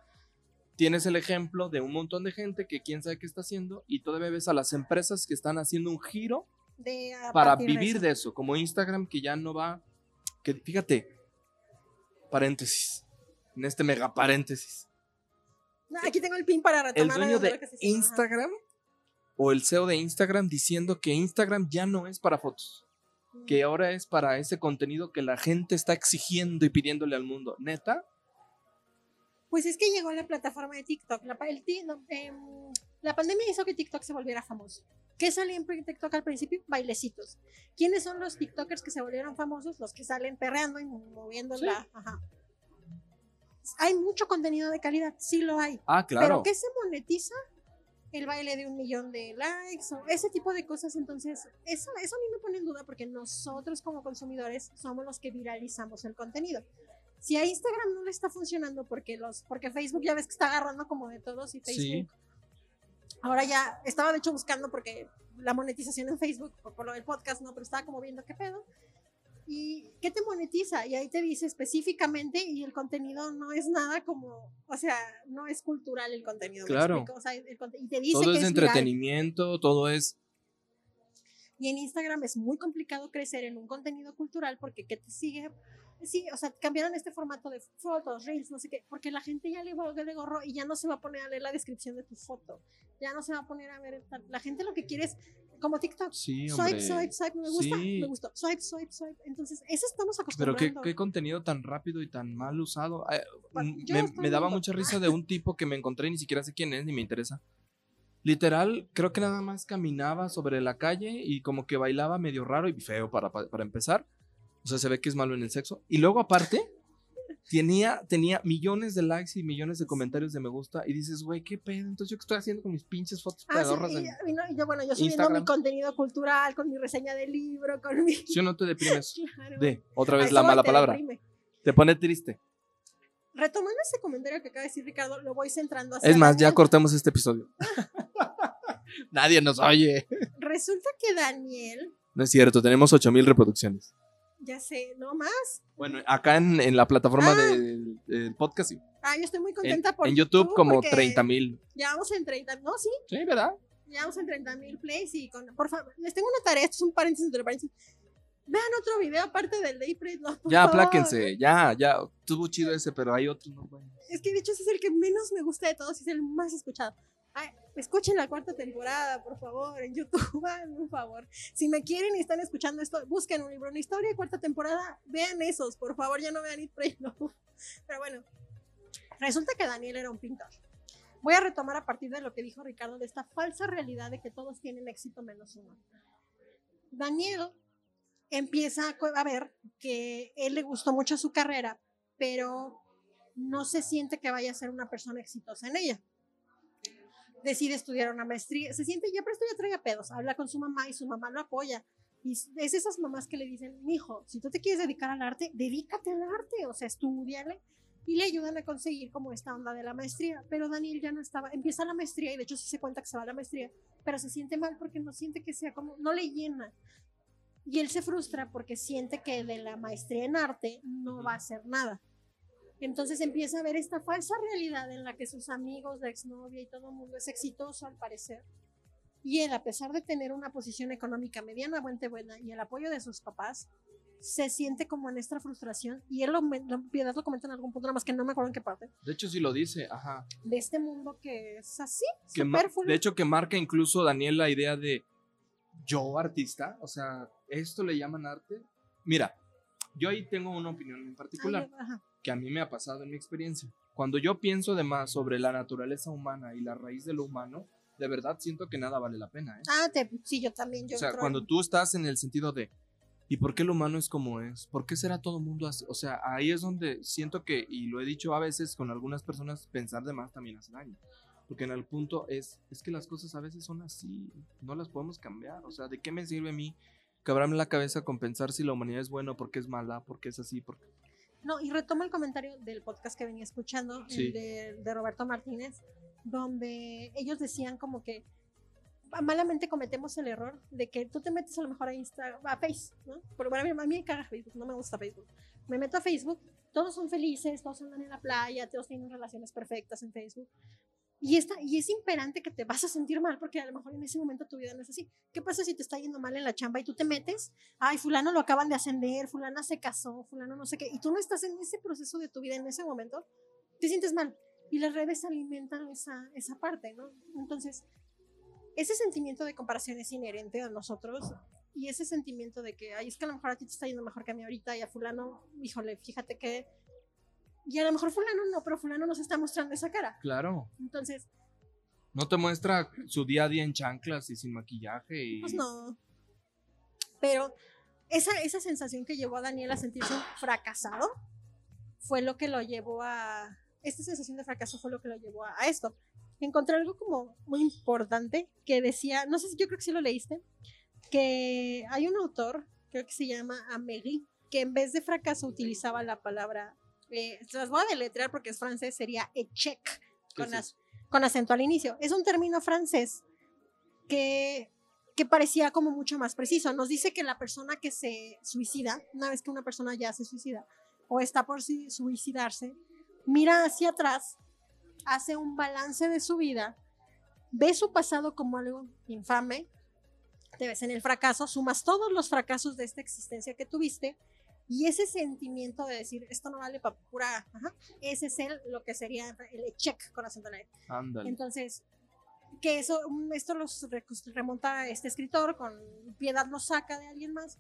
tienes el ejemplo de un montón de gente que quién sabe qué está haciendo y todavía ves a las empresas que están haciendo un giro De, para vivir eso. de eso, como Instagram que ya no va, que fíjate, paréntesis, en este mega paréntesis. No, aquí tengo el pin para el retomar. dueño algo de. Ajá. Instagram o el CEO de Instagram diciendo que Instagram ya no es para fotos, que ahora es para ese contenido que la gente está exigiendo y pidiéndole al mundo. Neta, Pues es que llegó la plataforma de TikTok. La, el no, em, la pandemia hizo que TikTok se volviera famoso. ¿Qué salía en TikTok al principio? Bailecitos. ¿Quiénes son los TikTokers que se volvieron famosos? Los que salen perreando y moviendo Sí. la. Ajá. Hay mucho contenido de calidad, sí lo hay. ah, claro. Pero ¿qué se monetiza? El baile de un millón de likes o ese tipo de cosas. Entonces, eso, eso a mí me pone en duda porque nosotros como consumidores somos los que viralizamos el contenido. Si a Instagram no le está funcionando porque los porque Facebook ya ves que está agarrando como de todos y Sí. Facebook. Ahora ya estaba de hecho buscando porque la monetización en Facebook por, por lo del podcast no, pero estaba como viendo qué pedo. ¿Y qué te monetiza? Y ahí te dice específicamente y el contenido no es nada como, o sea, no es cultural el contenido. ¿me Claro. O sea, el conte- y te dice todo que es de es viral. entretenimiento, todo es... Y en Instagram es muy complicado crecer en un contenido cultural porque ¿qué te sigue? Sí, o sea, cambiaron este formato de fotos, reels, no sé qué, porque la gente ya le, go- le gorro y ya no se va a poner a leer la descripción de tu foto, ya no se va a poner a ver, la gente lo que quiere es como TikTok, Sí, swipe, hombre. swipe, swipe, me gusta, Sí. me gustó, swipe, swipe, swipe, entonces eso estamos Pero acostumbrando. qué, qué contenido tan rápido y tan mal usado. Eh, Pa- mm, yo me, estoy me daba mucha risa de un tipo que me encontré y ni siquiera sé quién es ni me interesa. Literal, creo que nada más caminaba sobre la calle y como que bailaba medio raro y feo para, para, para empezar. O sea, se ve que es malo en el sexo. Y luego aparte, tenía, tenía millones de likes y millones de comentarios de me gusta. Y dices, güey, ¿qué pedo? Entonces yo qué estoy haciendo con mis pinches fotos Ah, sí, pedorras y, en- y no- yo, bueno, yo subiendo Instagram. mi contenido cultural, con mi reseña de libro, con mi... ¿Sí o no te deprimes? Claro. De, otra vez la mala te palabra. deprime. Te pone triste. Retomando ese comentario que acaba de decir Ricardo, lo voy centrando hacia Es más, ya Daniel. cortemos este episodio. Nadie nos oye. Resulta que Daniel, No es cierto, tenemos 8000 reproducciones. Ya sé, no más. Bueno, acá en, en la plataforma Ah. del, del podcast, sí. Ah, yo estoy muy En, contenta por en YouTube, como porque 30 mil. Ya vamos en 30, no, sí, Sí, ¿verdad? ya vamos en 30 mil plays y con, por favor, les tengo una tarea, esto es un paréntesis entre paréntesis. Vean otro video aparte del Day no, Ya, favor. apláquense, ya, ya. Tuvo chido ese, pero hay otros no. Es que de hecho ese es el que menos me gusta de todos y es el más escuchado. Ay, escuchen la cuarta temporada, por favor, en YouTube, hagan un favor. Si me quieren y están escuchando esto, busquen un libro, una historia, cuarta temporada, vean esos, por favor, ya no vean It Pray. Pero bueno, resulta que Daniel era un pintor. Voy a retomar a partir de lo que dijo Ricardo de esta falsa realidad de que todos tienen éxito menos uno. Daniel empieza a ver que él le gustó mucho su carrera, pero no se siente que vaya a ser una persona exitosa en ella. Decide estudiar una maestría, se siente ya, pero esto ya trae a pedos. Habla con su mamá y su mamá lo apoya. Y es es esas mamás que le dicen, hijo, si tú te quieres dedicar al arte, dedícate al arte, o sea, estudiale. Y le ayudan a conseguir como esta onda de la maestría. Pero Daniel ya no estaba, empieza la maestría y de hecho sí se cuenta que se va a la maestría, pero se siente mal porque no siente que sea como, no le llena. Y él se frustra porque siente que de la maestría en arte no va a hacer nada. Entonces empieza a ver esta falsa realidad en la que sus amigos, la exnovia y todo el mundo es exitoso al parecer. Y él, a pesar de tener una posición económica medianamente buena y el apoyo de sus papás, se siente como en esta frustración. Y él lo, lo, Piedad lo comenta en algún punto, nada más que no me acuerdo en qué parte. De hecho, sí lo dice, ajá. De este mundo que es así, que De hecho, que marca incluso Daniel la idea de yo artista, o sea, esto le llaman arte. Mira, yo ahí tengo una opinión en particular que a mí me ha pasado en mi experiencia. Cuando yo pienso de más sobre la naturaleza humana y la raíz de lo humano, de verdad siento que nada vale la pena. ¿eh? Ah, sí, yo también. Yo o sea, cuando tú estás en el sentido de, ¿y por qué lo humano es como es? ¿Por qué será todo mundo así? O sea, ahí es donde siento que, y lo he dicho a veces con algunas personas, pensar de más también hace daño. Porque en el punto es, es que las cosas a veces son así, no las podemos cambiar. O sea, ¿de qué me sirve a mí quebrarme la cabeza con pensar si la humanidad es buena, porque es mala, porque es así, porque... No, y retomo el comentario del podcast que venía escuchando, de, de, Roberto Martínez, donde ellos decían como que malamente cometemos el error de que tú te metes a lo mejor a Instagram, a Facebook, ¿no? Pero bueno, a mí me caga Facebook, no me gusta Facebook. Me meto a Facebook, todos son felices, todos andan en la playa, todos tienen relaciones perfectas en Facebook. Y, esta, y es imperante que te vas a sentir mal porque a lo mejor en ese momento tu vida no es así. ¿Qué pasa si te está yendo mal en la chamba y tú te metes? Ay, fulano lo acaban de ascender, fulana se casó, fulano no sé qué. Y tú no estás en ese proceso de tu vida en ese momento, te sientes mal. Y las redes alimentan esa, esa parte, ¿no? Entonces, ese sentimiento de comparación es inherente a nosotros y ese sentimiento de que, ay, es que a lo mejor a ti te está yendo mejor que a mí ahorita y a fulano, híjole, fíjate que y a lo mejor fulano no, pero fulano nos está mostrando esa cara. Claro. Entonces... No te muestra su día a día en chanclas y sin maquillaje. Y... Pues no. Pero esa, esa sensación que llevó a Daniel a sentirse fracasado fue lo que lo llevó a... Esta sensación de fracaso fue lo que lo llevó a, esto. Encontré algo como muy importante que decía, no sé si yo creo que sí lo leíste, que hay un autor, creo que se llama Améry, que en vez de fracaso utilizaba la palabra eh, las voy a deletrear porque es francés, sería échec, con, con acento al inicio. Es un término francés que, que parecía como mucho más preciso. Nos dice que la persona que se suicida, una vez que una persona ya se suicida o está por suicidarse, mira hacia atrás, hace un balance de su vida, ve su pasado como algo infame, te ves en el fracaso, sumas todos los fracasos de esta existencia que tuviste y ese sentimiento de decir, esto no vale para pura, ese es el, lo que sería el check con acento en Ándale. Entonces, que eso, mm, esto los remonta a este escritor, con piedad lo saca de alguien más,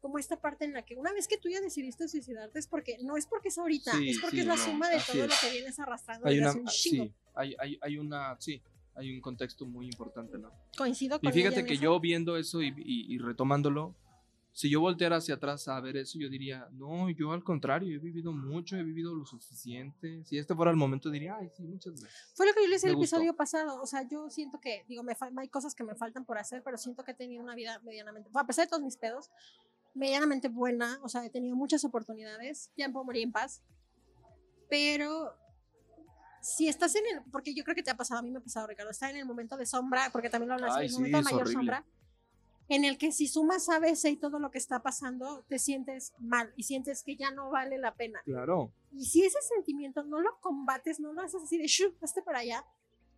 como esta parte en la que una vez que tú ya decidiste suicidarte es porque, no es porque es ahorita, es porque es la suma de todo lo que vienes arrastrando hay una, un Sí, hay, hay, hay, una, sí, hay un contexto muy importante, ¿no? Coincido con Y fíjate que yo viendo eso y, y retomándolo, si yo volteara hacia atrás a ver eso, yo diría, no, yo al contrario, he vivido mucho, he vivido lo suficiente. Si este fuera el momento, diría, ay, sí, muchas gracias. Fue lo que yo le decía el episodio pasado. O sea, yo siento que, digo, me hay cosas que me faltan por hacer, pero siento que he tenido una vida medianamente, a pesar de todos mis pedos, medianamente buena. O sea, he tenido muchas oportunidades. Ya puedo morir en paz. Pero si estás en el, porque yo creo que te ha pasado, a mí me ha pasado, Ricardo, está en el momento de sombra, porque también lo hablas, en el momento de mayor sombra en el que si sumas a veces y todo lo que está pasando, te sientes mal y sientes que ya no vale la pena. Claro. Y si ese sentimiento no lo combates, no lo haces así de, shu, hazte para allá,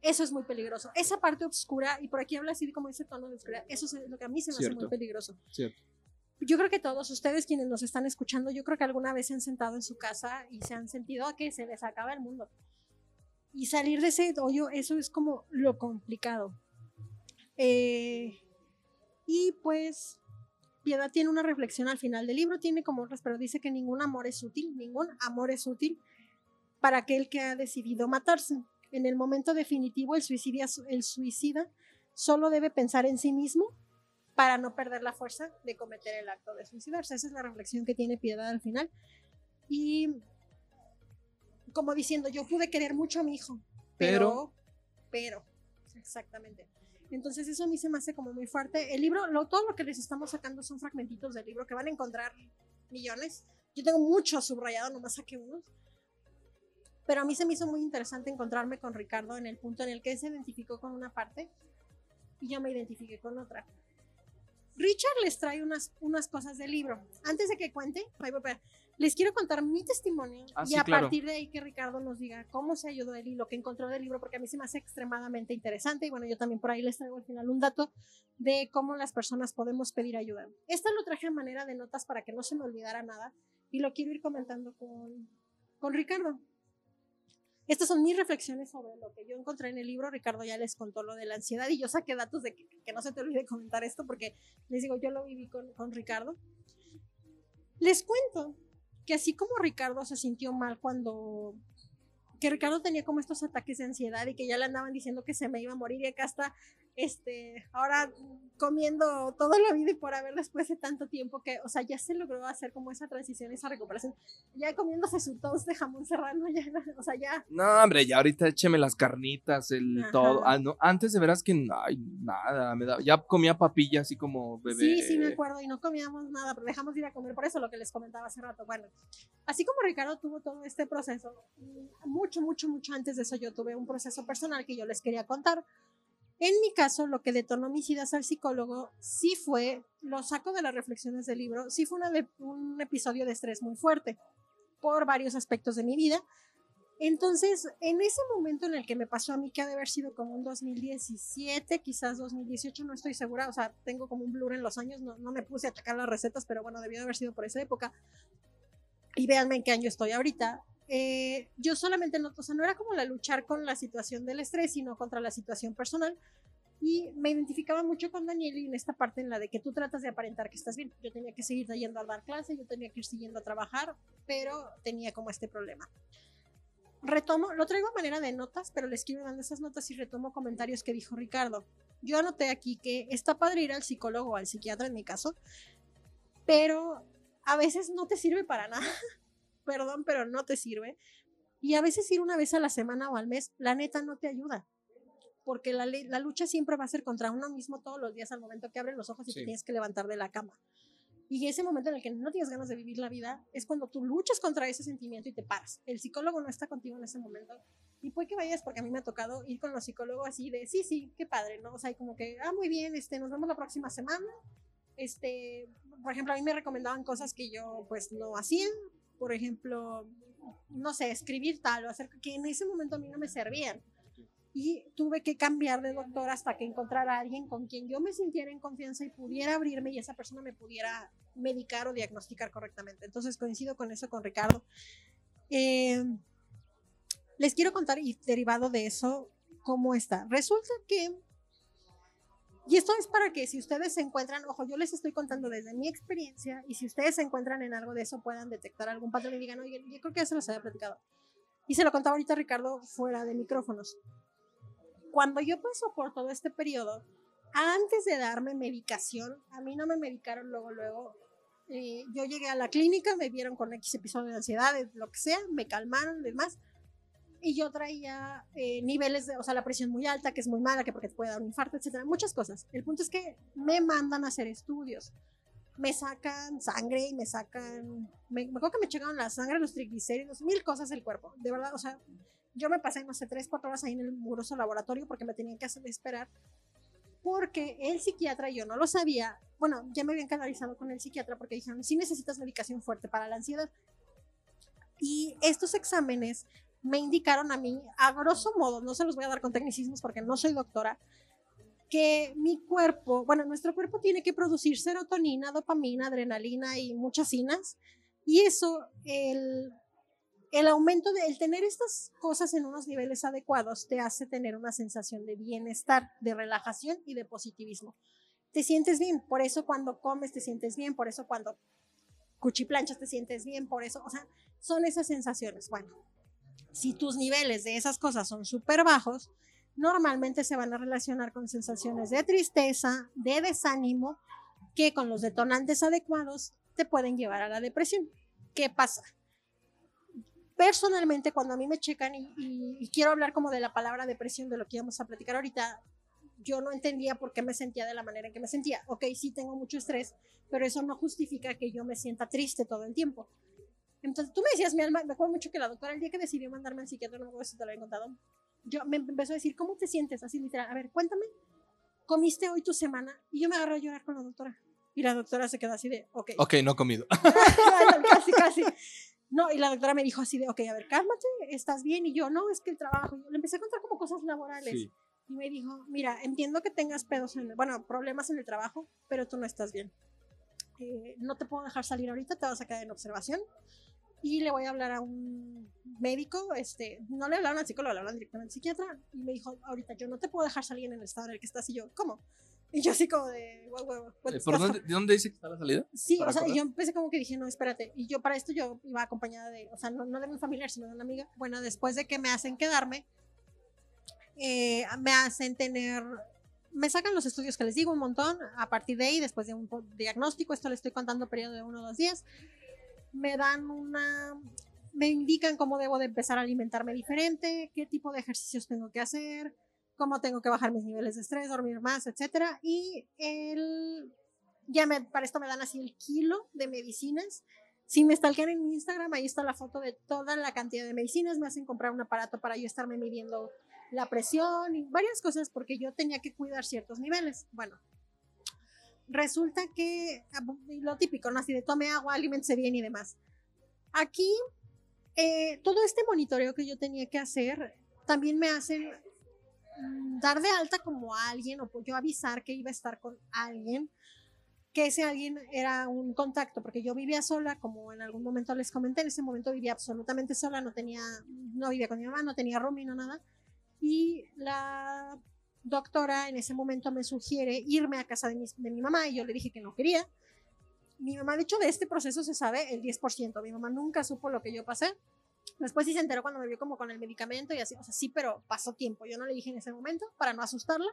eso es muy peligroso. Esa parte oscura, y por aquí habla así como ese tono de oscuridad, eso es lo que a mí se me hace muy peligroso. Cierto. Yo creo que todos ustedes quienes nos están escuchando, yo creo que alguna vez se han sentado en su casa y se han sentido que se les acaba el mundo. Y salir de ese hoyo, eso es como lo complicado. Eh, y pues Piedad tiene una reflexión al final del libro, tiene como otras, pero dice que ningún amor es útil, ningún amor es útil para aquel que ha decidido matarse. En el momento definitivo, el, suicidia, el suicida solo debe pensar en sí mismo para no perder la fuerza de cometer el acto de suicidarse. Esa es la reflexión que tiene Piedad al final. Y como diciendo, yo pude querer mucho a mi hijo, pero, pero, exactamente. Entonces eso a mí se me hace como muy fuerte. El libro, lo, todo lo que les estamos sacando son fragmentitos del libro que van a encontrar millones. Yo tengo mucho subrayado, nomás saqué unos. Pero a mí se me hizo muy interesante encontrarme con Ricardo en el punto en el que él se identificó con una parte y yo me identifiqué con otra. Richard les trae unas, unas cosas del libro. Antes de que cuente, les quiero contar mi testimonio Ah, y sí, a claro. partir de ahí que Ricardo nos diga cómo se ayudó él y lo que encontró del libro, porque a mí se me hace extremadamente interesante. Y bueno, yo también por ahí les traigo al final un dato de cómo las personas podemos pedir ayuda. Esta lo traje a manera de notas para que no se me olvidara nada y lo quiero ir comentando con, con Ricardo. Estas son mis reflexiones sobre lo que yo encontré en el libro. Ricardo ya les contó lo de la ansiedad y yo saqué datos de que, que no se te olvide comentar esto porque les digo, yo lo viví con, con Ricardo. Les cuento que así como Ricardo se sintió mal cuando que Ricardo tenía como estos ataques de ansiedad y que ya le andaban diciendo que se me iba a morir y acá está este ahora comiendo toda la vida y por haber después de tanto tiempo que o sea ya se logró hacer como esa transición esa recuperación ya comiéndose su toast de jamón serrano ya o sea ya No, hombre, ya ahorita écheme las carnitas, el Ajá. todo. Ah, no, antes de veras que ay, nada, me da, ya comía papilla así como bebé. Sí, sí, me acuerdo, y no comíamos nada, pero dejamos de ir a comer, por eso lo que les comentaba hace rato. Bueno, así como Ricardo tuvo todo este proceso, mm, mucho, mucho, mucho antes de eso yo tuve un proceso personal que yo les quería contar. En mi caso, lo que detonó mis idas al psicólogo sí fue, lo saco de las reflexiones del libro, sí fue una un episodio de estrés muy fuerte por varios aspectos de mi vida. Entonces, en ese momento en el que me pasó a mí, que ha de haber sido como un 2017, quizás 2018, no estoy segura, o sea, tengo como un blur en los años, no, no me puse a checar las recetas, pero bueno, debió de haber sido por esa época. Y véanme en qué año estoy ahorita. Eh, yo solamente no, o sea, no era como la luchar con la situación del estrés, sino contra la situación personal. Y me identificaba mucho con Daniel y en esta parte en la de que tú tratas de aparentar que estás bien. Yo tenía que seguir yendo a dar clase, yo tenía que ir siguiendo a trabajar, pero tenía como este problema retomo, lo traigo a manera de notas, pero les quiero dando esas notas y retomo comentarios que dijo Ricardo. Yo anoté aquí que está padre ir al psicólogo o al psiquiatra en mi caso, pero a veces no te sirve para nada. Perdón, pero no te sirve. Y a veces ir una vez a la semana o al mes, la neta no te ayuda. Porque la, la lucha siempre va a ser contra uno mismo todos los días al momento que abres los ojos y te tienes que levantar de la cama. Y ese momento en el que no tienes ganas de vivir la vida es cuando tú luchas contra ese sentimiento y te paras. El psicólogo no está contigo en ese momento. Y puede que vayas, porque a mí me ha tocado ir con los psicólogos así de, sí, sí, qué padre, ¿no? O sea, como que, ah, muy bien, este, nos vemos la próxima semana. Este, por ejemplo, a mí me recomendaban cosas que yo pues no hacía. Por ejemplo, no sé, escribir tal o hacer que en ese momento a mí no me servían. Y tuve que cambiar de doctor hasta que encontrara a alguien con quien yo me sintiera en confianza y pudiera abrirme y esa persona me pudiera medicar o diagnosticar correctamente. Entonces coincido con eso con Ricardo. Eh, les quiero contar y derivado de eso, cómo está. Resulta que, y esto es para que si ustedes se encuentran, ojo, yo les estoy contando desde mi experiencia y si ustedes se encuentran en algo de eso puedan detectar algún patrón y digan, oye, yo creo que ya se los había platicado. Y se lo contaba ahorita Ricardo fuera de micrófonos. Cuando yo paso por todo este periodo, antes de darme medicación, a mí no me medicaron luego, luego. Eh, yo llegué a la clínica, me vieron con X episodio de ansiedad, de lo que sea, me calmaron, demás. Y yo traía eh, niveles de, o sea, la presión muy alta, que es muy mala, que porque te puede dar un infarto, etcétera, muchas cosas. El punto es que me mandan a hacer estudios. Me sacan sangre y me sacan. Me, me acuerdo que me checaron la sangre, los triglicéridos, mil cosas del cuerpo. De verdad, o sea, yo me pasé, no sé, tres, cuatro horas ahí en el muroso laboratorio porque me tenían que hacer esperar. Porque el psiquiatra, yo no lo sabía, bueno, ya me habían canalizado con el psiquiatra porque dijeron, sí necesitas medicación fuerte para la ansiedad. Y estos exámenes me indicaron a mí, a grosso modo, no se los voy a dar con tecnicismos porque no soy doctora, que mi cuerpo, bueno, nuestro cuerpo tiene que producir serotonina, dopamina, adrenalina y muchas cinas. Y eso, el, el aumento de el tener estas cosas en unos niveles adecuados te hace tener una sensación de bienestar, de relajación y de positivismo. Te sientes bien, por eso cuando comes te sientes bien, por eso cuando cuchiplanchas te sientes bien, por eso, o sea, son esas sensaciones. Bueno, si tus niveles de esas cosas son súper bajos, normalmente se van a relacionar con sensaciones de tristeza, de desánimo, que con los detonantes adecuados te pueden llevar a la depresión. ¿Qué pasa? Personalmente, cuando a mí me checan y, quiero hablar como de la palabra depresión, de lo que íbamos a platicar ahorita, yo no entendía por qué me sentía de la manera en que me sentía. Ok, sí tengo mucho estrés, pero eso no justifica que yo me sienta triste todo el tiempo. Entonces, tú me decías, mi alma, me acuerdo mucho que la doctora el día que decidió mandarme al psiquiatra, no me acuerdo si te lo había contado, yo me empezó a decir, ¿cómo te sientes? Así literal, a ver, cuéntame, ¿comiste hoy tu semana? Y yo me agarré a llorar con la doctora. Y la doctora se quedó así de, ok. Ok, no he comido. casi, casi. No, y la doctora me dijo así de, ok, a ver, cálmate, ¿estás bien? Y yo, no, es que el trabajo. Yo le empecé a contar como cosas laborales. Sí. Y me dijo, mira, entiendo que tengas pedos, en el- bueno, problemas en el trabajo, pero tú no estás bien. Eh, no te puedo dejar salir ahorita, te vas a quedar en observación. Y le voy a hablar a un médico, este, no le hablaron al psicólogo, le hablaron directamente al psiquiatra. Y me dijo, ahorita yo no te puedo dejar salir en el estado en el que estás. Y yo, ¿cómo? Y yo así como de, "Guau, guau, guau, what Eh, the ¿Por fuck?". dónde, ¿De dónde dice que está la salida? Sí, o sea, correr? yo empecé como que dije, no, espérate. Y yo para esto yo iba acompañada de, o sea, no, no de mi familiar, sino de una amiga. Bueno, después de que me hacen quedarme, eh, me hacen tener, me sacan los estudios que les digo un montón. A partir de ahí, después de un diagnóstico, esto le estoy contando periodo de uno o dos días, me dan una, me indican cómo debo de empezar a alimentarme diferente, qué tipo de ejercicios tengo que hacer, cómo tengo que bajar mis niveles de estrés, dormir más, etcétera. Y el, ya me, para esto me dan así el kilo de medicinas. Si me stalkean en mi Instagram, ahí está la foto de toda la cantidad de medicinas. Me hacen comprar un aparato para yo estarme midiendo la presión y varias cosas porque yo tenía que cuidar ciertos niveles. Bueno, resulta que ah, lo típico, ¿no? Así de tome agua, aliméntese bien y demás. Aquí, eh, todo este monitoreo que yo tenía que hacer, también me hacen mm, dar de alta como a alguien o yo avisar que iba a estar con alguien que ese alguien era un contacto, porque yo vivía sola, como en algún momento les comenté, en ese momento vivía absolutamente sola, no tenía, no vivía con mi mamá, no tenía roomie, no nada, y la doctora en ese momento me sugiere irme a casa de mi, de mi mamá, y yo le dije que no quería. Mi mamá, de hecho, de este proceso se sabe el 10%, mi mamá nunca supo lo que yo pasé, después sí se enteró cuando me vio como con el medicamento y así, o sea, sí, pero pasó tiempo, yo no le dije en ese momento para no asustarla,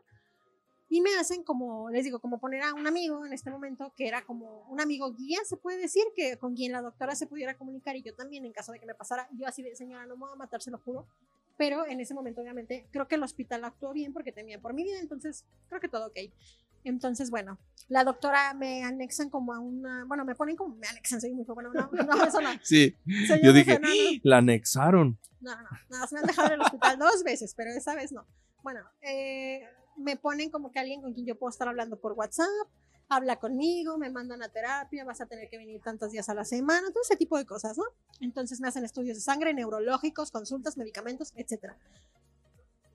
y me hacen como, les digo, como poner a un amigo en este momento que era como un amigo guía, se puede decir, que con quien la doctora se pudiera comunicar y yo también en caso de que me pasara, yo así de señora, no me voy a matar, se lo juro. Pero en ese momento, obviamente, creo que el hospital actuó bien porque temía por mi vida, entonces creo que todo ok. Entonces, bueno, la doctora me anexan como a una, bueno, me ponen como, me anexan, soy muy bueno, no, no, eso no. Sí, Señor, yo dije, no, no. la anexaron. No, no, no, nada más me han dejado en el hospital dos veces, pero esa vez no. Bueno, eh, me ponen como que alguien con quien yo puedo estar hablando por WhatsApp, habla conmigo, me mandan a terapia, vas a tener que venir tantos días a la semana, todo ese tipo de cosas, ¿no? Entonces me hacen estudios de sangre, neurológicos, consultas, medicamentos, etc.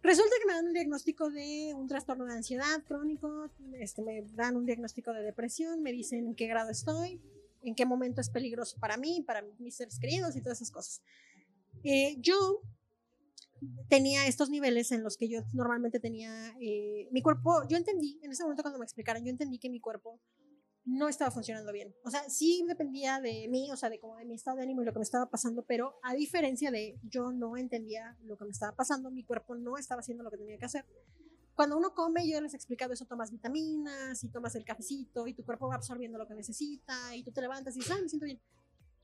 Resulta que me dan un diagnóstico de un trastorno de ansiedad crónico, este, me dan un diagnóstico de depresión, me dicen en qué grado estoy, en qué momento es peligroso para mí, para mis seres queridos y todas esas cosas. Eh, yo tenía estos niveles en los que yo normalmente tenía eh, mi cuerpo, yo entendí, en ese momento cuando me explicaron, yo entendí que mi cuerpo no estaba funcionando bien. O sea, sí dependía de mí, o sea, de como de mi estado de ánimo y lo que me estaba pasando, pero a diferencia de yo no entendía lo que me estaba pasando, mi cuerpo no estaba haciendo lo que tenía que hacer. Cuando uno come, yo les he explicado eso, tomas vitaminas y tomas el cafecito y tu cuerpo va absorbiendo lo que necesita y tú te levantas y dices, ay, me siento bien.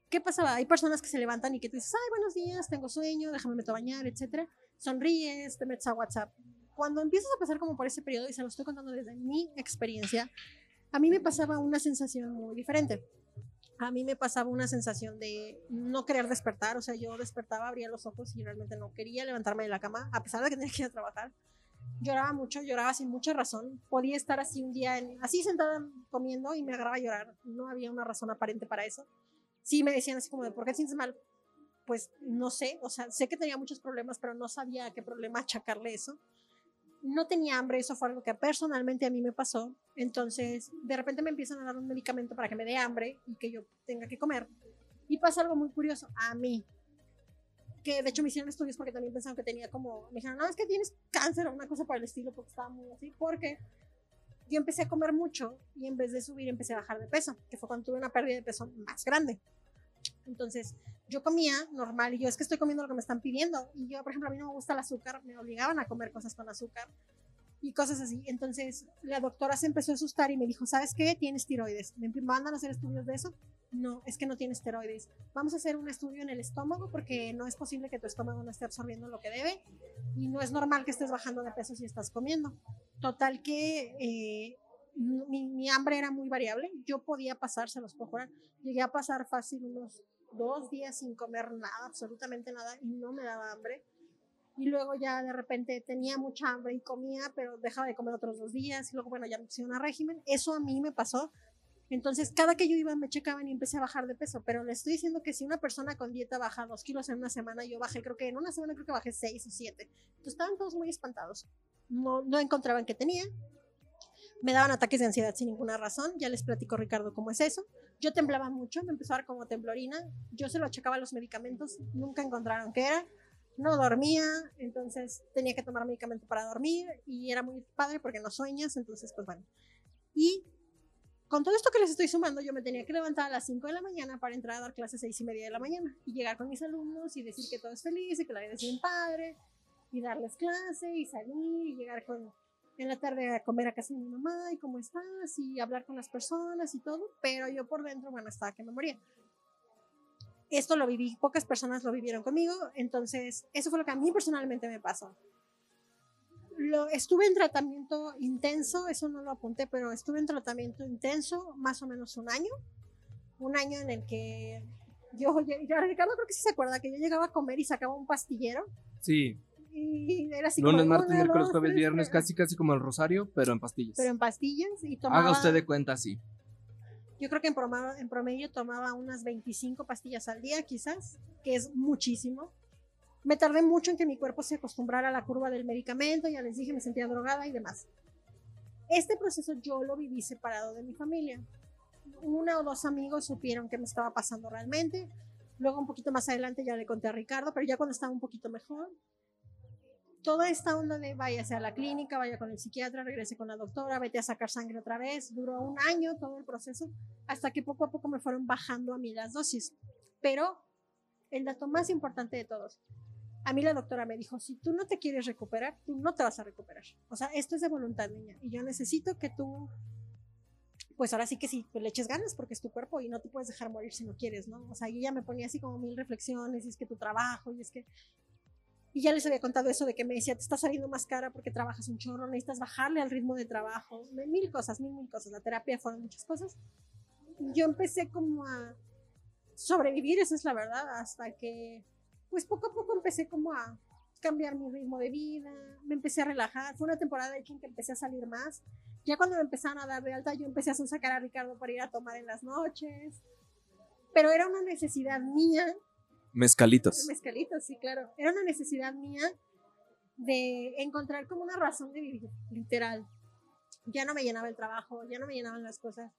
¿Qué pasaba? Hay personas que se levantan y que tú dices, ay, buenos días, tengo sueño, déjame meto a bañar, etcétera. Sonríes, te metes a WhatsApp. Cuando empiezas a pasar como por ese periodo, y se lo estoy contando desde mi experiencia, a mí me pasaba una sensación muy diferente. A mí me pasaba una sensación de no querer despertar, o sea, yo despertaba, abría los ojos y realmente no quería levantarme de la cama, a pesar de que tenía que ir a trabajar. Lloraba mucho, lloraba sin mucha razón. Podía estar así un día, en- así sentada comiendo y me agarraba a llorar. No había una razón aparente para eso. Sí me decían así como de, ¿por qué te sientes mal? Pues no sé, o sea, sé que tenía muchos problemas, pero no sabía qué problema achacarle eso no tenía hambre, eso fue algo que personalmente a mí me pasó. Entonces, de repente me empiezan a dar un medicamento para que me dé hambre y que yo tenga que comer. Y pasa algo muy curioso a mí, que de hecho me hicieron estudios porque también pensaban que tenía como, me dijeron, no, es que tienes cáncer o una cosa por el estilo, porque estaba muy así, porque yo empecé a comer mucho y en vez de subir empecé a bajar de peso, que fue cuando tuve una pérdida de peso más grande. Entonces, yo comía normal y yo es que estoy comiendo lo que me están pidiendo. Y yo, por ejemplo, a mí no me gusta el azúcar, me obligaban a comer cosas con azúcar y cosas así. Entonces, la doctora se empezó a asustar y me dijo, ¿sabes qué? Tienes tiroides. ¿Me mandan a hacer estudios de eso? No, es que no tienes tiroides. Vamos a hacer un estudio en el estómago porque no es posible que tu estómago no esté absorbiendo lo que debe y no es normal que estés bajando de peso si estás comiendo. Total que eh, mi, mi hambre era muy variable. Yo podía pasar, se los puedo jurar, llegué a pasar fácil unos dos días sin comer nada, absolutamente nada, y no me daba hambre. y luego ya de repente tenía mucha hambre y comía, pero dejaba de comer otros dos días y luego, bueno, ya me pusieron a régimen. Eso a mí me pasó. Entonces, cada que yo iba me checaban y empecé a bajar de peso, pero le estoy diciendo que si una persona con dieta baja dos kilos en una semana, yo bajé, creo que en una semana creo que bajé seis o siete. Entonces, estaban todos muy espantados. No, no encontraban qué tenía. Me daban ataques de ansiedad sin ninguna razón. Ya les platico, Ricardo, cómo es eso. Yo temblaba mucho, me empezó a dar como temblorina. Yo se lo achacaba los medicamentos, nunca encontraron qué era no dormía, entonces tenía que tomar medicamento para dormir y era muy padre porque no sueñas, entonces pues bueno. Y con todo esto que les estoy sumando, yo me tenía que levantar a las 5 de la mañana para entrar a dar clases a 6 y media de la mañana y llegar con mis alumnos y decir que todo es feliz y que la vida es bien padre y darles clase y salir y llegar con, en la tarde a comer a casa de mi mamá y cómo estás y hablar con las personas y todo, pero yo por dentro, bueno, estaba que me moría esto lo viví, pocas personas lo vivieron conmigo, entonces eso fue lo que a mí personalmente me pasó. Lo, estuve en tratamiento intenso, eso no lo apunté, pero estuve en tratamiento intenso más o menos un año, un año en el que yo, Ricardo creo que sí se acuerda que yo llegaba a comer y sacaba un pastillero. Sí. Y era así Lunes, martes, miércoles, jueves, viernes, casi casi como el rosario, pero en pastillas. Pero en pastillas y tomaba... Haga usted de cuenta, sí. Yo creo que en promedio, en promedio tomaba unas 25 pastillas al día, quizás, que es muchísimo. Me tardé mucho en que mi cuerpo se acostumbrara a la curva del medicamento, ya les dije, me sentía drogada y demás. Este proceso yo lo viví separado de mi familia. Una o dos amigos supieron qué me estaba pasando realmente. Luego un poquito más adelante ya le conté a Ricardo, pero ya cuando estaba un poquito mejor, toda esta onda de váyase a la clínica, vaya con el psiquiatra, regrese con la doctora, vete a sacar sangre otra vez, duró un año todo el proceso, hasta que poco a poco me fueron bajando a mí las dosis. Pero el dato más importante de todos, a mí la doctora me dijo, si tú no te quieres recuperar, tú no te vas a recuperar. O sea, esto es de voluntad, niña, y yo necesito que tú, pues ahora sí que sí, pues le eches ganas porque es tu cuerpo y no te puedes dejar morir si no quieres, ¿no? O sea, yo ya me ponía así como mil reflexiones, y es que tu trabajo, y es que y ya les había contado eso de que me decía, te está saliendo más cara porque trabajas un chorro, necesitas bajarle al ritmo de trabajo, mil cosas, mil, mil cosas. La terapia fueron muchas cosas. Yo empecé como a sobrevivir, esa es la verdad, hasta que, pues poco a poco empecé como a cambiar mi ritmo de vida, me empecé a relajar. Fue una temporada de en que empecé a salir más. Ya cuando me empezaron a dar de alta, yo empecé a sacar a Ricardo para ir a tomar en las noches. Pero era una necesidad mía Mezcalitos. Mezcalitos, sí, claro. Era una necesidad mía de encontrar como una razón de vivir, literal. Ya no me llenaba el trabajo, ya no me llenaban las cosas.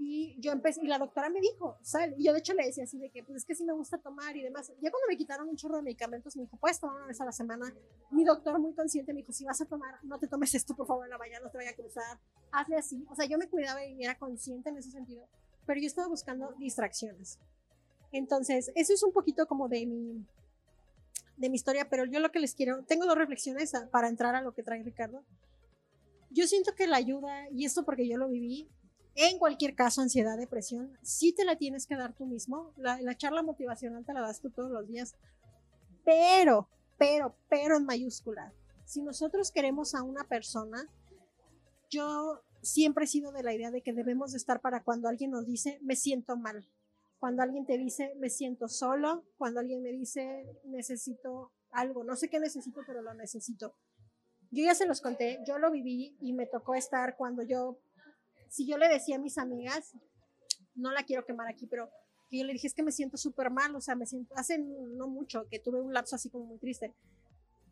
Y yo empecé, y la doctora me dijo, sal, y yo de hecho le decía así de que, pues es que sí me gusta tomar y demás. Ya cuando me quitaron un chorro de medicamentos, me dijo, puedes tomar una vez a la semana. Mi doctor muy consciente me dijo, si vas a tomar, no te tomes esto, por favor, en la mañana, no te vaya a cruzar, hazle así. O sea, yo me cuidaba y era consciente en ese sentido, pero yo estaba buscando distracciones. Entonces, eso es un poquito como de mi, de mi historia, pero yo lo que les quiero, tengo dos reflexiones para entrar a lo que trae Ricardo. Yo siento que la ayuda, y esto porque yo lo viví, en cualquier caso, ansiedad, depresión, sí te la tienes que dar tú mismo. La, la charla motivacional te la das tú todos los días. Pero, pero, pero en mayúscula. Si nosotros queremos a una persona, yo siempre he sido de la idea de que debemos de estar para cuando alguien nos dice, me siento mal cuando alguien te dice, me siento solo, cuando alguien me dice, necesito algo, no sé qué necesito, pero lo necesito. Yo ya se los conté, yo lo viví y me tocó estar cuando yo, si yo le decía a mis amigas, no la quiero quemar aquí, pero que yo le dije, es que me siento súper mal, o sea, me siento, hace no mucho que tuve un lapso así como muy triste.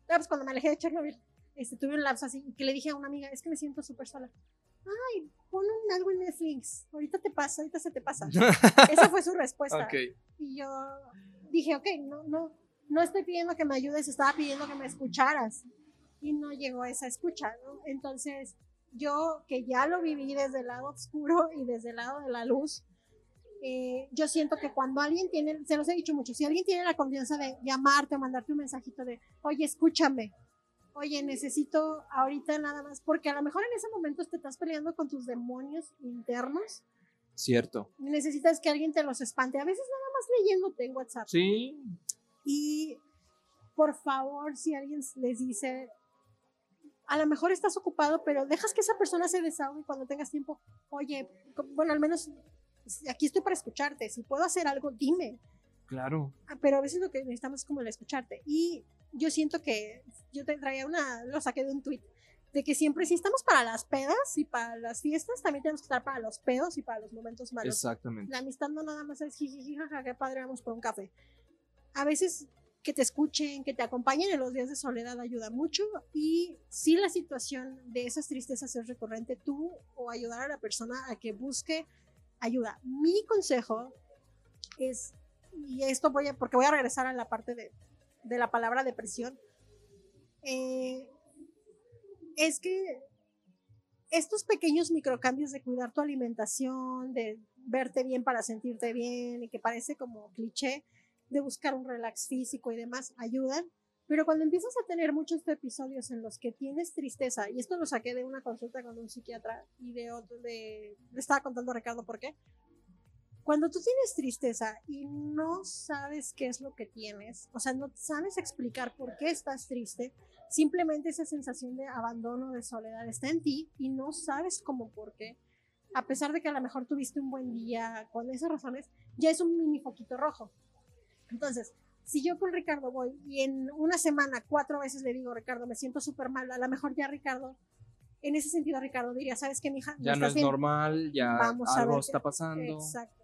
Ah, pues cuando me alejé de Chernobyl, este, tuve un lapso así, que le dije a una amiga, es que me siento súper sola ay, pon un algo en Netflix, ahorita te pasa, ahorita se te pasa. Esa fue su respuesta. Y yo dije, ok, no, no, no estoy pidiendo que me ayudes, estaba pidiendo que me escucharas. Y no llegó esa escucha, ¿no? Entonces, yo que ya lo viví desde el lado oscuro y desde el lado de la luz, eh, yo siento que cuando alguien tiene, se los he dicho mucho, si alguien tiene la confianza de llamarte o mandarte un mensajito de, oye, escúchame, oye, necesito ahorita nada más, porque a lo mejor en ese momento te estás peleando con tus demonios internos. Cierto. Necesitas que alguien te los espante. A veces nada más leyéndote en WhatsApp. Sí. Y por favor, si alguien les dice, a lo mejor estás ocupado, pero dejas que esa persona se desahogue cuando tengas tiempo. Oye, bueno, al menos aquí estoy para escucharte. Si puedo hacer algo, dime. Claro. Ah, Pero a veces lo que necesitamos es como el escucharte. Y yo siento que yo te traía una, lo saqué de un tweet, de que siempre si estamos para las pedas y para las fiestas, también tenemos que estar para los pedos y para los momentos malos. Exactamente. La amistad no nada más es jiji, jaja, qué padre, vamos por un café. A veces que te escuchen, que te acompañen en los días de soledad ayuda mucho y si la situación de esas tristezas es recurrente, tú o ayudar a la persona a que busque ayuda. Mi consejo es, y esto voy a, porque voy a regresar a la parte de, de la palabra depresión, eh, es que estos pequeños microcambios de cuidar tu alimentación, de verte bien para sentirte bien y que parece como cliché, de buscar un relax físico y demás, ayudan. Pero cuando empiezas a tener muchos episodios en los que tienes tristeza, y esto lo saqué de una consulta con un psiquiatra y de otro, de, le estaba contando a Ricardo por qué. Cuando tú tienes tristeza y no sabes qué es lo que tienes, o sea, no sabes explicar por qué estás triste, simplemente esa sensación de abandono, de soledad está en ti y no sabes cómo por qué. A pesar de que a lo mejor tuviste un buen día con esas razones, ya es un mini foquito rojo. Entonces, si yo con Ricardo voy y en una semana cuatro veces le digo, Ricardo, me siento súper mal, a lo mejor ya Ricardo, en ese sentido Ricardo diría, ¿sabes qué, mija? Ya no es bien". normal, ya Vamos algo está pasando. Exacto.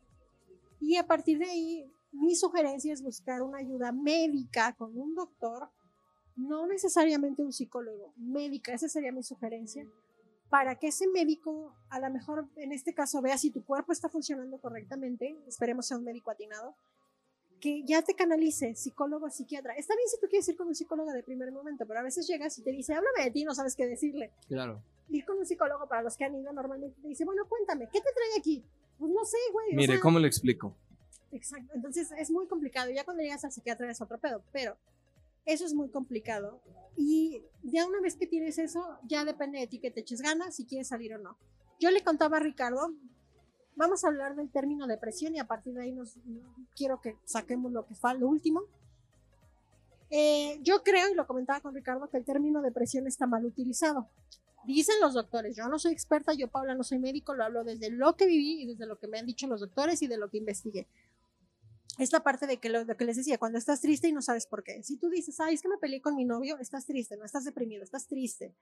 Y a partir de ahí, mi sugerencia es buscar una ayuda médica con un doctor, no necesariamente un psicólogo, médica, esa sería mi sugerencia, para que ese médico, a lo mejor en este caso, vea si tu cuerpo está funcionando correctamente, esperemos sea un médico atinado, que ya te canalice, psicólogo, psiquiatra. Está bien si tú quieres ir con un psicólogo de primer momento, pero a veces llegas y te dice, háblame de ti, no sabes qué decirle Claro. ir con un psicólogo para los que han ido normalmente te dice, bueno, cuéntame, ¿qué te trae aquí? Pues no sé, güey. o Mire, sea, ¿cómo le explico? Exacto. Entonces es muy complicado. Ya cuando llegas al psiquiatra es otro pedo, pero eso es muy complicado. Y ya una vez que tienes eso, ya depende de ti que te eches ganas si quieres salir o no. Yo le contaba a Ricardo, vamos a hablar del término depresión y a partir de ahí nos quiero que saquemos lo que fue lo último. Eh, yo creo, y lo comentaba con Ricardo, que el término depresión está mal utilizado. Dicen los doctores, yo no soy experta, yo Paula no soy médico, lo hablo desde lo que viví y desde lo que me han dicho los doctores y de lo que investigué. Es la parte de que lo, lo que les decía, cuando estás triste y no sabes por qué. Si tú dices, ay, es que me peleé con mi novio, estás triste, no estás deprimido, estás triste.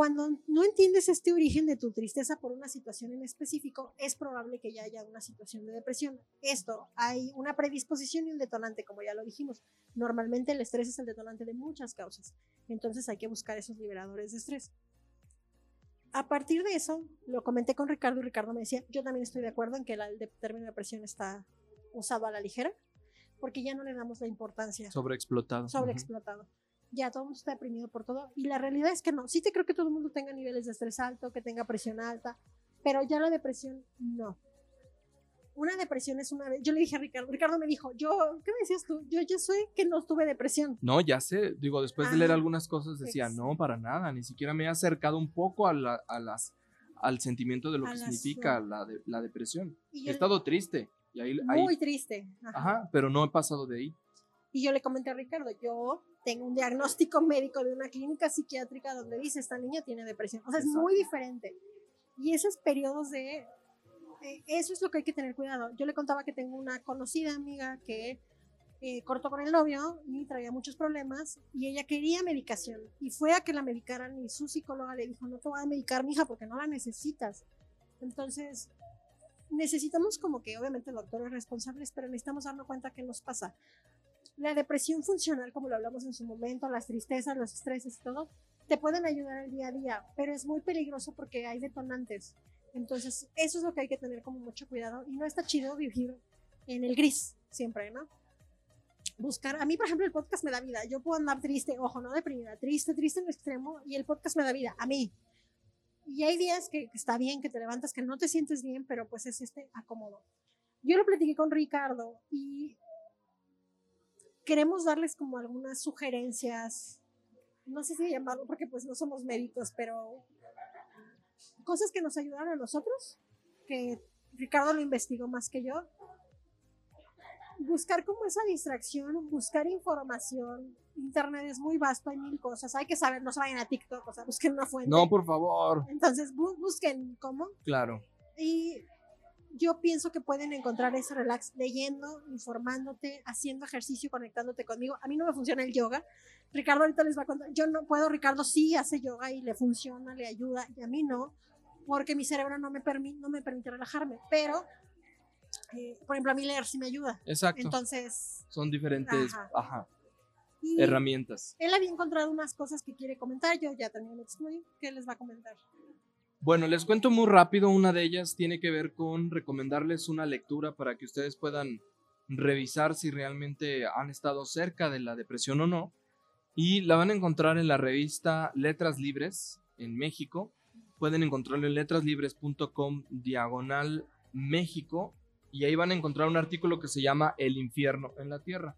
Cuando no entiendes este origen de tu tristeza por una situación en específico, es probable que ya haya una situación de depresión. Esto, hay una predisposición y un detonante, como ya lo dijimos. Normalmente el estrés es el detonante de muchas causas. Entonces hay que buscar esos liberadores de estrés. A partir de eso, lo comenté con Ricardo y Ricardo me decía, yo también estoy de acuerdo en que el de- término depresión está usado a la ligera, porque ya no le damos la importancia Sobreexplotado. sobreexplotado. Ya todo el mundo está deprimido por todo. Y la realidad es que no. Sí te creo que todo el mundo tenga niveles de estrés alto, que tenga presión alta, pero ya la depresión no. Una depresión es una vez. Yo le dije a Ricardo, Ricardo me dijo, yo, ¿qué me decías tú? Yo ya soy que no tuve depresión. No, ya sé. Digo, después de leer Ajá. algunas cosas decía, Ex- no, para nada. Ni siquiera me he acercado un poco a, la- a las, al sentimiento de lo A que la significa su- la, de- la depresión. Y He estado triste. Y ahí, ahí- muy triste. Ajá. ajá, pero no he pasado de ahí. Y yo le comenté a Ricardo, yo tengo un diagnóstico médico de una clínica psiquiátrica donde dice, esta niña tiene depresión. O sea, es muy diferente. Y esos periodos de... eh, eso es lo que hay que tener cuidado. Yo le contaba que tengo una conocida amiga que eh, cortó con el novio y traía muchos problemas y ella quería medicación. Y fue a que la medicaran y su psicóloga le dijo, no te voy a medicar, mija, porque no la necesitas. Entonces, necesitamos como que, obviamente, doctores responsables, pero necesitamos darnos cuenta qué nos pasa la depresión funcional, como lo hablamos en su momento, las tristezas, los estreses y todo, te pueden ayudar al día a día, pero es muy peligroso porque hay detonantes. Entonces, eso es lo que hay que tener como mucho cuidado y no está chido vivir en el gris siempre, ¿no? Buscar, a mí, por ejemplo, el podcast me da vida. Yo puedo andar triste, ojo, no deprimida, triste, triste en el extremo y el podcast me da vida, a mí. Y hay días que, está bien, que te levantas, que no te sientes bien, pero pues es este acomodo. Yo lo platiqué con Ricardo y queremos darles como algunas sugerencias, no sé si llamarlo porque pues no somos médicos, pero cosas que nos ayudaron a nosotros, que Ricardo lo investigó más que yo. Buscar como esa distracción, buscar información. Internet es muy vasto, hay mil cosas. Hay que saber, no se vayan a TikTok, o sea, busquen una fuente. No, por favor. Entonces, bu- busquen cómo. Claro. Y yo pienso que pueden encontrar ese relax leyendo, informándote, haciendo ejercicio, conectándote conmigo. A mí no me funciona el yoga. Ricardo ahorita les va a contar. Yo no puedo, Ricardo sí hace yoga y le funciona, le ayuda, y a mí no, porque mi cerebro no me, permite, no me permite relajarme. Pero, eh, por ejemplo, a mí leer sí me ayuda. Exacto. Entonces, Son diferentes Ajá. ajá, herramientas. él había encontrado unas cosas que quiere comentar. Yo ya también lo excluí. ¿Qué les va a comentar? Bueno, les cuento muy rápido. Una de ellas tiene que ver con recomendarles una lectura para que ustedes puedan revisar si realmente han estado cerca de la depresión o no. Y la van a encontrar en la revista Letras Libres en México. Pueden encontrarlo en letraslibres.com diagonal México. Y ahí van a encontrar un artículo que se llama El infierno en la tierra.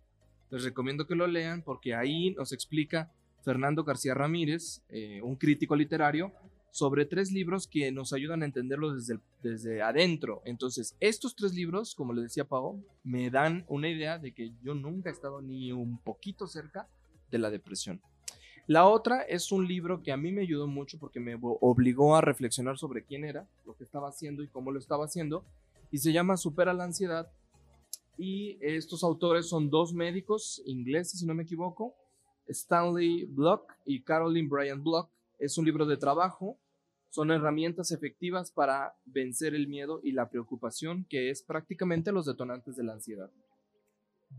Les recomiendo que lo lean porque ahí nos explica Fernando García Ramírez, eh, un crítico literario, sobre tres libros que nos ayudan a entenderlo desde, desde adentro. Entonces, estos tres libros, como le decía Pau, me dan una idea de que yo nunca he estado ni un poquito cerca de la depresión. La otra es un libro que a mí me ayudó mucho porque me obligó a reflexionar sobre quién era, lo que estaba haciendo y cómo lo estaba haciendo. Y se llama Supera la ansiedad. Y estos autores son dos médicos ingleses, si no me equivoco, Stanley Block y Caroline Bryant Block. Es un libro de trabajo. Son herramientas efectivas para vencer el miedo y la preocupación, que es prácticamente los detonantes de la ansiedad.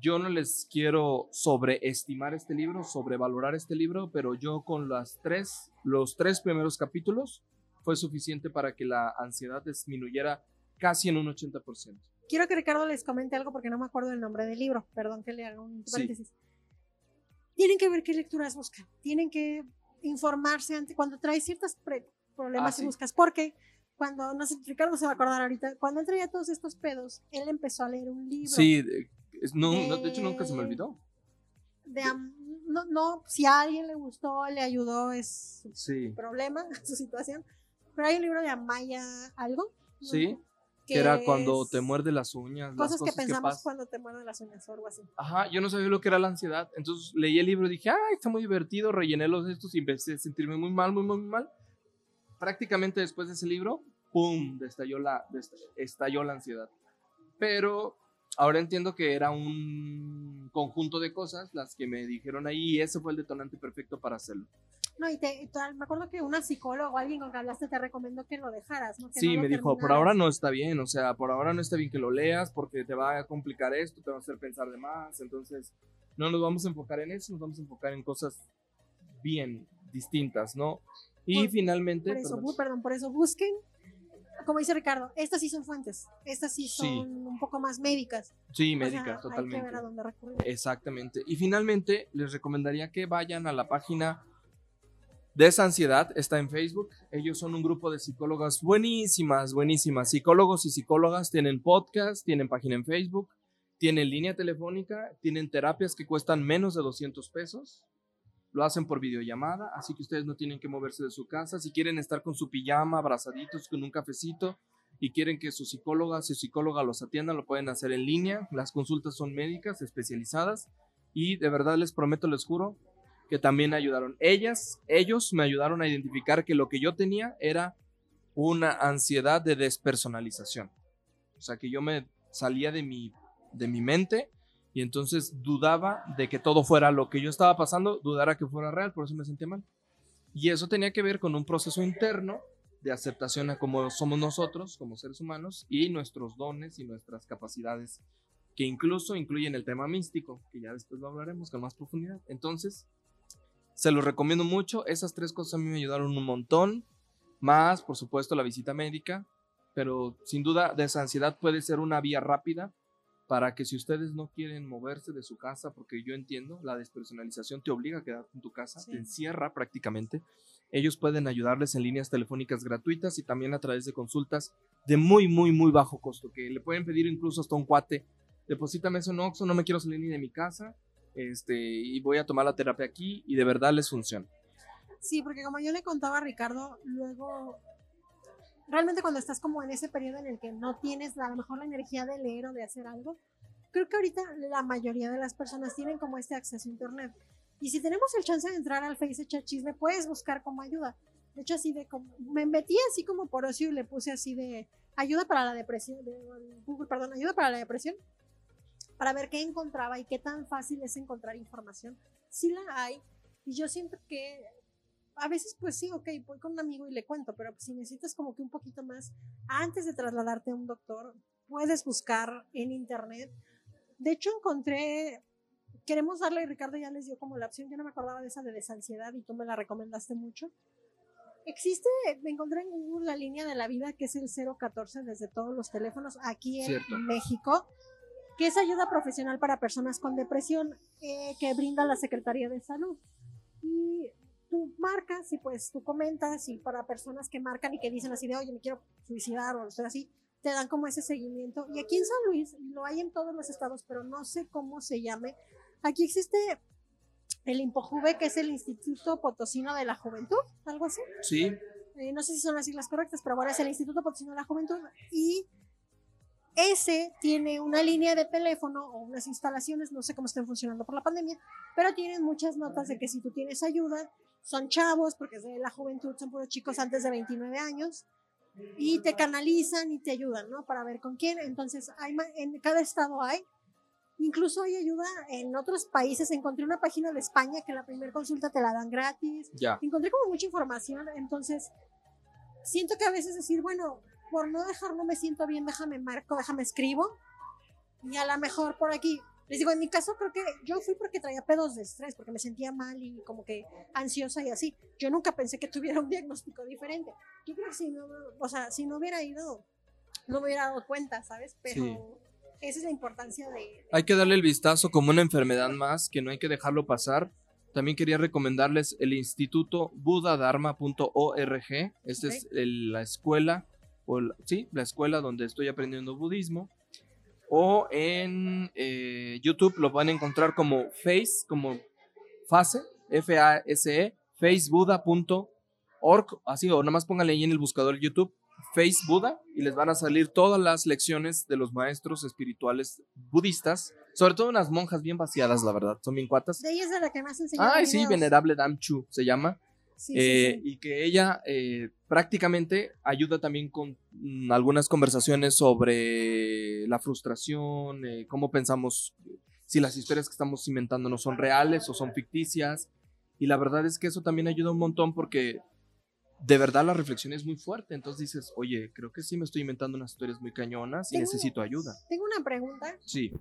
Yo no les quiero sobreestimar este libro, sobrevalorar este libro, pero yo con las tres, los tres primeros capítulos fue suficiente para que la ansiedad disminuyera casi en un 80%. Quiero que Ricardo les comente algo porque no me acuerdo el nombre del libro. Perdón que le haga un Sí. paréntesis. Tienen que ver qué lecturas buscan. Tienen que informarse antes cuando traes ciertos pre- problemas Ah, y sí. buscas. Porque cuando, no sé, Ricardo se va a acordar ahorita, cuando él traía todos estos pedos, él empezó a leer un libro. Sí, de, no, no, de hecho nunca se me de- olvidó. de no, no, si a alguien le gustó, le ayudó, es su Sí, problema, su situación. Pero hay un libro de Amaya algo. ¿no? sí, que era cuando te muerde las uñas, las Cosas, que pensamos pasan. cuando te muerden las uñas o algo así. Ajá, yo no sabía lo que era la ansiedad. Entonces leí el libro y dije, ay, está muy divertido. Rellené los de estos y empecé a sentirme muy mal, muy, muy mal. Prácticamente después de ese libro, ¡pum! Estalló la, estalló la ansiedad. Pero ahora entiendo que era un conjunto de cosas las que me dijeron ahí y ese fue el detonante perfecto para hacerlo. No, y te, me acuerdo que una psicóloga o alguien con que hablaste te recomendó que lo dejaras, ¿no? Que Sí, no lo me dijo, por terminaras. ahora no está bien, o sea, por ahora no está bien que lo leas porque te va a complicar esto, te va a hacer pensar de más, entonces no nos vamos a enfocar en eso, nos vamos a enfocar en cosas bien distintas, ¿no? Y Por- finalmente, Por eso, perdón, por eso busquen, como dice Ricardo, estas sí son fuentes, estas sí son Sí. un poco más médicas. sí, O sea, médicas, Hay que totalmente. ver a dónde recurrir. Exactamente. Y finalmente, les recomendaría que vayan a la página de esa ansiedad, está en Facebook. Ellos son un grupo de psicólogas buenísimas, buenísimas. Psicólogos y psicólogas tienen podcast, tienen página en Facebook, tienen línea telefónica, tienen terapias que cuestan menos de 200 pesos. Lo hacen por videollamada, así que ustedes no tienen que moverse de su casa. Si quieren estar con su pijama, abrazaditos, con un cafecito y quieren que su psicóloga, su psicóloga los atienda, lo pueden hacer en línea. Las consultas son médicas, especializadas y de verdad les prometo, les juro, que también ayudaron. Ellas, ellos me ayudaron a identificar que lo que yo tenía era una ansiedad de despersonalización. O sea, que yo me salía de mi, de mi mente y entonces dudaba de que todo fuera lo que yo estaba pasando, dudara que fuera real, por eso me sentía mal. Y eso tenía que ver con un proceso interno de aceptación a cómo somos nosotros como seres humanos y nuestros dones y nuestras capacidades, que incluso incluyen el tema místico, que ya después lo hablaremos con más profundidad. Entonces, se los recomiendo mucho. Esas tres cosas a mí me ayudaron un montón. Más, por supuesto, la visita médica. Pero sin duda, esa ansiedad puede ser una vía rápida para que si ustedes no quieren moverse de su casa, porque yo entiendo, la despersonalización te obliga a quedarte en tu casa, Sí. te encierra prácticamente. Ellos pueden ayudarles en líneas telefónicas gratuitas y también a través de consultas de muy, muy, muy bajo costo, que le pueden pedir incluso hasta un cuate, deposítame eso en Oxxo, no me quiero salir ni de mi casa, este, y voy a tomar la terapia aquí y de verdad les funciona. Sí, porque como yo le contaba a Ricardo, luego, realmente cuando estás como en ese periodo en el que no tienes a lo mejor la energía de leer o de hacer algo, creo que ahorita la mayoría de las personas tienen como este acceso a Internet. Y si tenemos el chance de entrar al Face echar chisme, puedes buscar como ayuda. De hecho, así de como, me metí así como por ocio y le puse así de ayuda para la depresión, de- Google, perdón, ayuda para la depresión, para ver qué encontraba y qué tan fácil es encontrar información. Sí la hay, y yo siento que a veces pues sí, ok, voy con un amigo y le cuento, pero si necesitas como que un poquito más, antes de trasladarte a un doctor, puedes buscar en internet. De hecho, encontré, queremos darle, Ricardo ya les dio como la opción, yo no me acordaba de esa de desansiedad y tú me la recomendaste mucho. Existe, me encontré en Google la línea de la vida que es el 014 desde todos los teléfonos aquí en Cierto. México, que es ayuda profesional para personas con depresión eh, que brinda la Secretaría de Salud. Y tú marcas y pues tú comentas y para personas que marcan y que dicen así de, oye, me quiero suicidar o estoy así, te dan como ese seguimiento. Y aquí en San Luis, lo hay en todos los estados, pero no sé cómo se llame. Aquí existe el IMPOJUVE, que es el Instituto Potosino de la Juventud, algo así. Sí, Eh, no sé si son las siglas correctas, pero bueno, es el Instituto Potosino de la Juventud. Y ese tiene una línea de teléfono o unas instalaciones, no sé cómo estén funcionando por la pandemia, pero tienen muchas notas de que si tú tienes ayuda, son chavos, porque es de la juventud, son puros chicos antes de 29 años, y te canalizan y te ayudan, ¿no? Para ver con quién. Entonces, hay, en cada estado hay. Incluso hay ayuda en otros países. Encontré una página de España que la primera consulta te la dan gratis ya. encontré como mucha información, entonces siento que a veces decir, bueno, por no dejar, no me siento bien, déjame marco, déjame escribo, y a lo mejor por aquí, les digo, en mi caso creo que yo fui porque traía pedos de estrés, porque me sentía mal y como que ansiosa y así. Yo nunca pensé que tuviera un diagnóstico diferente. Yo creo que si no, o sea, si no hubiera ido, no me hubiera dado cuenta, ¿sabes? Pero Sí. esa es la importancia de... Hay que darle el vistazo como una enfermedad más, que no hay que dejarlo pasar. También quería recomendarles el instituto budadharma.org. Esta es el- la escuela, o la- sí, la escuela donde estoy aprendiendo budismo. O en eh, YouTube lo van a encontrar como Face, como Face, F-A-S-E, facebuda.org, así, o nada más pónganle ahí en el buscador YouTube, Face Buda, y les van a salir todas las lecciones de los maestros espirituales budistas, sobre todo unas monjas bien vaciadas, la verdad, son bien cuatas. De ella es de la que más enseñaba Ay, sí. Venerable Damchu se llama. Sí, Eh, sí. y que ella eh, prácticamente ayuda también con mm, algunas conversaciones sobre la frustración, eh, cómo pensamos si las historias que estamos inventando no son reales o son ficticias. Y la verdad es que eso también ayuda un montón porque de verdad la reflexión es muy fuerte. Entonces dices, oye, creo que sí me estoy inventando unas historias muy cañonas y Tengo- necesito ayuda. Tengo una pregunta. Sí,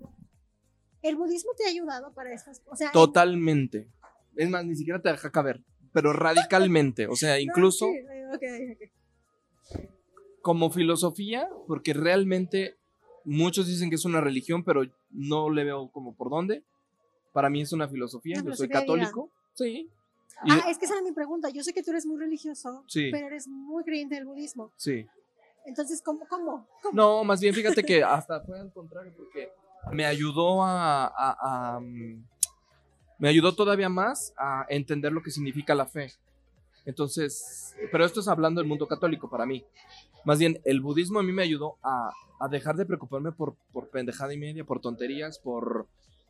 ¿El budismo te ha ayudado para estas cosas? Totalmente. Es más, ni siquiera te deja caber, pero radicalmente. O sea, no, incluso... sí, eh, ok, ok. como filosofía, porque realmente muchos dicen que es una religión, pero no le veo como por dónde. Para mí es una filosofía, Una yo soy católico. Sí. Ah, es que esa era mi pregunta. Yo sé que tú eres muy religioso, Sí. pero eres muy creyente del budismo. sí. Entonces, ¿cómo? ¿Cómo? ¿Cómo? No, más bien fíjate que hasta fue al contrario, porque me ayudó a, a- a, mm, me ayudó todavía más a entender lo que significa la fe. Entonces, pero esto es hablando del mundo católico para mí. Más bien, el budismo a mí me ayudó a, a dejar de preocuparme por, por pendejada y media, por tonterías, por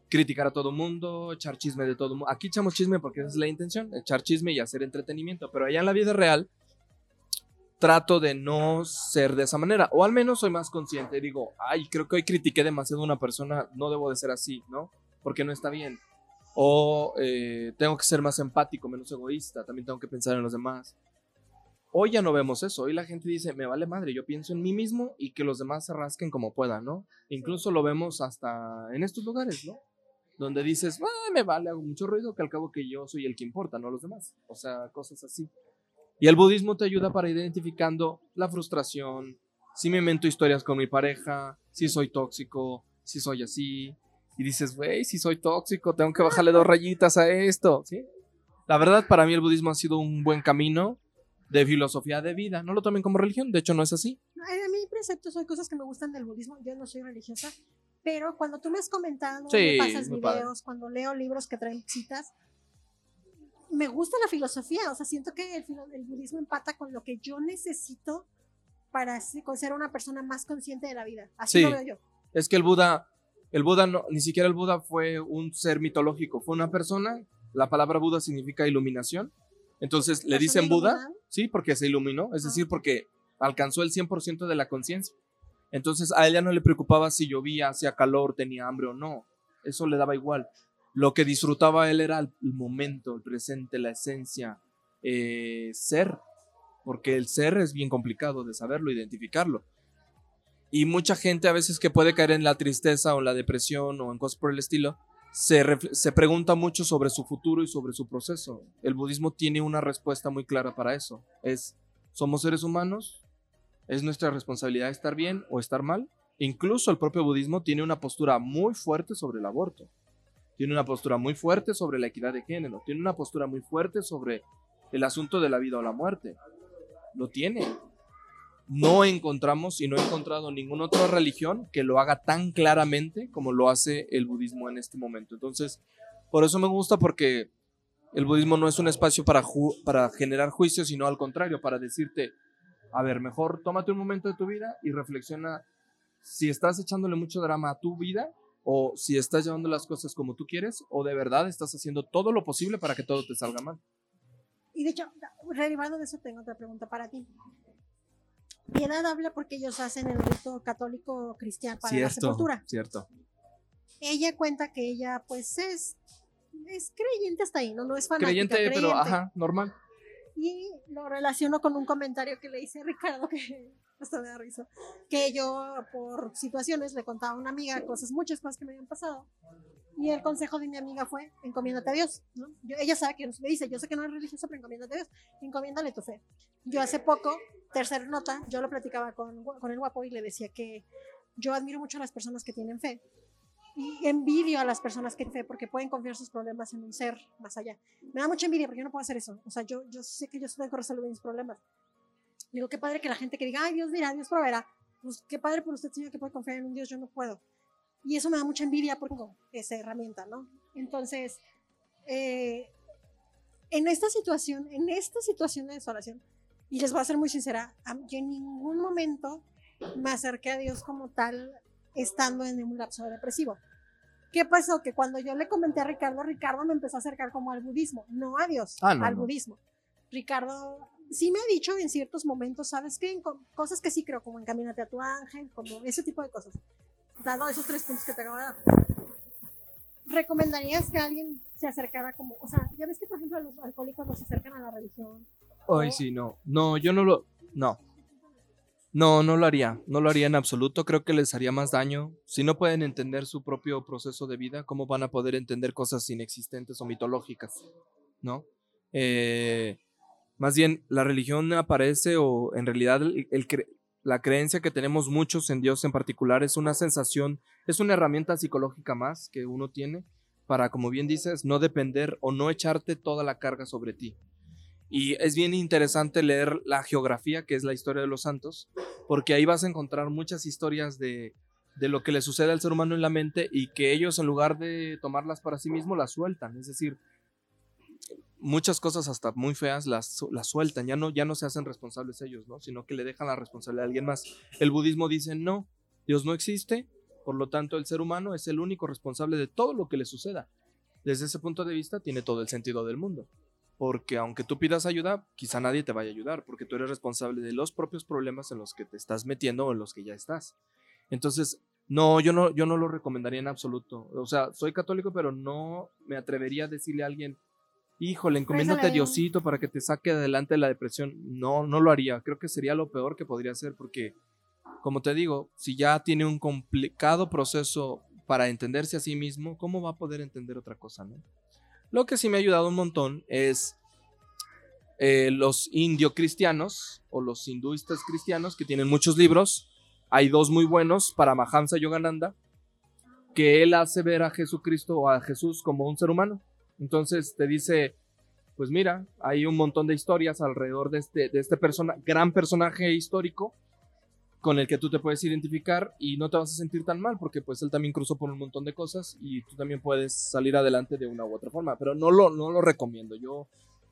criticar a todo mundo, echar chisme de todo mundo. Aquí echamos chisme porque esa es la intención, echar chisme y hacer entretenimiento, pero allá en la vida real trato de no ser de esa manera, o al menos soy más consciente, digo, ay, creo que hoy critiqué demasiado a una persona, no debo de ser así, ¿no? Porque no está bien. O eh, tengo que ser más empático, menos egoísta, también tengo que pensar en los demás. Hoy ya no vemos eso, hoy la gente dice, me vale madre, yo pienso en mí mismo y que los demás se rasquen como puedan, ¿no? Incluso lo vemos hasta en estos lugares, ¿no? Donde dices, "Ah, me vale, hago mucho ruido, que al cabo que yo soy el que importa, no los demás. O sea, cosas así. Y el budismo te ayuda para ir identificando la frustración, si me invento historias con mi pareja, si soy tóxico, si soy así. Y dices, güey, si soy tóxico, tengo que bajarle dos rayitas a esto, ¿sí? La verdad, para mí el budismo ha sido un buen camino de filosofía de vida. No lo tomen como religión, de hecho no es así. Ay, A mí preceptos hay cosas que me gustan del budismo. Yo no soy religiosa, pero cuando tú me has comentado, Sí, me pasas muy padre. videos, cuando leo libros que traen citas, me gusta la filosofía. O sea, siento que el, el budismo empata con lo que yo necesito para ser una persona más consciente de la vida. Así Sí. lo veo yo. Es que el Buda, el Buda no, ni siquiera el Buda fue un ser mitológico, fue una persona. La palabra Buda significa iluminación. Entonces le ¿Persona dicen Buda, sí, porque se iluminó, es Ah. decir, porque alcanzó el 100% de la conciencia. Entonces a ella no le preocupaba si llovía, hacía calor, tenía hambre o no. Eso le daba igual. Lo que disfrutaba él era el momento, el presente, la esencia, eh, ser. Porque el ser es bien complicado de saberlo, identificarlo. Y mucha gente a veces que puede caer en la tristeza o la depresión o en cosas por el estilo, se, se, pregunta mucho sobre su futuro y sobre su proceso. El budismo tiene una respuesta muy clara para eso. Es, somos seres humanos, es nuestra responsabilidad estar bien o estar mal. Incluso el propio budismo tiene una postura muy fuerte sobre el aborto. Tiene una postura muy fuerte sobre la equidad de género. Tiene una postura muy fuerte sobre el asunto de la vida o la muerte. Lo tiene no encontramos y no he encontrado ninguna otra religión que lo haga tan claramente como lo hace el budismo en este momento. Entonces, por eso me gusta porque el budismo no es un espacio para, para generar juicios, sino al contrario, para decirte, a ver, mejor tómate un momento de tu vida y reflexiona si estás echándole mucho drama a tu vida o si estás llevando las cosas como tú quieres o de verdad estás haciendo todo lo posible para que todo te salga mal. Y de hecho, derivado de eso, tengo otra pregunta para ti. Piedad habla porque ellos hacen el rito católico cristiano para la sepultura. Cierto. Ella cuenta que ella, pues, es, es creyente hasta ahí, ¿no? No es fanática. Creyente, creyente. pero ajá, normal. Y lo relaciono con un comentario que le hice a Ricardo, que hasta me da risa, que yo por situaciones le contaba a una amiga cosas, muchas cosas que me habían pasado, y el consejo de mi amiga fue, encomiéndate a Dios. ¿no? Yo, ella sabe que me dice, yo sé que no es religiosa, pero encomiéndate a Dios, encomiéndale tu fe. Yo hace poco, tercera nota, yo lo platicaba con, con el guapo y le decía que yo admiro mucho a las personas que tienen fe y envidio a las personas que tienen fe porque pueden confiar sus problemas en un ser más allá. Me da mucha envidia porque yo no puedo hacer eso. O sea, yo, yo sé que yo tengo que resolver mis problemas. Digo, qué padre que la gente que diga, ay, Dios dirá, Dios proveerá. Pues qué padre por usted, señor, que puede confiar en un Dios, yo no puedo. Y eso me da mucha envidia porque tengo esa herramienta, ¿no? Entonces, eh, en esta situación, en esta situación de desolación, y les voy a ser muy sincera, yo en ningún momento me acerqué a Dios como tal estando en un lapso depresivo. ¿Qué pasó? Que cuando yo le comenté a Ricardo, Ricardo me empezó a acercar como al budismo, no a Dios, ah, al budismo. Ricardo sí me ha dicho en ciertos momentos, ¿sabes qué? cosas que sí creo, como encamínate a tu ángel, como ese tipo de cosas dado esos tres puntos que te acabo de dar, ¿recomendarías que alguien se acercara como, o sea, ya ves que por ejemplo los alcohólicos no se acercan a la religión? Ay, sí, no. No, yo no lo, no. No, no lo haría, no lo haría en absoluto, creo que les haría más daño. Si no pueden entender su propio proceso de vida, ¿cómo van a poder entender cosas inexistentes o mitológicas? ¿No? Eh, más bien, la religión aparece o en realidad el, el, la creencia que tenemos muchos en Dios en particular es una sensación, es una herramienta psicológica más que uno tiene para, como bien dices, no depender o no echarte toda la carga sobre ti. Y es bien interesante leer la geografía, que es la historia de los santos, porque ahí vas a encontrar muchas historias de, de lo que le sucede al ser humano en la mente y que ellos en lugar de tomarlas para sí mismos las sueltan. Es decir, muchas cosas hasta muy feas las, las sueltan, ya no, ya no se hacen responsables ellos, ¿no? Sino que le dejan la responsabilidad a alguien más. El budismo dice, no, Dios no existe, por lo tanto el ser humano es el único responsable de todo lo que le suceda. Desde ese punto de vista tiene todo el sentido del mundo. Porque aunque tú pidas ayuda, quizá nadie te vaya a ayudar, porque tú eres responsable de los propios problemas en los que te estás metiendo o en los que ya estás. Entonces, no, yo no, yo no lo recomendaría en absoluto. O sea, soy católico, pero no me atrevería a decirle a alguien, híjole, encomiéndate a Diosito para que te saque adelante de la depresión. No, no lo haría. Creo que sería lo peor que podría hacer porque, como te digo, si ya tiene un complicado proceso para entenderse a sí mismo, ¿cómo va a poder entender otra cosa, no? Lo que sí me ha ayudado un montón es eh, los indio cristianos o los hinduistas cristianos que tienen muchos libros. Hay dos muy buenos para Mahamsa Yogananda, que él hace ver a Jesucristo o a Jesús como un ser humano entonces te dice, pues mira, hay un montón de historias alrededor de este, de este persona, gran personaje histórico con el que tú te puedes identificar y no te vas a sentir tan mal porque pues él también cruzó por un montón de cosas y tú también puedes salir adelante de una u otra forma, pero no lo, no lo recomiendo, yo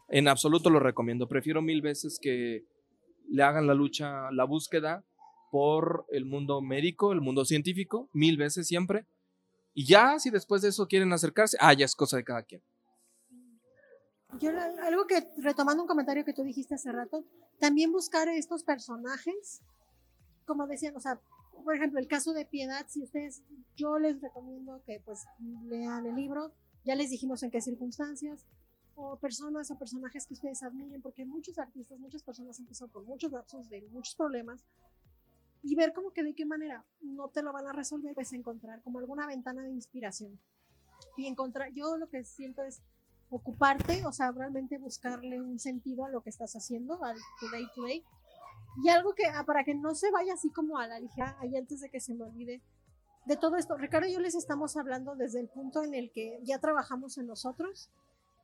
en absoluto lo recomiendo, prefiero mil veces que le hagan la lucha, la búsqueda por el mundo médico, el mundo científico, mil veces siempre, y ya si después de eso quieren acercarse, ah, ya es cosa de cada quien. Algo que, retomando un comentario que tú dijiste hace rato, también buscar estos personajes, como decían, o sea, por ejemplo, el caso de Piedad, si ustedes, yo les recomiendo que pues lean el libro, ya les dijimos en qué circunstancias, o personas o personajes que ustedes admiren, porque muchos artistas, muchas personas han pasado por muchos lapsos de muchos problemas, y ver como que de qué manera no te lo van a resolver, es encontrar como alguna ventana de inspiración. Y encontrar, yo lo que siento es ocuparte, o sea, realmente buscarle un sentido a lo que estás haciendo, al today to day. Y algo que, ah, para que no se vaya así como a la ligera, ahí antes de que se me olvide, de todo esto, Ricardo y yo les estamos hablando desde el punto en el que ya trabajamos en nosotros,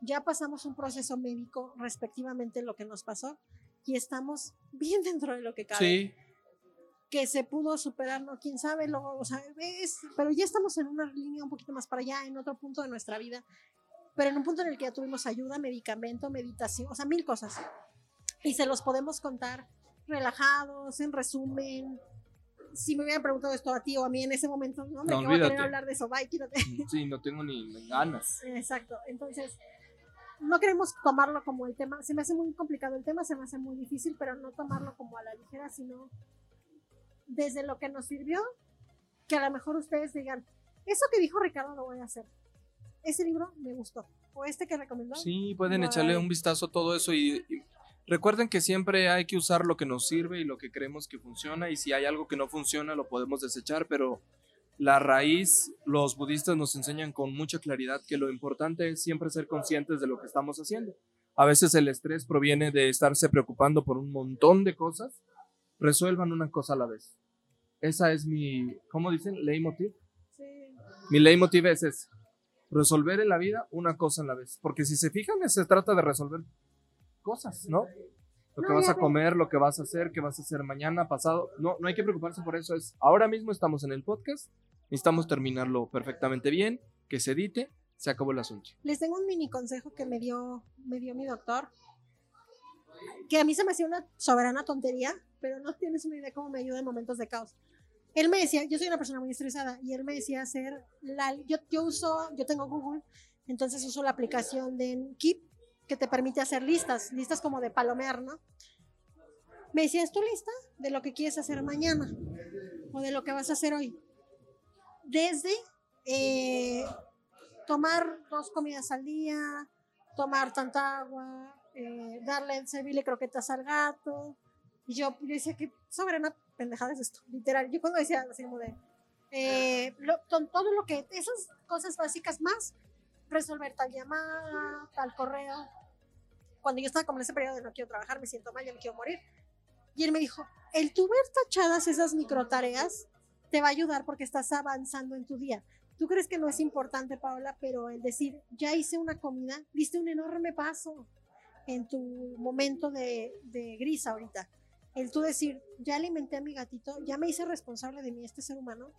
ya pasamos un proceso médico respectivamente lo que nos pasó y estamos bien dentro de lo que cabe. Sí. Que se pudo superar, no, quién sabe, luego, o sea, es, pero ya estamos en una línea un poquito más para allá, en otro punto de nuestra vida pero en un punto en el que ya tuvimos ayuda, medicamento, meditación, o sea, mil cosas. Y se los podemos contar relajados, en resumen. Si me hubieran preguntado esto a ti o a mí en ese momento, no, me no, a querer hablar de eso, bye, quítate. Mm, sí, no tengo ni ganas. Exacto, entonces no queremos tomarlo como el tema, se me hace muy complicado el tema, se me hace muy difícil, pero no tomarlo como a la ligera, sino desde lo que nos sirvió, que a lo mejor ustedes digan, eso que dijo Ricardo lo voy a hacer ese libro me gustó. O este que recomendó. Sí, pueden echarle un vistazo a todo eso y, recuerden que siempre hay que usar lo que nos sirve y lo que creemos que funciona y si hay algo que no funciona lo podemos desechar, pero la raíz, los budistas nos enseñan con mucha claridad que lo importante es siempre ser conscientes de lo que estamos haciendo. A veces el estrés proviene de estarse preocupando por un montón de cosas. Resuelvan una cosa a la vez. Esa es mi, ¿cómo dicen? Leitmotiv. Sí. Mi leitmotiv es ese resolver en la vida una cosa a la vez. Porque si se fijan, se trata de resolver cosas, ¿no? Lo que vas a comer, lo que vas a hacer, qué vas a hacer mañana, pasado. No, no hay que preocuparse por eso. Es ahora mismo estamos en el podcast, necesitamos terminarlo perfectamente bien, que se edite, se acabó el asunto. Les tengo un mini consejo que me dio, me dio mi doctor, que a mí se me hacía una soberana tontería, pero no tienes una idea cómo me ayuda en momentos de caos él me decía, yo soy una persona muy estresada y él me decía hacer, la, yo, yo uso, yo tengo Google, entonces uso la aplicación de Keep que te permite hacer listas, listas como de palomear, ¿no? Me decía, ¿es tu lista de lo que quieres hacer mañana o de lo que vas a hacer hoy? Desde eh, tomar dos comidas al día, tomar tanta agua, eh, darle, servirle croquetas al gato. Y yo, yo decía que soberana pendejadas esto, literal. Yo cuando decía así como de, eh, todo lo que, esas cosas básicas más, resolver tal llamada, tal correo. Cuando yo estaba como en ese periodo de no quiero trabajar, me siento mal, ya me quiero morir. Y él me dijo, el tu ver tachadas esas micro tareas te va a ayudar porque estás avanzando en tu día. Tú crees que no es importante, Paola, pero el decir, ya hice una comida, diste un enorme paso en tu momento de, de gris ahorita el tú decir, ya alimenté a mi gatito, ya me hice responsable de mí, este ser humano,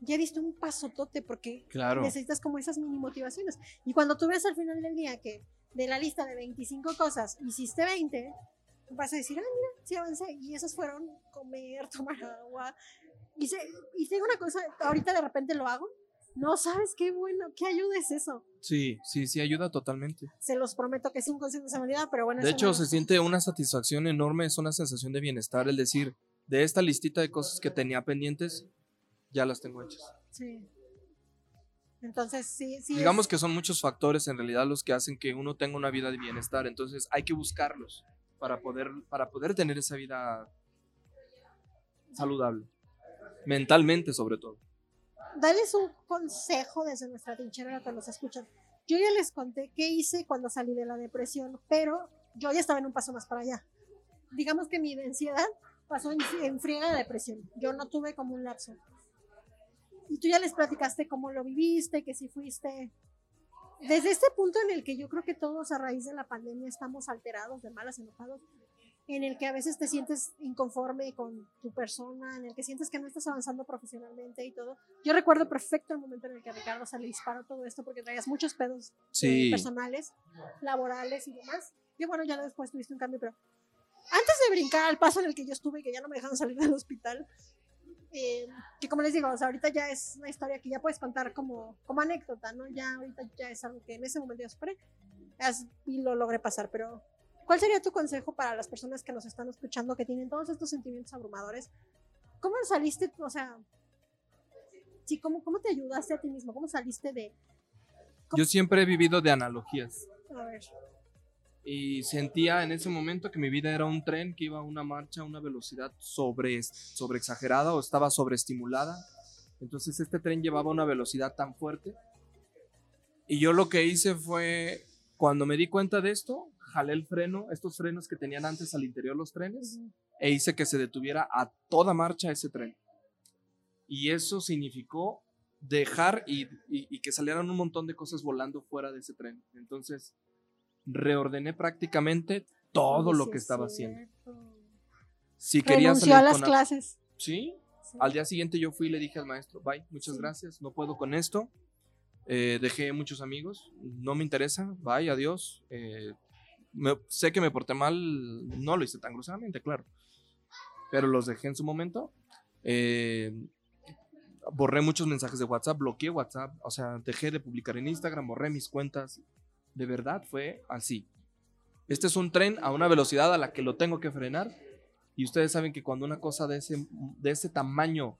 ya diste un pasotote porque necesitas como esas mini motivaciones. Y cuando tú ves al final del día que de la lista de 25 cosas hiciste 20, vas a decir, ah, mira, sí avancé. Y esas fueron comer, tomar agua. Y, y tengo una cosa, ahorita de repente lo hago no sabes qué bueno, qué ayuda es eso. Sí, sí, sí, ayuda totalmente. Se los prometo que es un consejo de pero bueno. De hecho, se siente una satisfacción enorme, es una sensación de bienestar el decir, de esta listita de cosas que tenía pendientes, ya las tengo hechas. Sí. Entonces, sí, sí. Digamos que son muchos factores en realidad los que hacen que uno tenga una vida de bienestar, entonces hay que buscarlos para poder, para poder tener esa vida saludable, mentalmente sobre todo darles un consejo desde nuestra trinchera que nos escuchan. Yo ya les conté qué hice cuando salí de la depresión, pero yo ya estaba en un paso más para allá. Digamos que mi ansiedad pasó en, en friega de depresión. Yo no tuve como un lapso. Y tú ya les platicaste cómo lo viviste, que si fuiste. Desde este punto en el que yo creo que todos a raíz de la pandemia estamos alterados, de malas, enojados, en el que a veces te sientes inconforme con tu persona, en el que sientes que no estás avanzando profesionalmente y todo. Yo recuerdo perfecto el momento en el que Ricardo se le disparó todo esto porque traías muchos pedos eh, personales, laborales y demás. Y bueno, ya después tuviste un cambio, pero antes de brincar al paso en el que yo estuve, que ya no me dejaron salir del hospital, eh, que como les digo, o sea, ahorita ya es una historia que ya puedes contar como, como anécdota, ¿no? Ya ahorita ya es algo que en ese momento ya superé y lo logré pasar, pero ¿cuál sería tu consejo para las personas que nos están escuchando, que tienen todos estos sentimientos abrumadores? ¿Cómo saliste, o sea, sí, cómo, cómo te ayudaste a ti mismo? ¿Cómo saliste de, Yo siempre he vivido de analogías. a ver, y sentía en ese momento que mi vida era un tren que iba a una marcha a una velocidad sobre, sobre exagerada o estaba sobreestimulada. Entonces este tren llevaba una velocidad tan fuerte. Y yo lo que hice fue, cuando me di cuenta de esto, jalé el freno, estos frenos que tenían antes al interior los trenes, e hice que se detuviera a toda marcha ese tren. Y eso significó dejar y, y- y que salieran un montón de cosas volando fuera de ese tren. Entonces, reordené prácticamente todo lo que es estaba haciendo. Si quería Renunció salir a las con a- clases. Sí, Sí. al día siguiente yo fui y le dije al maestro, bye, muchas Sí. gracias, no puedo con esto. Eh, dejé muchos amigos, no me interesa, bye, adiós. Eh, me- sé que me porté mal, no lo hice tan groseramente, claro. Pero los dejé en su momento. Eh, borré muchos mensajes de WhatsApp, bloqueé WhatsApp, o sea, dejé de publicar en Instagram, borré mis cuentas. De verdad fue así. Este es un tren a una velocidad a la que lo tengo que frenar. Y ustedes saben que cuando una cosa de ese, de ese tamaño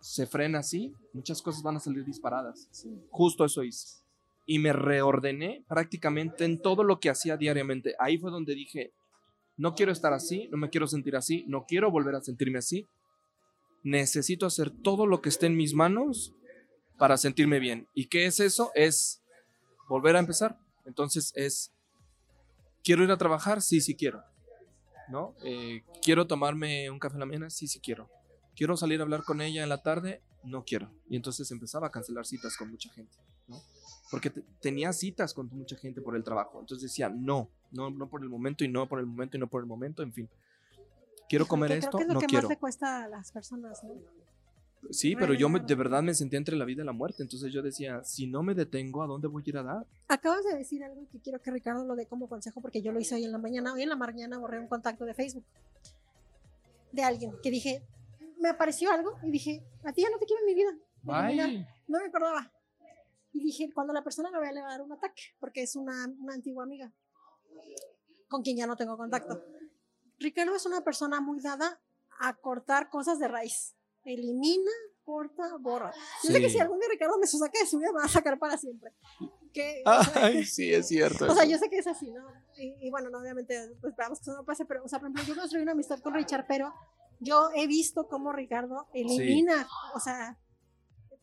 se frena así, muchas cosas van a salir disparadas. Justo eso hice. Y me reordené prácticamente en todo lo que hacía diariamente. Ahí fue donde dije, no quiero estar así, no me quiero sentir así, no quiero volver a sentirme así. Necesito hacer todo lo que esté en mis manos para sentirme bien. ¿Y qué es eso? Es volver a empezar. Entonces es, ¿quiero ir a trabajar? Sí, sí quiero. ¿No? Eh, ¿Quiero tomarme un café en la mañana? Sí, sí quiero. ¿Quiero salir a hablar con ella en la tarde? No quiero. Y entonces empezaba a cancelar citas con mucha gente, ¿no? Porque te- tenía citas con mucha gente por el trabajo. Entonces decía, no, no, no por el momento y no por el momento y no por el momento, en fin. Quiero comer Que esto, Creo que es lo no que quiero. más le cuesta a las personas, ¿no? Sí, pero yo me- de verdad me sentía entre la vida y la muerte. Entonces yo decía, si no me detengo, ¿a dónde voy a ir a dar? Acabas de decir algo que quiero que Ricardo lo dé como consejo porque yo lo hice hoy en la mañana. Hoy en la mañana borré un contacto de Facebook de alguien que dije, me apareció algo y dije, a ti ya no te quiero en mi vida. eliminar". Bye. No me acordaba. Y dije, cuando la persona me vea le va a dar un ataque porque es una, una antigua amiga con quien ya no tengo contacto. Ricardo es una persona muy dada a cortar cosas de raíz. Elimina, corta, borra. Yo sé que Sí. si algún día Ricardo me saca de su vida, me va a sacar para siempre. Que, o sea, Ay, sí, es cierto. o sea, eso. yo sé que es así, ¿no? Y, y bueno, no, obviamente, pues esperamos que eso no pase, pero, o sea, por ejemplo, yo construí una amistad con Richard, pero yo he visto cómo Ricardo elimina, o sea,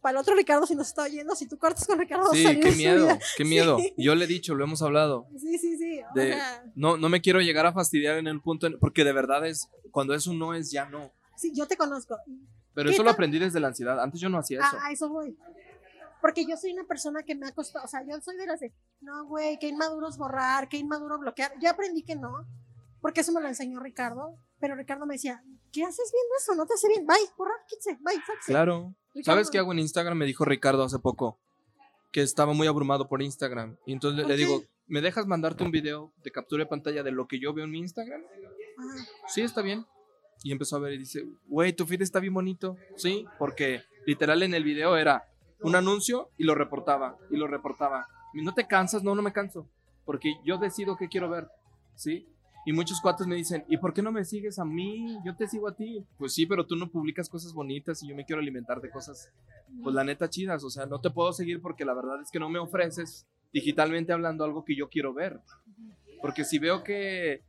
para el otro Ricardo, si nos está oyendo, si tú cortas con Ricardo, Sí, qué miedo, vida. qué miedo. Sí. Yo le he dicho, lo hemos hablado. Sí, sí, sí. O De- sea, No, no me quiero llegar a fastidiar en el punto, en- porque de verdad es, cuando es un no es ya no. sí, yo te conozco. Pero ¿Qué eso lo aprendí desde la ansiedad. Antes yo no hacía eso. A, a eso voy. Porque yo soy una persona que me ha costado, o sea, yo soy de las de, no, güey, qué inmaduro es borrar, qué inmaduro bloquear. Yo aprendí que no, porque eso me lo enseñó Ricardo, pero Ricardo me decía, ¿qué haces viendo eso? No te hace bien, bye, borrar, quítese, bye, sáquese. Claro. Ricardo, ¿Sabes qué hago en Instagram? Me dijo Ricardo hace poco que estaba muy abrumado por Instagram. Y entonces le- le digo, ¿me dejas mandarte un video de captura de pantalla de lo que yo veo en mi Instagram? Ah, Sí, está bien. Y empezó a ver y dice, güey, tu feed está bien bonito. Sí, porque literal en el video era un anuncio y lo reportaba, y lo reportaba. No te cansas, no, no me canso. Porque yo decido qué quiero ver. ¿Sí? Y muchos cuates me dicen, ¿y por qué no me sigues a mí? Yo te sigo a ti. Pues sí, pero tú no publicas cosas bonitas y yo me quiero alimentar de cosas, pues la neta chidas. O sea, no te puedo seguir porque la verdad es que no me ofreces digitalmente hablando algo que yo quiero ver. Porque si veo que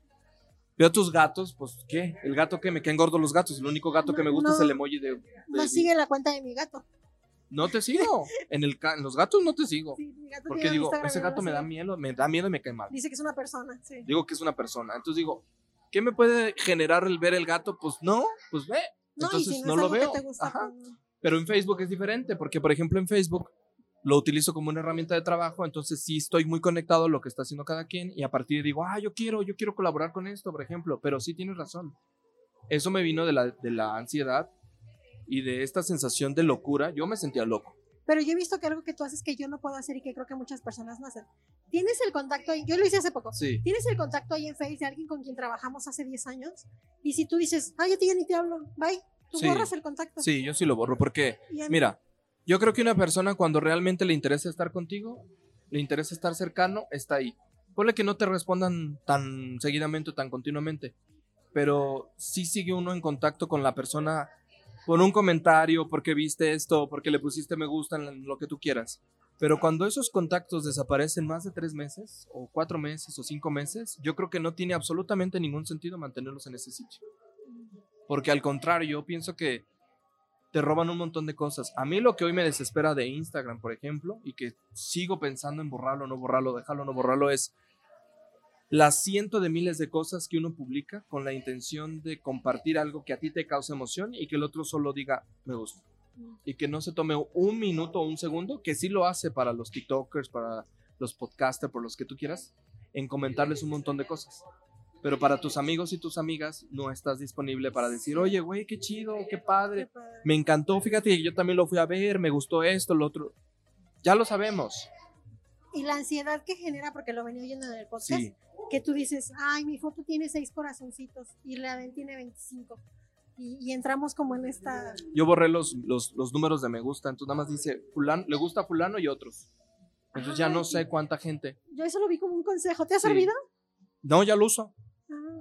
veo tus gatos, pues ¿qué? El gato que me caen gordos los gatos. El único gato que me gusta No. es el emoji de... de- no sigue la cuenta de mi gato. No te sigo. En, el ca- en los gatos no te sigo. Sí, mi gato Porque digo, Instagram ese gato me da miedo, me da miedo y me cae mal. Dice que es una persona, sí. Digo que es una persona. Entonces digo, ¿qué me puede generar el ver el gato? Pues no, pues ve. No, Entonces si no, lo veo. gusta, Ajá. pues. Pero en Facebook es diferente, porque por ejemplo en Facebook lo utilizo como una herramienta de trabajo, entonces sí estoy muy conectado a lo que está haciendo cada quien y a partir de digo, ah, yo quiero, yo quiero colaborar con esto, por ejemplo, pero sí tienes razón. Eso me vino de la, de la ansiedad y de esta sensación de locura. Yo me sentía loco. Pero yo he visto que algo que tú haces que yo no puedo hacer y que creo que muchas personas no hacen. Tienes el contacto ahí, yo lo hice hace poco. Sí. Tienes el contacto ahí en Face de alguien con quien trabajamos hace 10 años. Y si tú dices, ay, yo ti ya ni te hablo, bye. Tú Sí. borras el contacto. Sí, yo sí lo borro porque, mira, yo creo que una persona cuando realmente le interesa estar contigo, le interesa estar cercano, está ahí. Ponle que no te respondan tan seguidamente o tan continuamente, pero sí sigue uno en contacto con la persona por un comentario, porque viste esto, porque le pusiste me gusta en lo que tú quieras. Pero cuando esos contactos desaparecen más de tres meses, o cuatro meses, o cinco meses, yo creo que no tiene absolutamente ningún sentido mantenerlos en ese sitio. Porque al contrario, yo pienso que te roban un montón de cosas. A mí lo que hoy me desespera de Instagram, por ejemplo, y que sigo pensando en borrarlo, no borrarlo, dejarlo, no borrarlo, es las cientos de miles de cosas que uno publica con la intención de compartir algo que a ti te causa emoción y que el otro solo diga me gusta. Y que no se tome un minuto o un segundo, que sí lo hace para los TikTokers, para los podcasters, por los que tú quieras, en comentarles un montón de cosas. Pero para tus amigos y tus amigas no estás disponible para decir, oye, güey, qué chido, qué padre, me encantó, fíjate que yo también lo fui a ver, me gustó esto, lo otro. Ya lo sabemos. Y la ansiedad que genera, porque lo venía oyendo en el podcast, Sí, que tú dices, ay, mi foto tiene seis corazoncitos y la de él tiene 25. Y, y entramos como en esta... yo borré los, los, los números de me gusta, entonces nada más dice, fulano, le gusta a fulano y otros. Entonces ya no Ay. sé cuánta gente. Yo eso lo vi como un consejo. ¿Te ha Sí. servido? No, ya lo uso.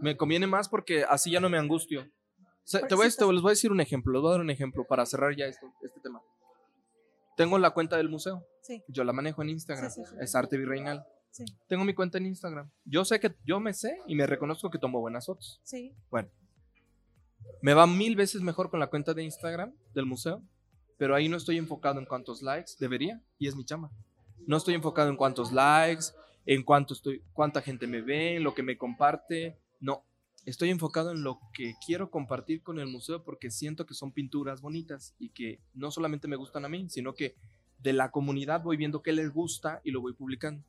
Me conviene más porque así ya no me angustio. Se- Porque te, voy te les voy a decir un ejemplo, les voy a dar un ejemplo para cerrar ya esto, este tema. Tengo la cuenta del museo, sí, yo la manejo en Instagram, Sí, sí, sí. es Arte Virreinal. sí, Tengo mi cuenta en Instagram. Yo sé que yo me sé y me reconozco que tomo buenas fotos. sí. Bueno, me va mil veces mejor con la cuenta de Instagram del museo, pero ahí no estoy enfocado en cuántos likes debería y es mi chama. No estoy enfocado en cuántos likes, en cuánto estoy, cuánta gente me ve, en lo que me comparte. No, estoy enfocado en lo que quiero compartir con el museo porque siento que son pinturas bonitas y que no solamente me gustan a mí, sino que de la comunidad voy viendo qué les gusta y lo voy publicando.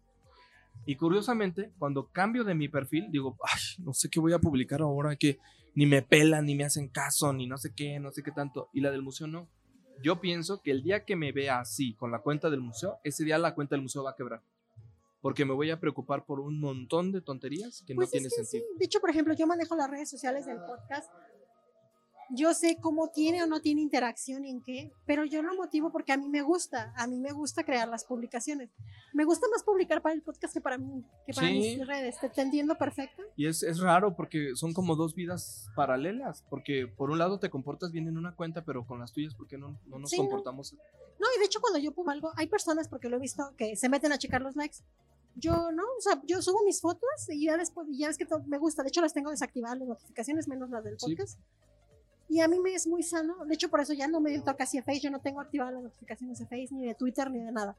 Y curiosamente, cuando cambio de mi perfil, digo, ay, no sé qué voy a publicar ahora, que ni me pelan, ni me hacen caso, ni no sé qué, no sé qué tanto. Y la del museo no. Yo pienso que el día que me vea así con la cuenta del museo, ese día la cuenta del museo va a quebrar. Porque me voy a preocupar por un montón de tonterías que Pues no tiene sentido. sí. De hecho, por ejemplo, yo manejo las redes sociales del podcast. Yo sé cómo tiene o no tiene interacción y en qué, pero yo lo motivo porque a mí me gusta. A mí me gusta crear las publicaciones. Me gusta más publicar para el podcast que para mí, que para Sí. mis redes. ¿Te, te entiendo perfecto? Y es, es raro porque son como dos vidas paralelas. Porque por un lado te comportas bien en una cuenta, pero con las tuyas, ¿por qué no, no nos Sí, no. comportamos? No, y de hecho cuando yo pongo algo, hay personas, porque lo he visto, que se meten a checar los likes. Yo no, o sea, yo subo mis fotos y ya después, ya ves que todo me gusta. De hecho, las tengo desactivadas las notificaciones, menos las del Sí. podcast. Y a mí me es muy sano. De hecho, por eso ya no me entro casi a Face. Yo no tengo activadas las notificaciones de Face, ni de Twitter, ni de nada.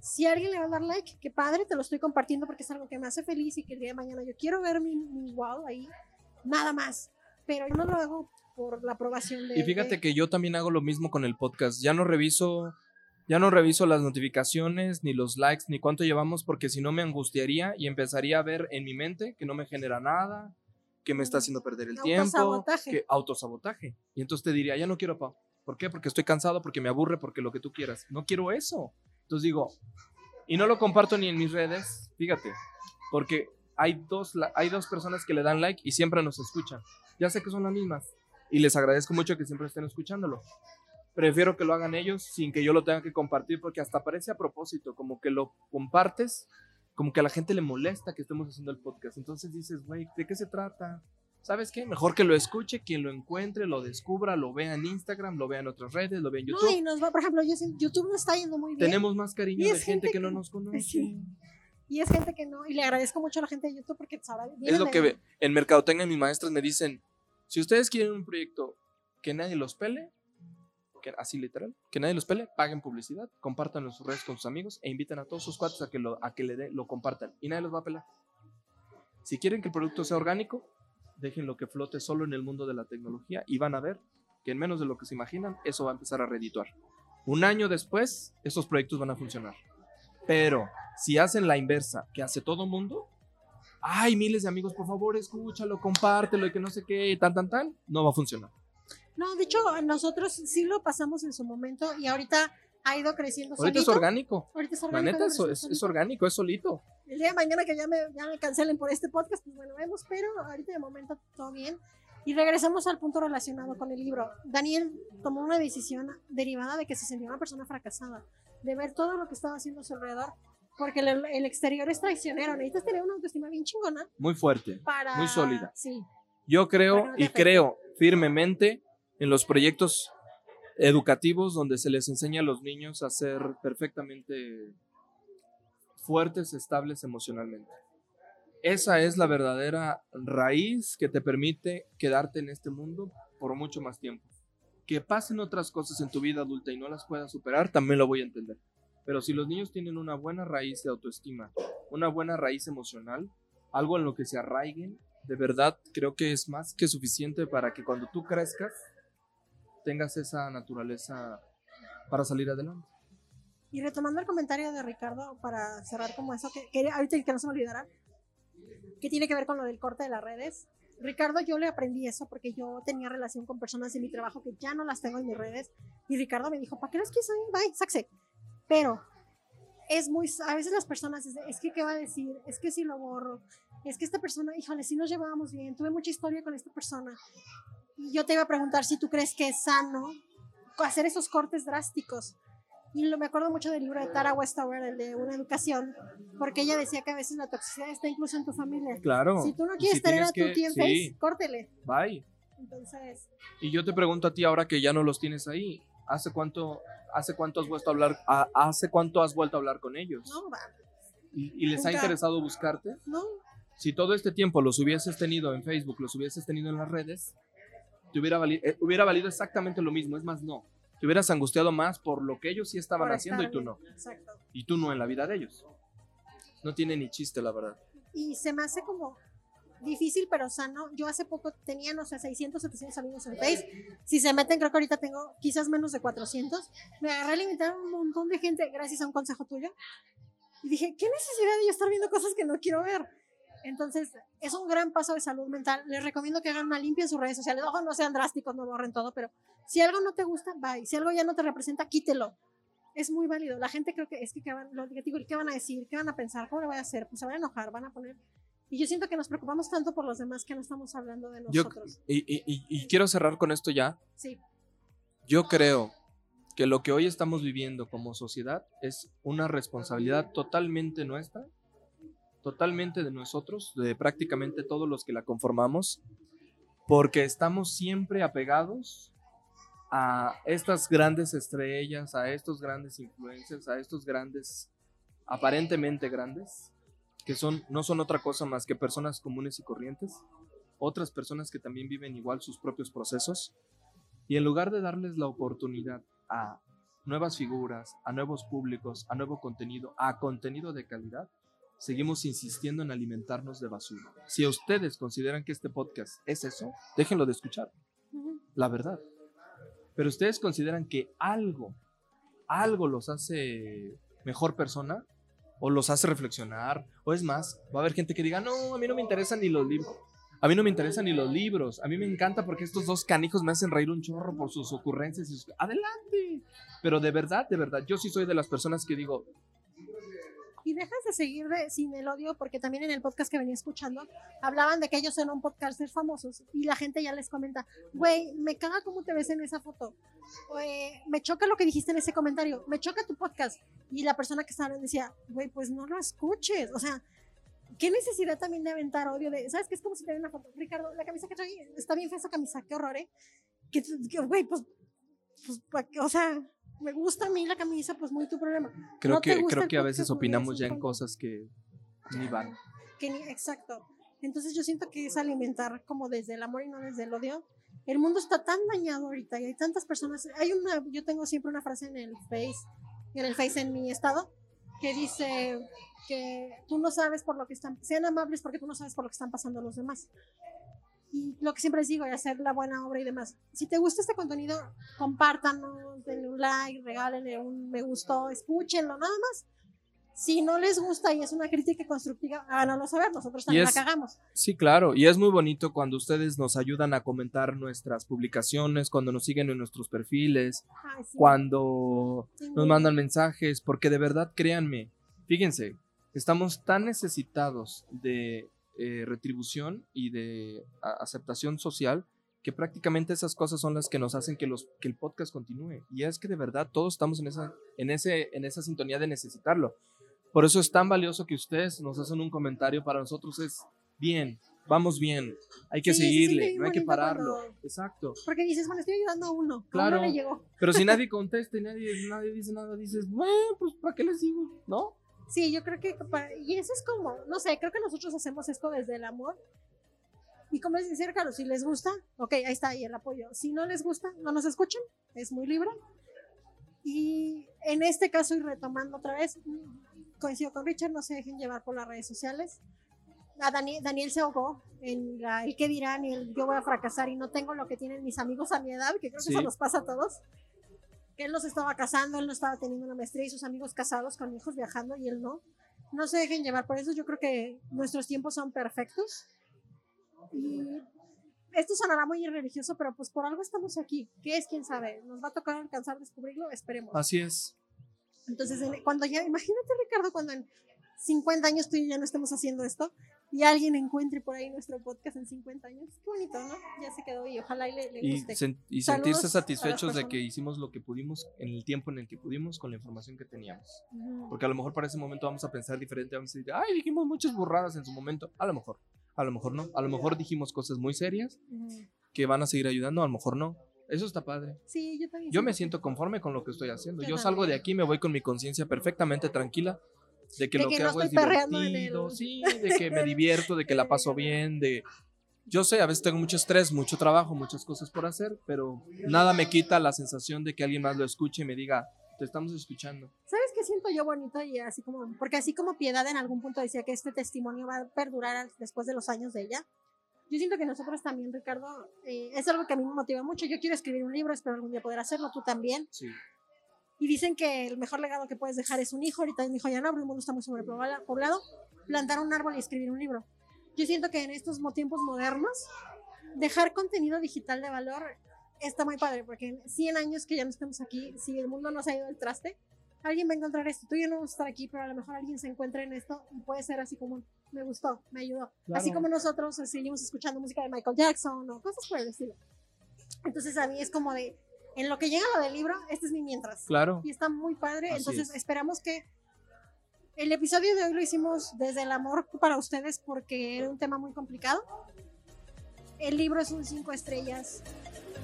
Si alguien le va a dar like, qué padre, te lo estoy compartiendo porque es algo que me hace feliz y que el día de mañana yo quiero ver mi, mi wow ahí. Nada más. Pero yo no lo hago por la aprobación de. Y fíjate de- que yo también hago lo mismo con el podcast. Ya no reviso, ya no reviso las notificaciones, ni los likes, ni cuánto llevamos, porque si no me angustiaría y empezaría a ver en mi mente que no me genera nada, que me está haciendo perder el tiempo, Autosabotaje. que autosabotaje. Y entonces te diría, ya no quiero, Pau. ¿Por qué? Porque estoy cansado, porque me aburre, porque lo que tú quieras. No quiero eso. Entonces digo, y no lo comparto ni en mis redes, fíjate, porque hay dos, hay dos personas que le dan like y siempre nos escuchan. Ya sé que son las mismas y les agradezco mucho que siempre estén escuchándolo. Prefiero que lo hagan ellos sin que yo lo tenga que compartir porque hasta parece a propósito, como que lo compartes, como que a la gente le molesta que estemos haciendo el podcast. Entonces dices, güey, ¿de qué se trata? ¿Sabes qué? Mejor que lo escuche, quien lo encuentre, lo descubra, lo vea en Instagram, lo vea en otras redes, lo vea en No, YouTube. y nos va, por ejemplo, yo YouTube no está yendo muy bien. Tenemos más cariño de gente, gente que no que- nos conoce. Sí. Y es gente que no, y le agradezco mucho a la gente de YouTube porque pues, ahora Es lo de- que ve. En Mercadotecnia mis maestras me dicen, si ustedes quieren un proyecto que nadie los pele, que, así literal, que nadie los pele, paguen publicidad, compartan en sus redes con sus amigos e inviten a todos sus cuates a que lo, a que le dé- lo compartan y nadie los va a pelar. Si quieren que el producto sea orgánico, déjenlo que flote solo en el mundo de la tecnología y van a ver que en menos de lo que se imaginan, eso va a empezar a redituar. Un año después, esos proyectos van a funcionar. Pero si hacen la inversa que hace todo mundo, ay, miles de amigos, por favor, escúchalo, compártelo y que no sé qué, tan, tan, tan, no va a funcionar. No, de hecho, nosotros sí lo pasamos en su momento y ahorita ha ido creciendo Ahorita es solito. orgánico. Ahorita es La orgánico. neta ha es, es- es orgánico, es solito. El día de mañana que ya me, ya me cancelen por este podcast, pues bueno, vemos, pero ahorita de momento todo bien. Y regresamos al punto relacionado con el libro. Daniel tomó una decisión derivada de que se sentía una persona fracasada, de ver todo lo que estaba haciendo a su alrededor, porque el, el exterior es traicionero. Necesitas tener una autoestima bien chingona Muy fuerte, para... muy sólida. Sí. Yo creo y afecta. creo firmemente en los proyectos educativos donde se les enseña a los niños a ser perfectamente fuertes, estables emocionalmente. Esa es la verdadera raíz que te permite quedarte en este mundo por mucho más tiempo. Que pasen otras cosas en tu vida adulta y no las puedas superar, también lo voy a entender. Pero si los niños tienen una buena raíz de autoestima, una buena raíz emocional, algo en lo que se arraiguen, de verdad creo que es más que suficiente para que cuando tú crezcas tengas esa naturaleza para salir adelante. Y retomando el comentario de Ricardo para cerrar como eso, que, que ahorita que no se me olvidara, que tiene que ver con lo del corte de las redes. Ricardo, yo le aprendí eso porque yo tenía relación con personas de mi trabajo que ya no las tengo en mis redes. Y Ricardo me dijo, ¿para qué las ahí? Bye, saxe. Pero es muy, a veces las personas, es, es que, ¿qué va a decir? Es que si lo borro. Es que esta persona, híjole, si nos llevábamos bien, tuve mucha historia con esta persona. Yo te iba a preguntar si tú crees que es sano hacer esos cortes drásticos. Y lo, me acuerdo mucho del libro de Tara Westover, el de Una Educación, porque ella decía que a veces la toxicidad está incluso en tu familia. Claro. Si tú no quieres si tener a tu que- tío en sí, córtele. Bye. Entonces, Y yo te pregunto a ti ahora que ya no los tienes ahí, ¿hace cuánto, hace cuánto has vuelto a hablar, a- hace cuánto has vuelto a hablar con ellos? no, va, ¿Y, y les ha Nunca. interesado buscarte? no. Si todo este tiempo los hubieses tenido en Facebook, los hubieses tenido en las redes, te hubiera, vali- eh, hubiera valido exactamente lo mismo. Es más, no. Te hubieras angustiado más por lo que ellos sí estaban por haciendo y tú no. Exacto. Y tú no en la vida de ellos. No tiene ni chiste, la verdad. Y se me hace como difícil pero sano. Yo hace poco tenía, no sé, 600, 700 amigos en Face. Si se meten, creo que ahorita tengo quizás menos de 400. Me agarré a limitar a un montón de gente gracias a un consejo tuyo. Y dije, ¿qué necesidad de yo estar viendo cosas que no quiero ver? Entonces, es un gran paso de salud mental. Les recomiendo que hagan una limpia en sus redes sociales. Ojo, no sean drásticos, no borren todo, pero si algo no te gusta, bye. Si algo ya no te representa, quítelo. Es muy válido. La gente creo que es que, ¿qué van, lo que digo, ¿qué van a decir? ¿Qué van a pensar? ¿Cómo le voy a hacer? Pues se van a enojar, van a poner... Y yo siento que nos preocupamos tanto por los demás que no estamos hablando de Yo, nosotros. y, y- y- y quiero cerrar con esto ya. Sí, Yo creo que lo que hoy estamos viviendo como sociedad es una responsabilidad totalmente nuestra, totalmente de nosotros, de prácticamente todos los que la conformamos, porque estamos siempre apegados a estas grandes estrellas, a estos grandes influencers, a estos grandes, aparentemente grandes, que son, no son otra cosa más que personas comunes y corrientes, otras personas que también viven igual sus propios procesos, y en lugar de darles la oportunidad a nuevas figuras, a nuevos públicos, a nuevo contenido, a contenido de calidad, seguimos insistiendo en alimentarnos de basura. Si ustedes consideran que este podcast es eso, déjenlo de escuchar, la verdad. Pero ustedes consideran que algo, algo los hace mejor persona, o los hace reflexionar, o es más, va a haber gente que diga, no, a mí no me interesan ni los libros. A mí no me interesan ni los libros. A mí me encanta porque estos dos canijos me hacen reír un chorro por sus ocurrencias. Y sus... Adelante. Pero de verdad, de verdad, yo sí soy de las personas que digo, Y dejas de seguir de, sin el odio, porque también en el podcast que venía escuchando hablaban de que ellos eran podcasters famosos y la gente ya les comenta, güey, me caga cómo te ves en esa foto. Me choca lo que dijiste en ese comentario, me choca tu podcast. Y la persona que estaba decía, güey, pues no lo escuches. O sea, qué necesidad también de aventar odio de, ¿sabes qué? Es como si te ve una foto. Ricardo, la camisa que trae está bien fea esa camisa, qué horror, ¿eh? Que, güey, pues, pues, o sea, me gusta a mí la camisa, pues muy tu problema. creo No que, creo que a veces opinamos ya en cosas que ni van. Que ni- exacto. Entonces yo siento que es alimentar como desde el amor y no desde el odio. El mundo está tan dañado ahorita y hay tantas personas. Hay una, yo tengo siempre una frase en el Face, en el Face en mi estado, que dice que tú no sabes por lo que están, sean amables porque tú no sabes por lo que están pasando los demás. Y lo que siempre les digo, es hacer la buena obra y demás. Si te gusta este contenido, compártanlo, denle un like, regálenle un me gustó, escúchenlo, nada más. Si no les gusta y es una crítica constructiva, háganoslo saber, nosotros también es- la cagamos. Sí, claro, y es muy bonito cuando ustedes nos ayudan a comentar nuestras publicaciones, cuando nos siguen en nuestros perfiles, Ay, sí, cuando sí, nos mandan mensajes, porque de verdad, créanme, fíjense, estamos tan necesitados de eh, retribución y de aceptación social que prácticamente esas cosas son las que nos hacen que, los, que el podcast continúe. Y es que de verdad todos estamos en esa, en, ese, en esa sintonía de necesitarlo. Por eso es tan valioso que ustedes nos hacen un comentario. Para nosotros es bien, vamos bien, hay que Sí, seguirle, no hay que pararlo. cuando- Exacto. Porque dices, bueno, estoy ayudando a uno. A Claro. uno le llegó. Pero si nadie contesta y nadie, nadie dice nada, dices, bueno, pues ¿para qué les digo? ¿No? Sí, yo creo que, y eso es como, no sé, creo que nosotros hacemos esto desde el amor. Y como les decía, claro, si les gusta, ok, ahí está ahí el apoyo. Si no les gusta, no nos escuchan, es muy libre. Y en este caso, y retomando otra vez, coincido con Richard, no se dejen llevar por las redes sociales. A Daniel, Daniel se ahogó en la, el que dirán y el yo voy a fracasar y no tengo lo que tienen mis amigos a mi edad, que creo que Sí. eso nos pasa a todos. Que él no se estaba casando, él no estaba teniendo una maestría y sus amigos casados con hijos viajando y él no. No se dejen llevar por eso, yo creo que nuestros tiempos son perfectos. Y esto sonará muy religioso, pero pues por algo estamos aquí. ¿Qué es? ¿Quién sabe? ¿Nos va a tocar alcanzar, descubrirlo? Esperemos. Así es. Entonces, en- cuando ya, imagínate Ricardo, cuando en 50 años tú y yo ya no estemos haciendo esto y alguien encuentre por ahí nuestro podcast en 50 años. Qué bonito, ¿no? Ya se quedó y ojalá y le, le Y, guste. sen- y sentirse satisfechos de que hicimos lo que pudimos en el tiempo en el que pudimos con la información que teníamos. Ujú. Porque a lo mejor para ese momento vamos a pensar diferente, vamos a decir, ay, dijimos muchas burradas en su momento. A lo mejor, a lo mejor no. A lo mejor dijimos cosas muy serias Ujú. que van a seguir ayudando, a lo mejor no. Eso está padre. Sí, yo también. Yo me siento conforme con lo que estoy haciendo. Yo Yo salgo de aquí, me voy con mi conciencia perfectamente tranquila de que De lo que que, no hago es divertido, sí, de que me divierto, de que la paso bien, de yo sé, a veces tengo mucho estrés, mucho trabajo, muchas cosas por hacer, pero nada me quita la sensación de que alguien más lo escuche y me diga, te estamos escuchando. ¿Sabes qué siento yo bonito? Y así como, porque así como Piedad en algún punto decía que este testimonio va a perdurar después de los años de ella, yo siento que nosotros también, Ricardo, eh, es algo que a mí me motiva mucho. Yo quiero escribir un libro, espero algún día poder hacerlo, tú también. Sí. Y dicen que el mejor legado que puedes dejar es un hijo. Ahorita mi hijo ya no, pero el mundo está muy sobrepoblado. Plantar un árbol y escribir un libro. Yo siento que en estos tiempos modernos, dejar contenido digital de valor está muy padre, porque en 100 años que ya no estemos aquí, si el mundo nos ha ido al traste, alguien va a encontrar esto. Tú y yo no vamos a estar aquí, pero a lo mejor alguien se encuentra en esto y puede ser así como, me gustó, me ayudó. Así Claro. como nosotros eh, seguimos escuchando música de Michael Jackson o cosas por el estilo. Entonces a mí es como de, en lo que llega lo del libro, este es mi mientras. Claro. Y está muy padre. Así Entonces es. esperamos que el episodio de hoy lo hicimos desde el amor para ustedes porque era un tema muy complicado. El libro es un 5 estrellas.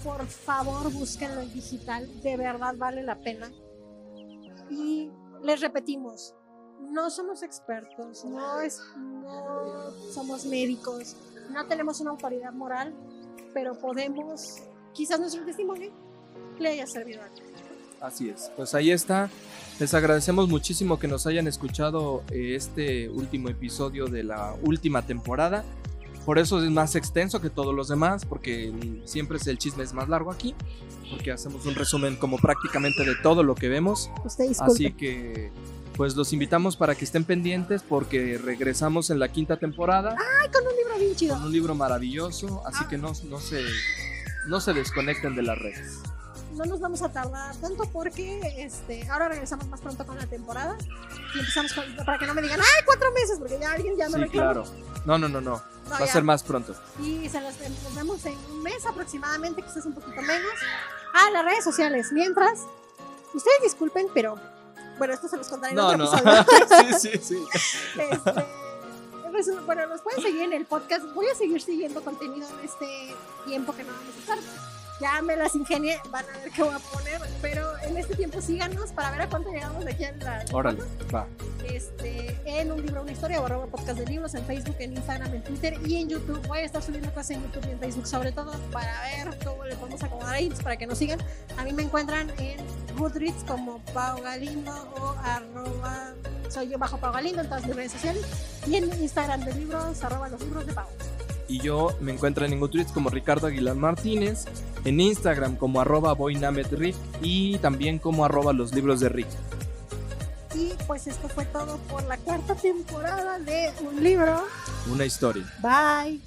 Por favor, búsquenlo en digital. De verdad vale la pena. Y les repetimos, no somos expertos, no, es, no somos médicos, no tenemos una autoridad moral, pero podemos, quizás nuestro testimonio le haya servido a alguien. Así es. Pues ahí está. Les agradecemos muchísimo que nos hayan escuchado eh, este último episodio de la última temporada. Por eso es más extenso que todos los demás, porque siempre es el chisme es más largo aquí, porque hacemos un resumen como prácticamente de todo lo que vemos. Usted disculpe. Así que pues los invitamos para que estén pendientes porque regresamos en la quinta temporada Ay, con un libro bien chido. con un libro maravilloso, así Ah. que no, no se no se desconecten de las redes. No nos vamos a tardar tanto porque este, ahora regresamos más pronto con la temporada y empezamos con, para que no me digan, ¡ay, cuatro meses! Porque ya alguien ya me Sí, reclama. claro. No, no, no, no. No, Va a ser más pronto. Y se los, nos vemos en un mes aproximadamente, quizás un poquito menos. Ah, las redes sociales. Mientras, ustedes disculpen, pero bueno, esto se los contaré en No, otro no. episodio. sí, sí, sí. Este, pues, bueno, nos pueden seguir en el podcast. Voy a seguir siguiendo contenido en este tiempo que no vamos a estar. Ya me las ingenié, van a ver qué voy a poner, pero en este tiempo síganos para ver a cuánto llegamos de aquí a la. Órale, va. Este, en un libro, una historia, o arroba podcast de libros, en Facebook, en Instagram, en Twitter y en YouTube. Voy a estar subiendo cosas en YouTube y en Facebook, sobre todo para ver cómo le podemos acomodar ahí, pues, para que nos sigan. A mí me encuentran en Goodreads como Pau Galindo o arroba, soy yo bajo Pau Galindo en todas mis redes sociales y en Instagram de libros, arroba los libros de Pau. Y yo me encuentro en Twitter como Ricardo Aguilar Martínez, en Instagram como arroba boynametrick y también como arroba los libros de Rick. Y pues esto fue todo por la cuarta temporada de un libro. Una historia. Bye.